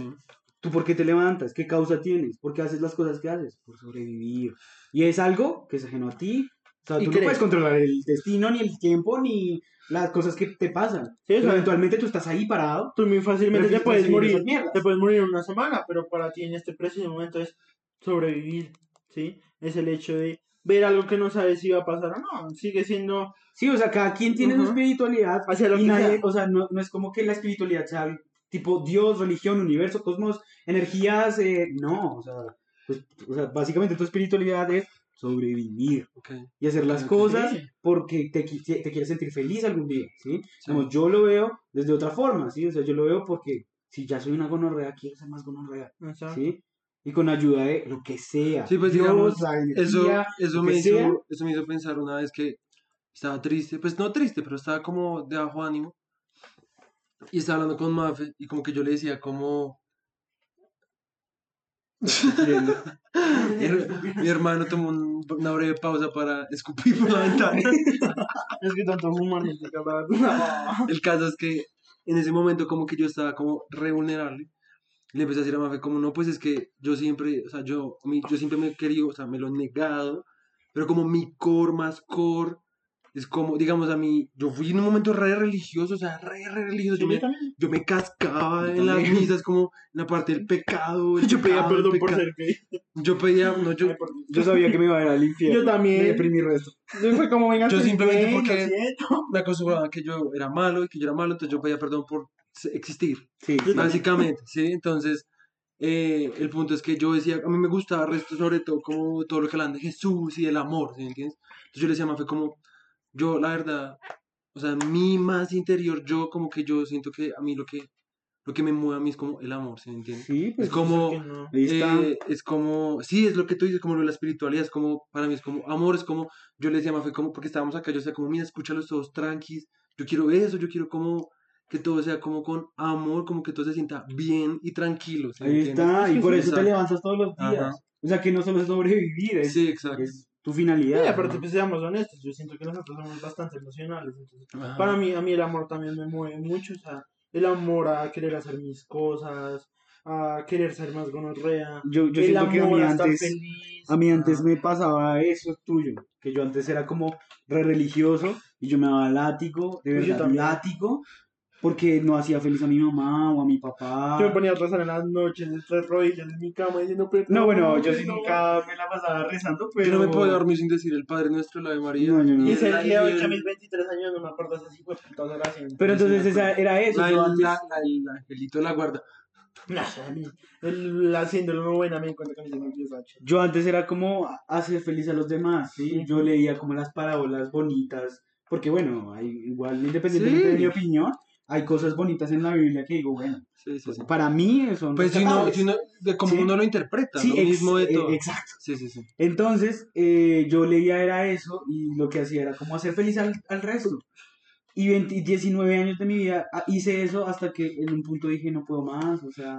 ¿Tú por qué te levantas? ¿Qué causa tienes? ¿Por qué haces las cosas que haces? Por sobrevivir. Y es algo que es ajeno a ti. O sea, tú no crees. puedes controlar el destino, ni el tiempo, ni las cosas que te pasan. Sí, Pero eventualmente tú estás ahí parado. tú muy fácilmente te puedes morir. Te puedes morir en una semana, pero para ti en este preciso momento es sobrevivir. ¿Sí? Es el hecho de ver algo que no sabes si va a pasar o no. Sigue siendo Sí, o sea, cada quien tiene su Ujú. espiritualidad. hacia lo Y que nadie, sea. o sea, no, no es como que la espiritualidad sea tipo Dios, religión, universo, cosmos, energías, eh, no, o sea, pues, o sea, básicamente tu espiritualidad es sobrevivir Ok, y hacer las Ok. cosas porque te, te quieres sentir feliz algún día, ¿sí? sí. Como yo lo veo desde otra forma, ¿sí? O sea, yo lo veo porque si ya soy una gonorrea, quiero ser más gonorrea, Exacto. ¿sí? Y con ayuda de lo que sea. Sí, pues, Dios, digamos, la Eso, energía, eso, lo me hizo, sea. eso me hizo pensar una vez que estaba triste, pues no triste, pero estaba como de bajo ánimo. Y estaba hablando con Mafe y como que yo le decía como... Mi, her- mi hermano tomó un- una breve pausa para escupir por la ventana. Es que tanto fumar no te acaba- No. El caso es que en ese momento como que yo estaba como re vulnerable. Le empecé a decir a Mafe como, no, pues es que yo siempre, o sea, yo, mi- yo siempre me he querido, o sea, me lo he negado, pero como mi core más core es como, digamos, a mí, yo fui en un momento re religioso, o sea, re, re religioso, yo me, yo me cascaba Yo en las misas como en la parte del pecado. el Yo pedía pecado, perdón por ser gay. Yo pedía, no, yo, Yo sabía que me iba a ir al infierno. Yo también. Me deprimí resto. Yo fue como venga. Yo simplemente porque- me acostumbraba que yo era malo y que yo era malo, entonces yo pedía perdón por existir. Sí, básicamente, ¿sí? Entonces, eh, el punto es que yo decía, a mí me gustaba resto sobre todo como todo lo que hablan de Jesús y del amor, ¿sí entiendes? Entonces yo le decía a Mafe como, yo la verdad, o sea, mi más interior, yo como que yo siento que a mí lo que, lo que me mueve a mí es como el amor, ¿sí me entiendes? Sí, pues Es como, que no. eh, es como, sí, es lo que tú dices, como lo de la espiritualidad, es como, para mí es como, amor, es como, yo le decía a Mafe, como, porque estábamos acá, yo decía como, mira, escúchalos todos tranquis, yo quiero eso, yo quiero como, que todo sea como con amor, como que todo se sienta bien y tranquilo, ¿sí Ahí entiendes? está, Es y por sí, eso te levantas todos los días. Ajá. O sea, que no solo es sobrevivir, es, Sí, exacto. es tu finalidad. Y aparte, ¿no? pues seamos honestos, yo siento que nosotros somos bastante emocionales. Entonces, Ajá. para mí, a mí el amor también me mueve mucho. O sea, el amor a querer hacer mis cosas, a querer ser más gonorrea. Yo, yo el siento que a amor mí a estar antes, feliz. a mí antes Ajá. me pasaba eso tuyo, que yo antes era como re religioso y yo me daba látigo, de Pues verdad, látigo, porque no hacía feliz a mi mamá o a mi papá. Yo me ponía a rezar en las noches, tres rodillas en mi cama diciendo perdón. No, bueno, yo sí perdón". nunca me la pasaba rezando, pero... Yo no me puedo dormir sin decir el Padre Nuestro, la de María. No, yo no. Y ese la- día y de el- mis 23 años no me acuerdo esas hijas putas oraciones. Pero Sí, sí, entonces esa, era eso. La, yo el, la- la- angelito de la guarda. A el, haciéndolo muy buena me. Yo antes era como hacer feliz a los demás, ¿sí? Yo leía como las parábolas bonitas, porque bueno, igual independientemente Sí. de mi opinión, hay cosas bonitas en la Biblia que digo, bueno, Sí, sí, sí. para mí son Pues si no, rescatables. si uno- de cómo Sí. uno lo interpreta, Sí, lo mismo de eh, todo. exacto. Sí, sí, sí. Entonces, eh, yo leía era eso y lo que hacía era como hacer feliz al, al resto. Y 20 y 19 años de mi vida ah, hice eso hasta que en un punto dije, no puedo más, o sea,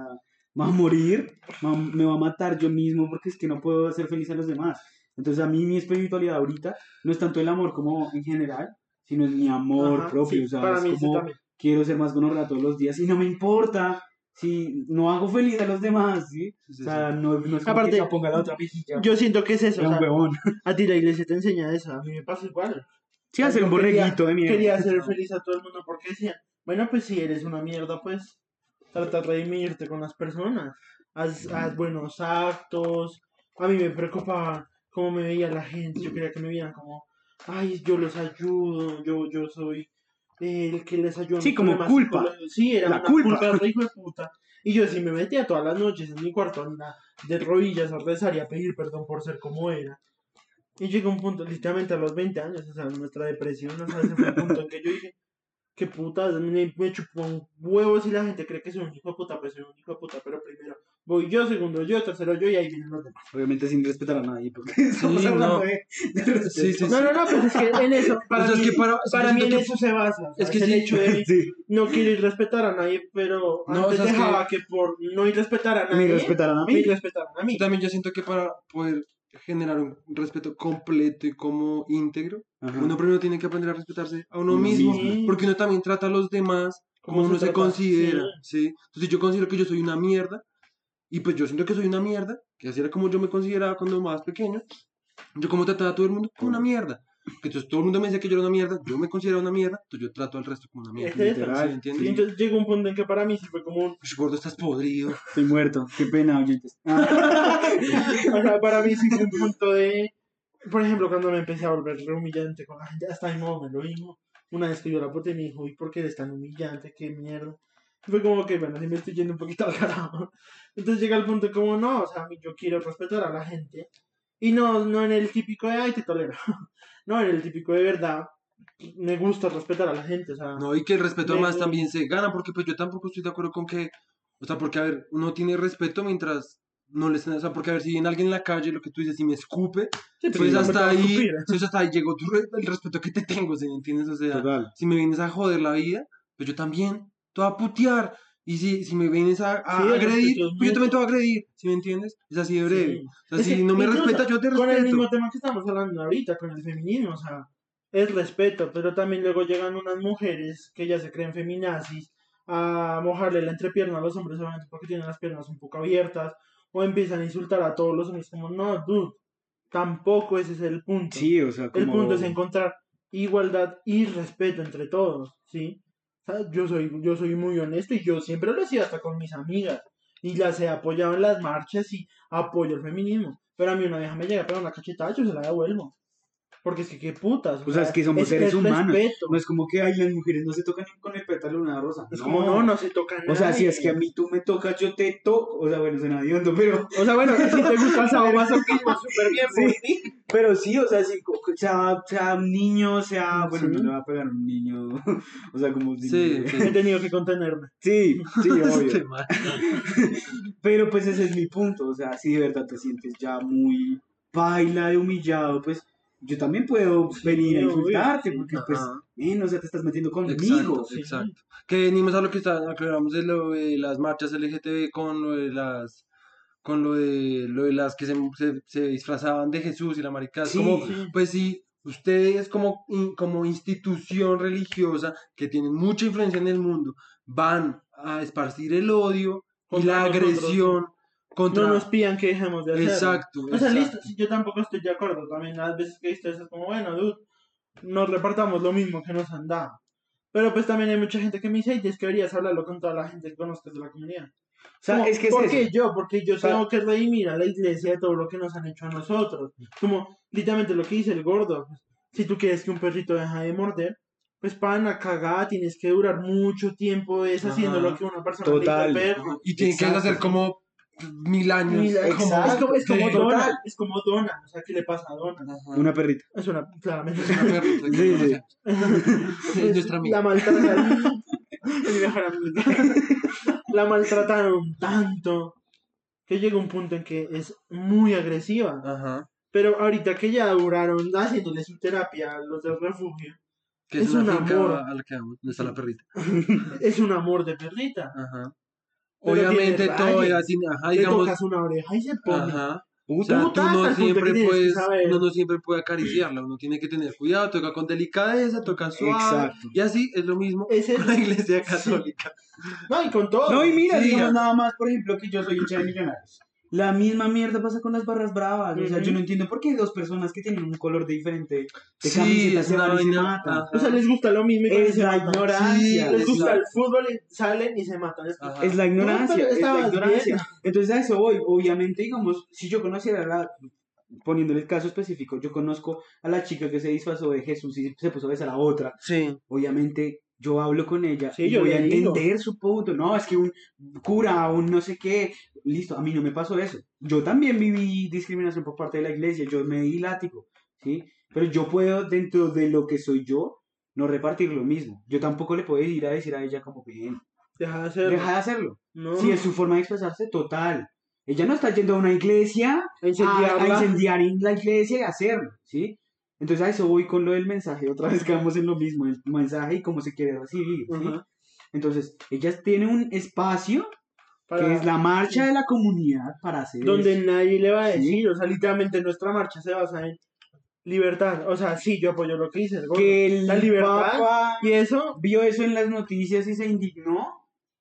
me va a morir, me va- me va a matar yo mismo porque es que no puedo hacer feliz a los demás. Entonces a mí mi espiritualidad ahorita no es tanto el amor como en general, sino es mi amor Ajá, propio, o sea, para es mí como también. Quiero ser más gonorrea todos los días y no me importa si no hago feliz a los demás, ¿sí? O sea, no, no es como Aparte, que ponga la otra mejilla. Yo siento que es eso. O sea, a ti la iglesia te enseña eso. A mí me pasa igual. Sí, hacer un borreguito de mierda. Quería hacer feliz a todo el mundo porque decían, bueno, pues si eres una mierda, pues trata de redimirte con las personas. Haz, haz buenos actos. A mí me preocupaba cómo me veía la gente. Yo quería que me vieran como, ay, yo los ayudo, yo, yo soy el que les ayuda. en Sí, como culpa. Sí, era La una culpa. culpa, re hijo de puta. Y yo sí me metía todas las noches en mi cuarto a andar de rodillas a rezar y a pedir perdón por ser como era. Y llegó un punto, literalmente a los 20 años, o sea, nuestra depresión, o sea, ese fue el punto en que yo dije, qué puta, me, me chupó un huevo si la gente cree que soy un hijo de puta, pues soy un hijo de puta, pero primero voy yo, segundo yo, tercero yo y ahí vienen los demás. Obviamente sin respetar a nadie, porque estamos Sí, hablando no. de, de respeto. Sí, sí, No, no, no, pues es que en eso, para O sea, es mí, que para- mí en que- eso se basa, es que el hecho de Sí, no querer respetar a nadie, pero No, antes dejaba que... por no ir respetar a me nadie, respetaran a me mí. respetaran a mí. Yo también yo siento que para poder generar un respeto completo y como íntegro, Ajá. uno primero tiene que aprender a respetarse a uno Uno mismo, mismo. porque uno también trata a los demás como ¿Cómo uno se se, considera, ¿sí? Entonces yo considero que yo soy una mierda, y pues yo siento que soy una mierda, que así era como yo me consideraba cuando más pequeño, yo como trataba a todo el mundo como una mierda, que entonces todo el mundo me decía que yo era una mierda, yo me consideraba una mierda, entonces yo trato al resto como una mierda, Es literal. ¿sí entiendes? Y entonces llegó un punto en que para mí sí fue como un... Uy, gordo, estás podrido. Estoy muerto. Qué pena, oyentes. Ah, o sea, para mí sí fue un punto de... Por ejemplo, cuando me empecé a volver re humillante con la gente, hasta mi mamá me lo dijo. Una vez que yo la puté me dijo, ¿y por qué eres tan humillante? ¿Qué mierda? Y fue como que, bueno, sí me estoy yendo un poquito al carajo. Entonces llega el punto como, no, o sea, yo quiero respetar a la gente. Y no, no en el típico de, ay, te tolero. No, en el típico de verdad, me gusta respetar a la gente, o sea... No, y que el respeto Me- además también se gana, porque pues yo tampoco estoy de acuerdo con que, o sea, porque a ver, uno tiene respeto mientras no le estén, o sea, porque a ver, si viene alguien en la calle, lo que tú dices, si me escupe, Sí, pues no hasta ahí, pues hasta ahí llegó tu el respeto que te tengo, ¿sí me entiendes? O sea, Total. si me vienes a joder la vida, pues yo también te voy a putear. Y si, si me vienes a, a Sí, agredir, respeto es pues yo también te voy a agredir, ¿sí me entiendes? Es así de breve. O sea, Es si no me respetas, yo te Con el respeto. mismo tema que estamos hablando ahorita, con el feminismo, o sea, es respeto, pero también luego llegan unas mujeres que ya se creen feminazis a mojarle la entrepierna a los hombres solamente porque tienen las piernas un poco abiertas, o empiezan a insultar a todos los hombres como, no, dude, tampoco ese es el punto. Sí, o sea, como... El punto es encontrar igualdad y respeto entre todos, ¿sí? O sea, yo soy, yo soy muy honesto y yo siempre lo he sido hasta con mis amigas. Y las he apoyado en las marchas y apoyo el feminismo. Pero a mí una vieja me llega a pegar una cachetada, yo se la devuelvo. Porque es que qué putas. O sea, es que somos seres humanos. respeto. No es como que ay, las mujeres no se tocan con el pétalo de una rosa. Es como, no, no se toca O sea, si es que a mí tú me tocas, yo te toco. O sea, bueno, suena hediondo, pero... O sea, bueno, si te gusta el sadomasoquismo, súper bien por ti. Pero sí, o sea, si, sea, sea un niño, sea... Bueno, Sí. no le va a pegar a un niño. o sea, como si... Sí, He sí. tenido que contenerme. Sí, sí, obvio. Este. Pero pues ese es mi punto, o sea, si de verdad te sientes ya muy baila de humillado, pues yo también puedo venir a insultarte, sí. porque pues, Ajá. eh, no sé, te estás metiendo conmigo. Exacto, sí. exacto. Que venimos a lo que está, aclaramos de lo de las marchas LGTB con lo de las con lo de lo de las que se, se, se disfrazaban de Jesús y la maricada. Sí, como, sí. pues sí, ustedes como, in- como institución religiosa que tienen mucha influencia en el mundo, van a esparcir el odio y la nosotros, agresión contra... No nos pidan que dejemos de hacerlo. Exacto, O sea, exacto. listo, sí, yo tampoco estoy de acuerdo. También las veces que he visto eso es como, bueno, dude, nos repartamos lo mismo que nos han dado. Pero pues también hay mucha gente que me dice, "Ay, es que deberías hablarlo con toda la gente que conozcas de la comunidad. O sea, Como, es que es ¿Por eso. qué yo? Porque yo tengo que redimir a la iglesia de todo lo que nos han hecho a nosotros. Como literalmente lo que dice el gordo. pues, si tú quieres que un perrito deje de morder, pues para la cagada tienes que durar mucho tiempo deshaciendo Ajá. lo que una persona Total. le hizo al perro. Y tienen que hacer como mil años. Es como, Exacto, es como, es como sí. Donna, Total. es como Donna, o sea, ¿qué le pasa a Donna? Ajá. Una perrita. Es una, claramente es Una perrita que Sí, no sí. sé. Es nuestra amiga. La maltrataron. es mi mejor amiga. La maltrataron tanto que llega un punto en que es muy agresiva. Ajá. Pero ahorita que ya duraron haciéndole su terapia a los del refugio, Que es, Es una un amor. a la que vamos, donde está la perrita. Es un amor de perrita. Ajá. Obviamente todo ya tiene, ajá, digamos, tocas una oreja y se pone. ajá. O Puta, sea, tú no siempre puedes, uno no siempre puede acariciarla, uno tiene que tener cuidado, toca con delicadeza, toca suave, Exacto. y así es lo mismo es- con la iglesia católica. No, y con todo. No, y mira, Sí, digamos ya. nada más, por ejemplo, que yo soy hincha de millonarios. La misma mierda pasa con las barras bravas. O sea, yo no entiendo por qué dos personas que tienen un color diferente de Sí, camiseta se una van y se matan. O sea, les gusta lo mismo y Es la matan. ignorancia. Sí, Les es gusta la- el fútbol y salen y se matan. Es- la ignorancia, No, es la ignorancia. bien. Entonces a eso voy. Obviamente, digamos, si yo conociera la, poniéndole el caso específico, yo conozco a la chica que se disfrazó de Jesús y se puso a besar a otra. Sí, Obviamente, yo hablo con ella Sí, y yo voy a digo. entender su punto. No, es que un cura, un no sé qué, listo, a mí no me pasó eso. Yo también viví discriminación por parte de la iglesia, yo me di látigo, ¿sí? Pero yo puedo, dentro de lo que soy yo, no repartir lo mismo. Yo tampoco le puedo ir a decir a ella como, bien, Deja de hacerlo. deja de hacerlo. No. Si es su forma de expresarse, total. Ella no está yendo a una iglesia A incendiar en la iglesia y hacerlo, ¿sí? Entonces a eso voy con lo del mensaje. Otra vez quedamos en lo mismo, el mensaje y cómo se quiere recibir, ¿sí? Ajá. Entonces, ella tiene un espacio Para- que es la marcha de la comunidad para hacer donde eso. nadie le va a Sí. decir, o sea, literalmente nuestra marcha se basa en libertad, o sea, sí, yo apoyo lo que dice el gordo. Que el la libertad Papa y eso, vio eso en las noticias y se indignó.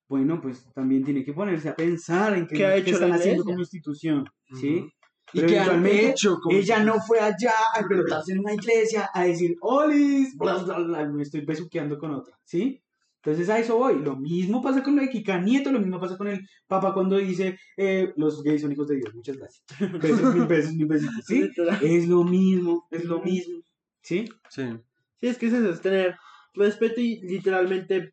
Bueno, pues también tiene que ponerse a pensar en qué, ¿Qué ha qué hecho están la haciendo como institución, ¿sí? Y que eventualmente hecho Ella no fue allá a pelotarse en una iglesia a decir, olis, bla, bla, bla, me estoy besuqueando con otra, ¿sí? Entonces a eso voy. Lo mismo pasa con lo de Kika Nieto, lo mismo pasa con el Papa cuando dice, eh, los gays son hijos de Dios, muchas gracias. Besos, mil besos, mil besitos, ¿sí? Es lo mismo, es lo mismo, ¿sí? Sí, Sí, es que es eso, es tener respeto y literalmente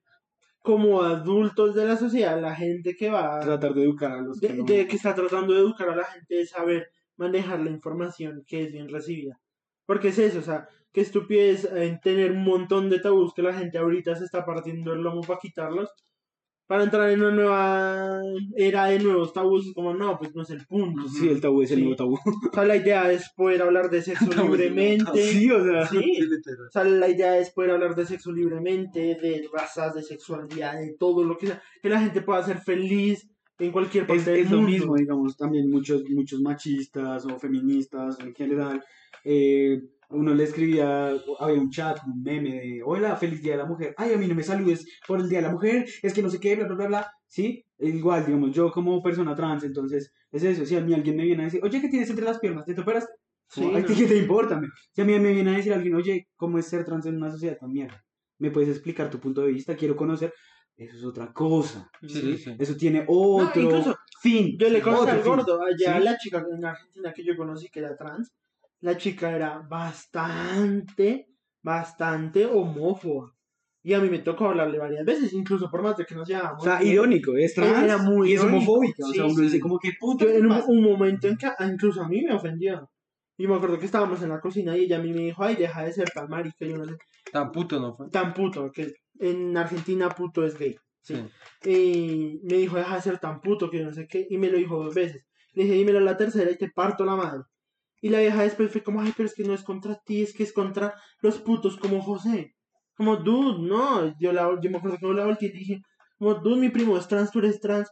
como adultos de la sociedad, la gente que va, Tratar de educar a los que de, no... de que está tratando de educar a la gente, de saber manejar la información que es bien recibida. Porque es eso, o sea, qué estupidez en tener un montón de tabús que la gente ahorita se está partiendo el lomo para quitarlos, para entrar en una nueva era de nuevos tabús, como no, pues no es el punto. Sí, el tabú es el nuevo tabú. O sea, la idea es poder hablar de sexo es libremente. Sí, o sea... Sí. O sea, la idea es poder hablar de sexo libremente, de razas, de sexualidad, de todo lo que sea. Que la gente pueda ser feliz en cualquier parte es, del es lo mundo. mismo, digamos, también muchos, muchos machistas o feministas en general. eh, uno le escribía, había un chat, un meme de, hola, feliz Día de la Mujer. Ay, a mí no me saludes por el Día de la Mujer, es que no sé qué, bla, bla, bla, bla. Sí, igual, digamos, yo como persona trans, entonces, es eso. Si a mí alguien me viene a decir, oye, ¿qué tienes entre las piernas? ¿Te operaste? Sí, Como, "Ay, no. ¿Qué te importa? me? Si a mí me viene a decir alguien, oye, ¿cómo es ser trans en una sociedad tan mierda? ¿Me puedes explicar tu punto de vista? Quiero conocer. Eso es otra cosa. Sí, ¿sí? sí. Eso tiene otro incluso fin. Yo le conocí otro al gordo, allá ¿sí? la chica en Argentina que yo conocí que era trans, la chica era bastante, bastante homófoba. Y a mí me tocó hablarle varias veces, incluso por más de que nos llevábamos. O sea, irónico, es trans Era muy y es homofóbica. o sea, uno sí. dice como que puta. Yo en un, momento en que ah, incluso a mí me ofendió. Y me acuerdo que estábamos en la cocina y ella a mí me dijo, ay, deja de ser tan marica, yo no sé, Tan puto no fue. tan puto, que en Argentina puto es gay. Sí. Y me dijo, deja de ser tan puto, que yo no sé qué, y me lo dijo dos veces. Le dije, dímelo la tercera y te parto la madre. Y la vieja después fue como, ay, pero es que no es contra ti, es que es contra los putos como José. Como, dude, no. Yo, la, yo me acuerdo que yo la volteé y dije, como, dude, mi primo es trans, tú eres trans.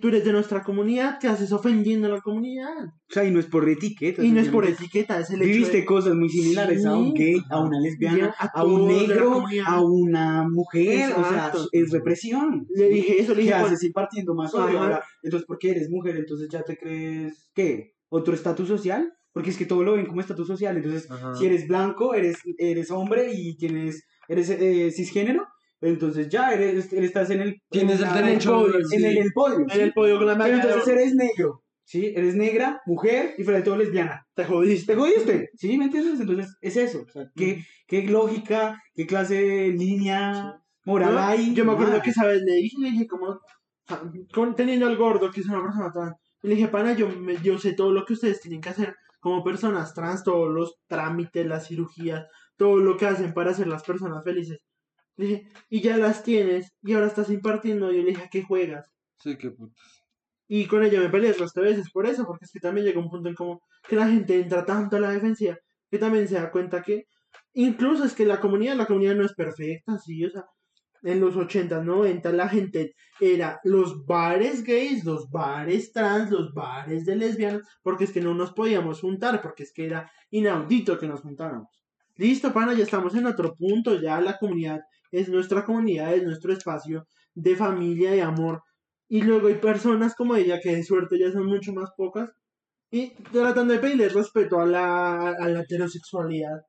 Tú eres de nuestra comunidad, ¿qué haces ofendiendo a la comunidad? O sea, y no es por etiqueta. Y no es por etiqueta, es el hecho Viviste de... cosas muy similares a un Sí. gay, a una lesbiana, A a un negro, a una mujer. O sea, Exacto. es represión. Le ¿sí? dije eso, le ¿Qué dije, haces impartiendo más odio? Ahora, entonces, ¿por qué eres mujer? Entonces ya te crees, ¿qué? ¿Otro estatus social? Porque es que todo lo ven como estatus social. Entonces, Ajá. si eres blanco, eres, eres hombre y tienes, eres eh, cisgénero, entonces ya eres, estás en el... Tienes en el derecho, En el, sí. en el podio. en ¿sí? el podio con la Pero entonces eres negro, ¿sí? Eres negra, mujer y frente a todo lesbiana. te jodiste. ¿Te jodiste? ¿Sí? ¿Me entiendes? Entonces es eso. O sea, ¿qué, qué lógica, qué clase de línea moral ¿No? hay? Yo me acuerdo que esa vez le dije, le dije como, teniendo al gordo, que es una persona trans, le dije, pana, yo, me- yo sé todo lo que ustedes tienen que hacer como personas trans, todos los trámites, las cirugías, todo lo que hacen para hacer las personas felices. Dije, y ya las tienes, y ahora estás impartiendo, y yo le dije, ¿a qué juegas? Sí, qué puto. Y con ella me peleé otras veces por eso, porque es que también llega un punto en como que la gente entra tanto a la defensiva, que también se da cuenta que incluso es que la comunidad, la comunidad no es perfecta, sí, o sea, en los 80, 90 la gente era los bares gays, los bares trans, los bares de lesbianas, porque es que no nos podíamos juntar, porque es que era inaudito que nos juntáramos. Listo, pana, ya estamos en otro punto, ya la comunidad es nuestra comunidad, es nuestro espacio de familia, de amor. Y luego hay personas como ella que de suerte ya son mucho más pocas y tratando de pedirle respeto a la, a la heterosexualidad.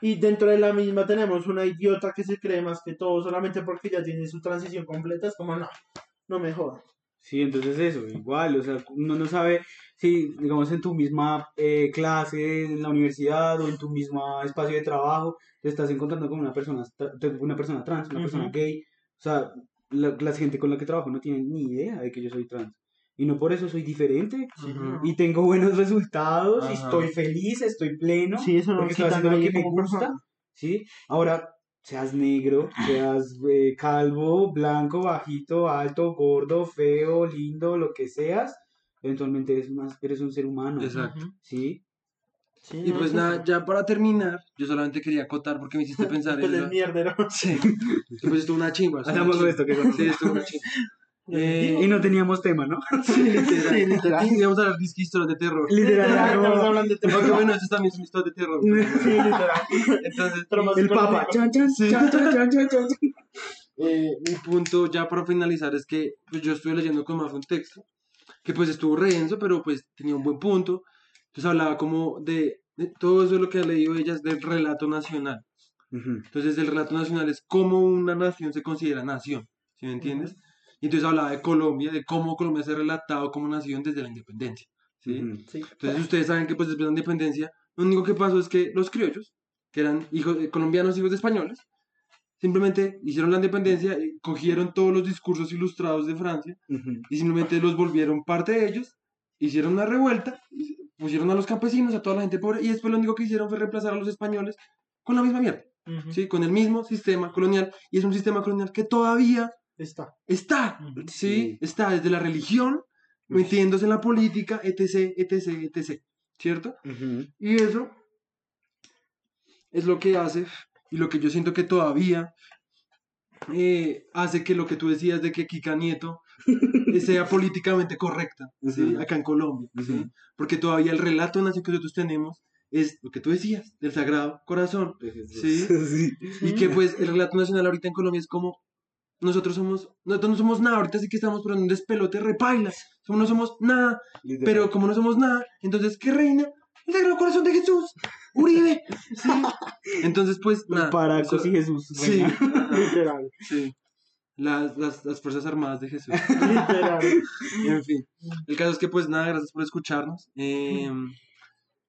Y dentro de la misma tenemos una idiota que se cree más que todo solamente porque ya tiene su transición completa. Es como, no, no me jodas. Sí, entonces eso, igual, o sea, uno no sabe si, digamos, en tu misma eh, clase, en la universidad o en tu mismo espacio de trabajo, te estás encontrando con una persona, una persona trans, una persona gay. O sea, la, la gente con la que trabajo no tiene ni idea de que yo soy trans. Y no por eso soy diferente. Ujú. Y tengo buenos resultados, y estoy feliz, estoy pleno, Sí, eso no porque estoy haciendo lo que me gusta. persona. ¿sí? Ahora, seas negro, seas eh, calvo, blanco, bajito, alto, gordo, feo, lindo, lo que seas, eventualmente eres, más, eres un ser humano, Exacto. ¿sí? Sí, Y no, pues eso nada, sí. ya para terminar, yo solamente quería acotar porque me hiciste pensar Pues en es la... mierdero. Sí. Y pues estuvo una chimba. una Hagamos esto, que Sí, estuvo una chimba. Eh, Y no teníamos tema, ¿no? Sí, literal. Sí, literal. Y vamos a hablar de historias de terror. Literal, Literal, estamos hablando de Aunque terror. bueno, estos también son historias de terror. Sí, literal. Entonces, El papa. Chan, chan, Sí. chan, chan, chan, chan, chan. eh, mi punto ya para finalizar es que pues, yo estuve leyendo con Mafe un texto que pues estuvo redenso, pero pues tenía un buen punto. Entonces hablaba como de, de todo eso lo que ha leído ella es del relato nacional. Entonces el relato nacional es cómo una nación se considera nación, ¿sí me entiendes? Y entonces hablaba de Colombia, de cómo Colombia se ha relatado como nación desde la independencia, ¿sí? Ujú. Sí. Entonces ustedes saben que pues después de la independencia, lo único que pasó es que los criollos, que eran hijos de colombianos, hijos de españoles, simplemente hicieron la independencia, cogieron todos los discursos ilustrados de Francia Ujú. y simplemente los volvieron parte de ellos, hicieron una revuelta, y pusieron a los campesinos, a toda la gente pobre, y después lo único que hicieron fue reemplazar a los españoles con la misma mierda. ¿sí? Con el mismo sistema colonial, y es un sistema colonial que todavía Está. está. ¿sí? Sí. Está desde la religión, metiéndose en la política, etc., etc., etc., ¿cierto? Y eso es lo que hace y lo que yo siento que todavía eh, hace que lo que tú decías de que Kika Nieto sea políticamente correcta, ¿sí? Ujú. Acá en Colombia, ¿sí? Ujú. Porque todavía el relato nacional que nosotros tenemos es lo que tú decías, del Sagrado Corazón, ¿sí? Sí. Y que pues el relato nacional ahorita en Colombia es como nosotros somos, nosotros no somos nada, ahorita sí que estamos por un despelote repaila, no somos nada, pero como no somos nada, entonces, ¿qué reina? El Sagrado Corazón de Jesús, Uribe, sí. Entonces, pues, nada. eso- y Jesús. Sí, Literal. sí. Las, las, las Fuerzas Armadas de Jesús. Literal. En fin. El caso es que, pues, nada, gracias por escucharnos. Eh,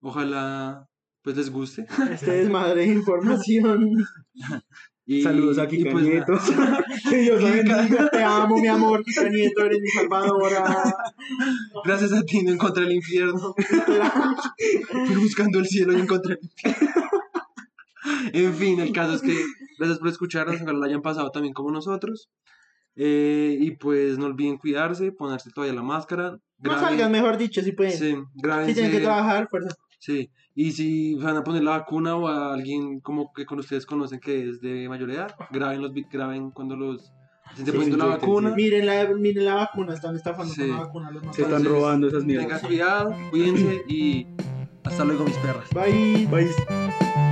ojalá, pues, les guste. Este desmadre de información. Y, Saludos a Kika pues, Nieto. que Dios la bendiga. Te amo, mi amor. Kika Nieto, eres mi salvadora. Gracias a ti no encontré el infierno. Fui buscando el cielo y encontré el infierno. En fin, el caso es que gracias por escucharnos, ojalá lo hayan pasado también como nosotros. Eh, y pues no olviden cuidarse, ponerse todavía la máscara. No graben- salgan, mejor dicho, si pueden. Sí, Si grábense. tienen que trabajar, fuerza. Sí, y si van a poner la vacuna o a alguien como que con ustedes conocen que es de mayor edad, graben, los, graben cuando los estén Sí, poniendo sí, la sí, vacuna. Miren la, miren la vacuna, están estafando Sí. con la vacuna. Los Se están robando esas mierdas. Tengan cuidado, cuídense y hasta luego mis perras. Bye. Bye.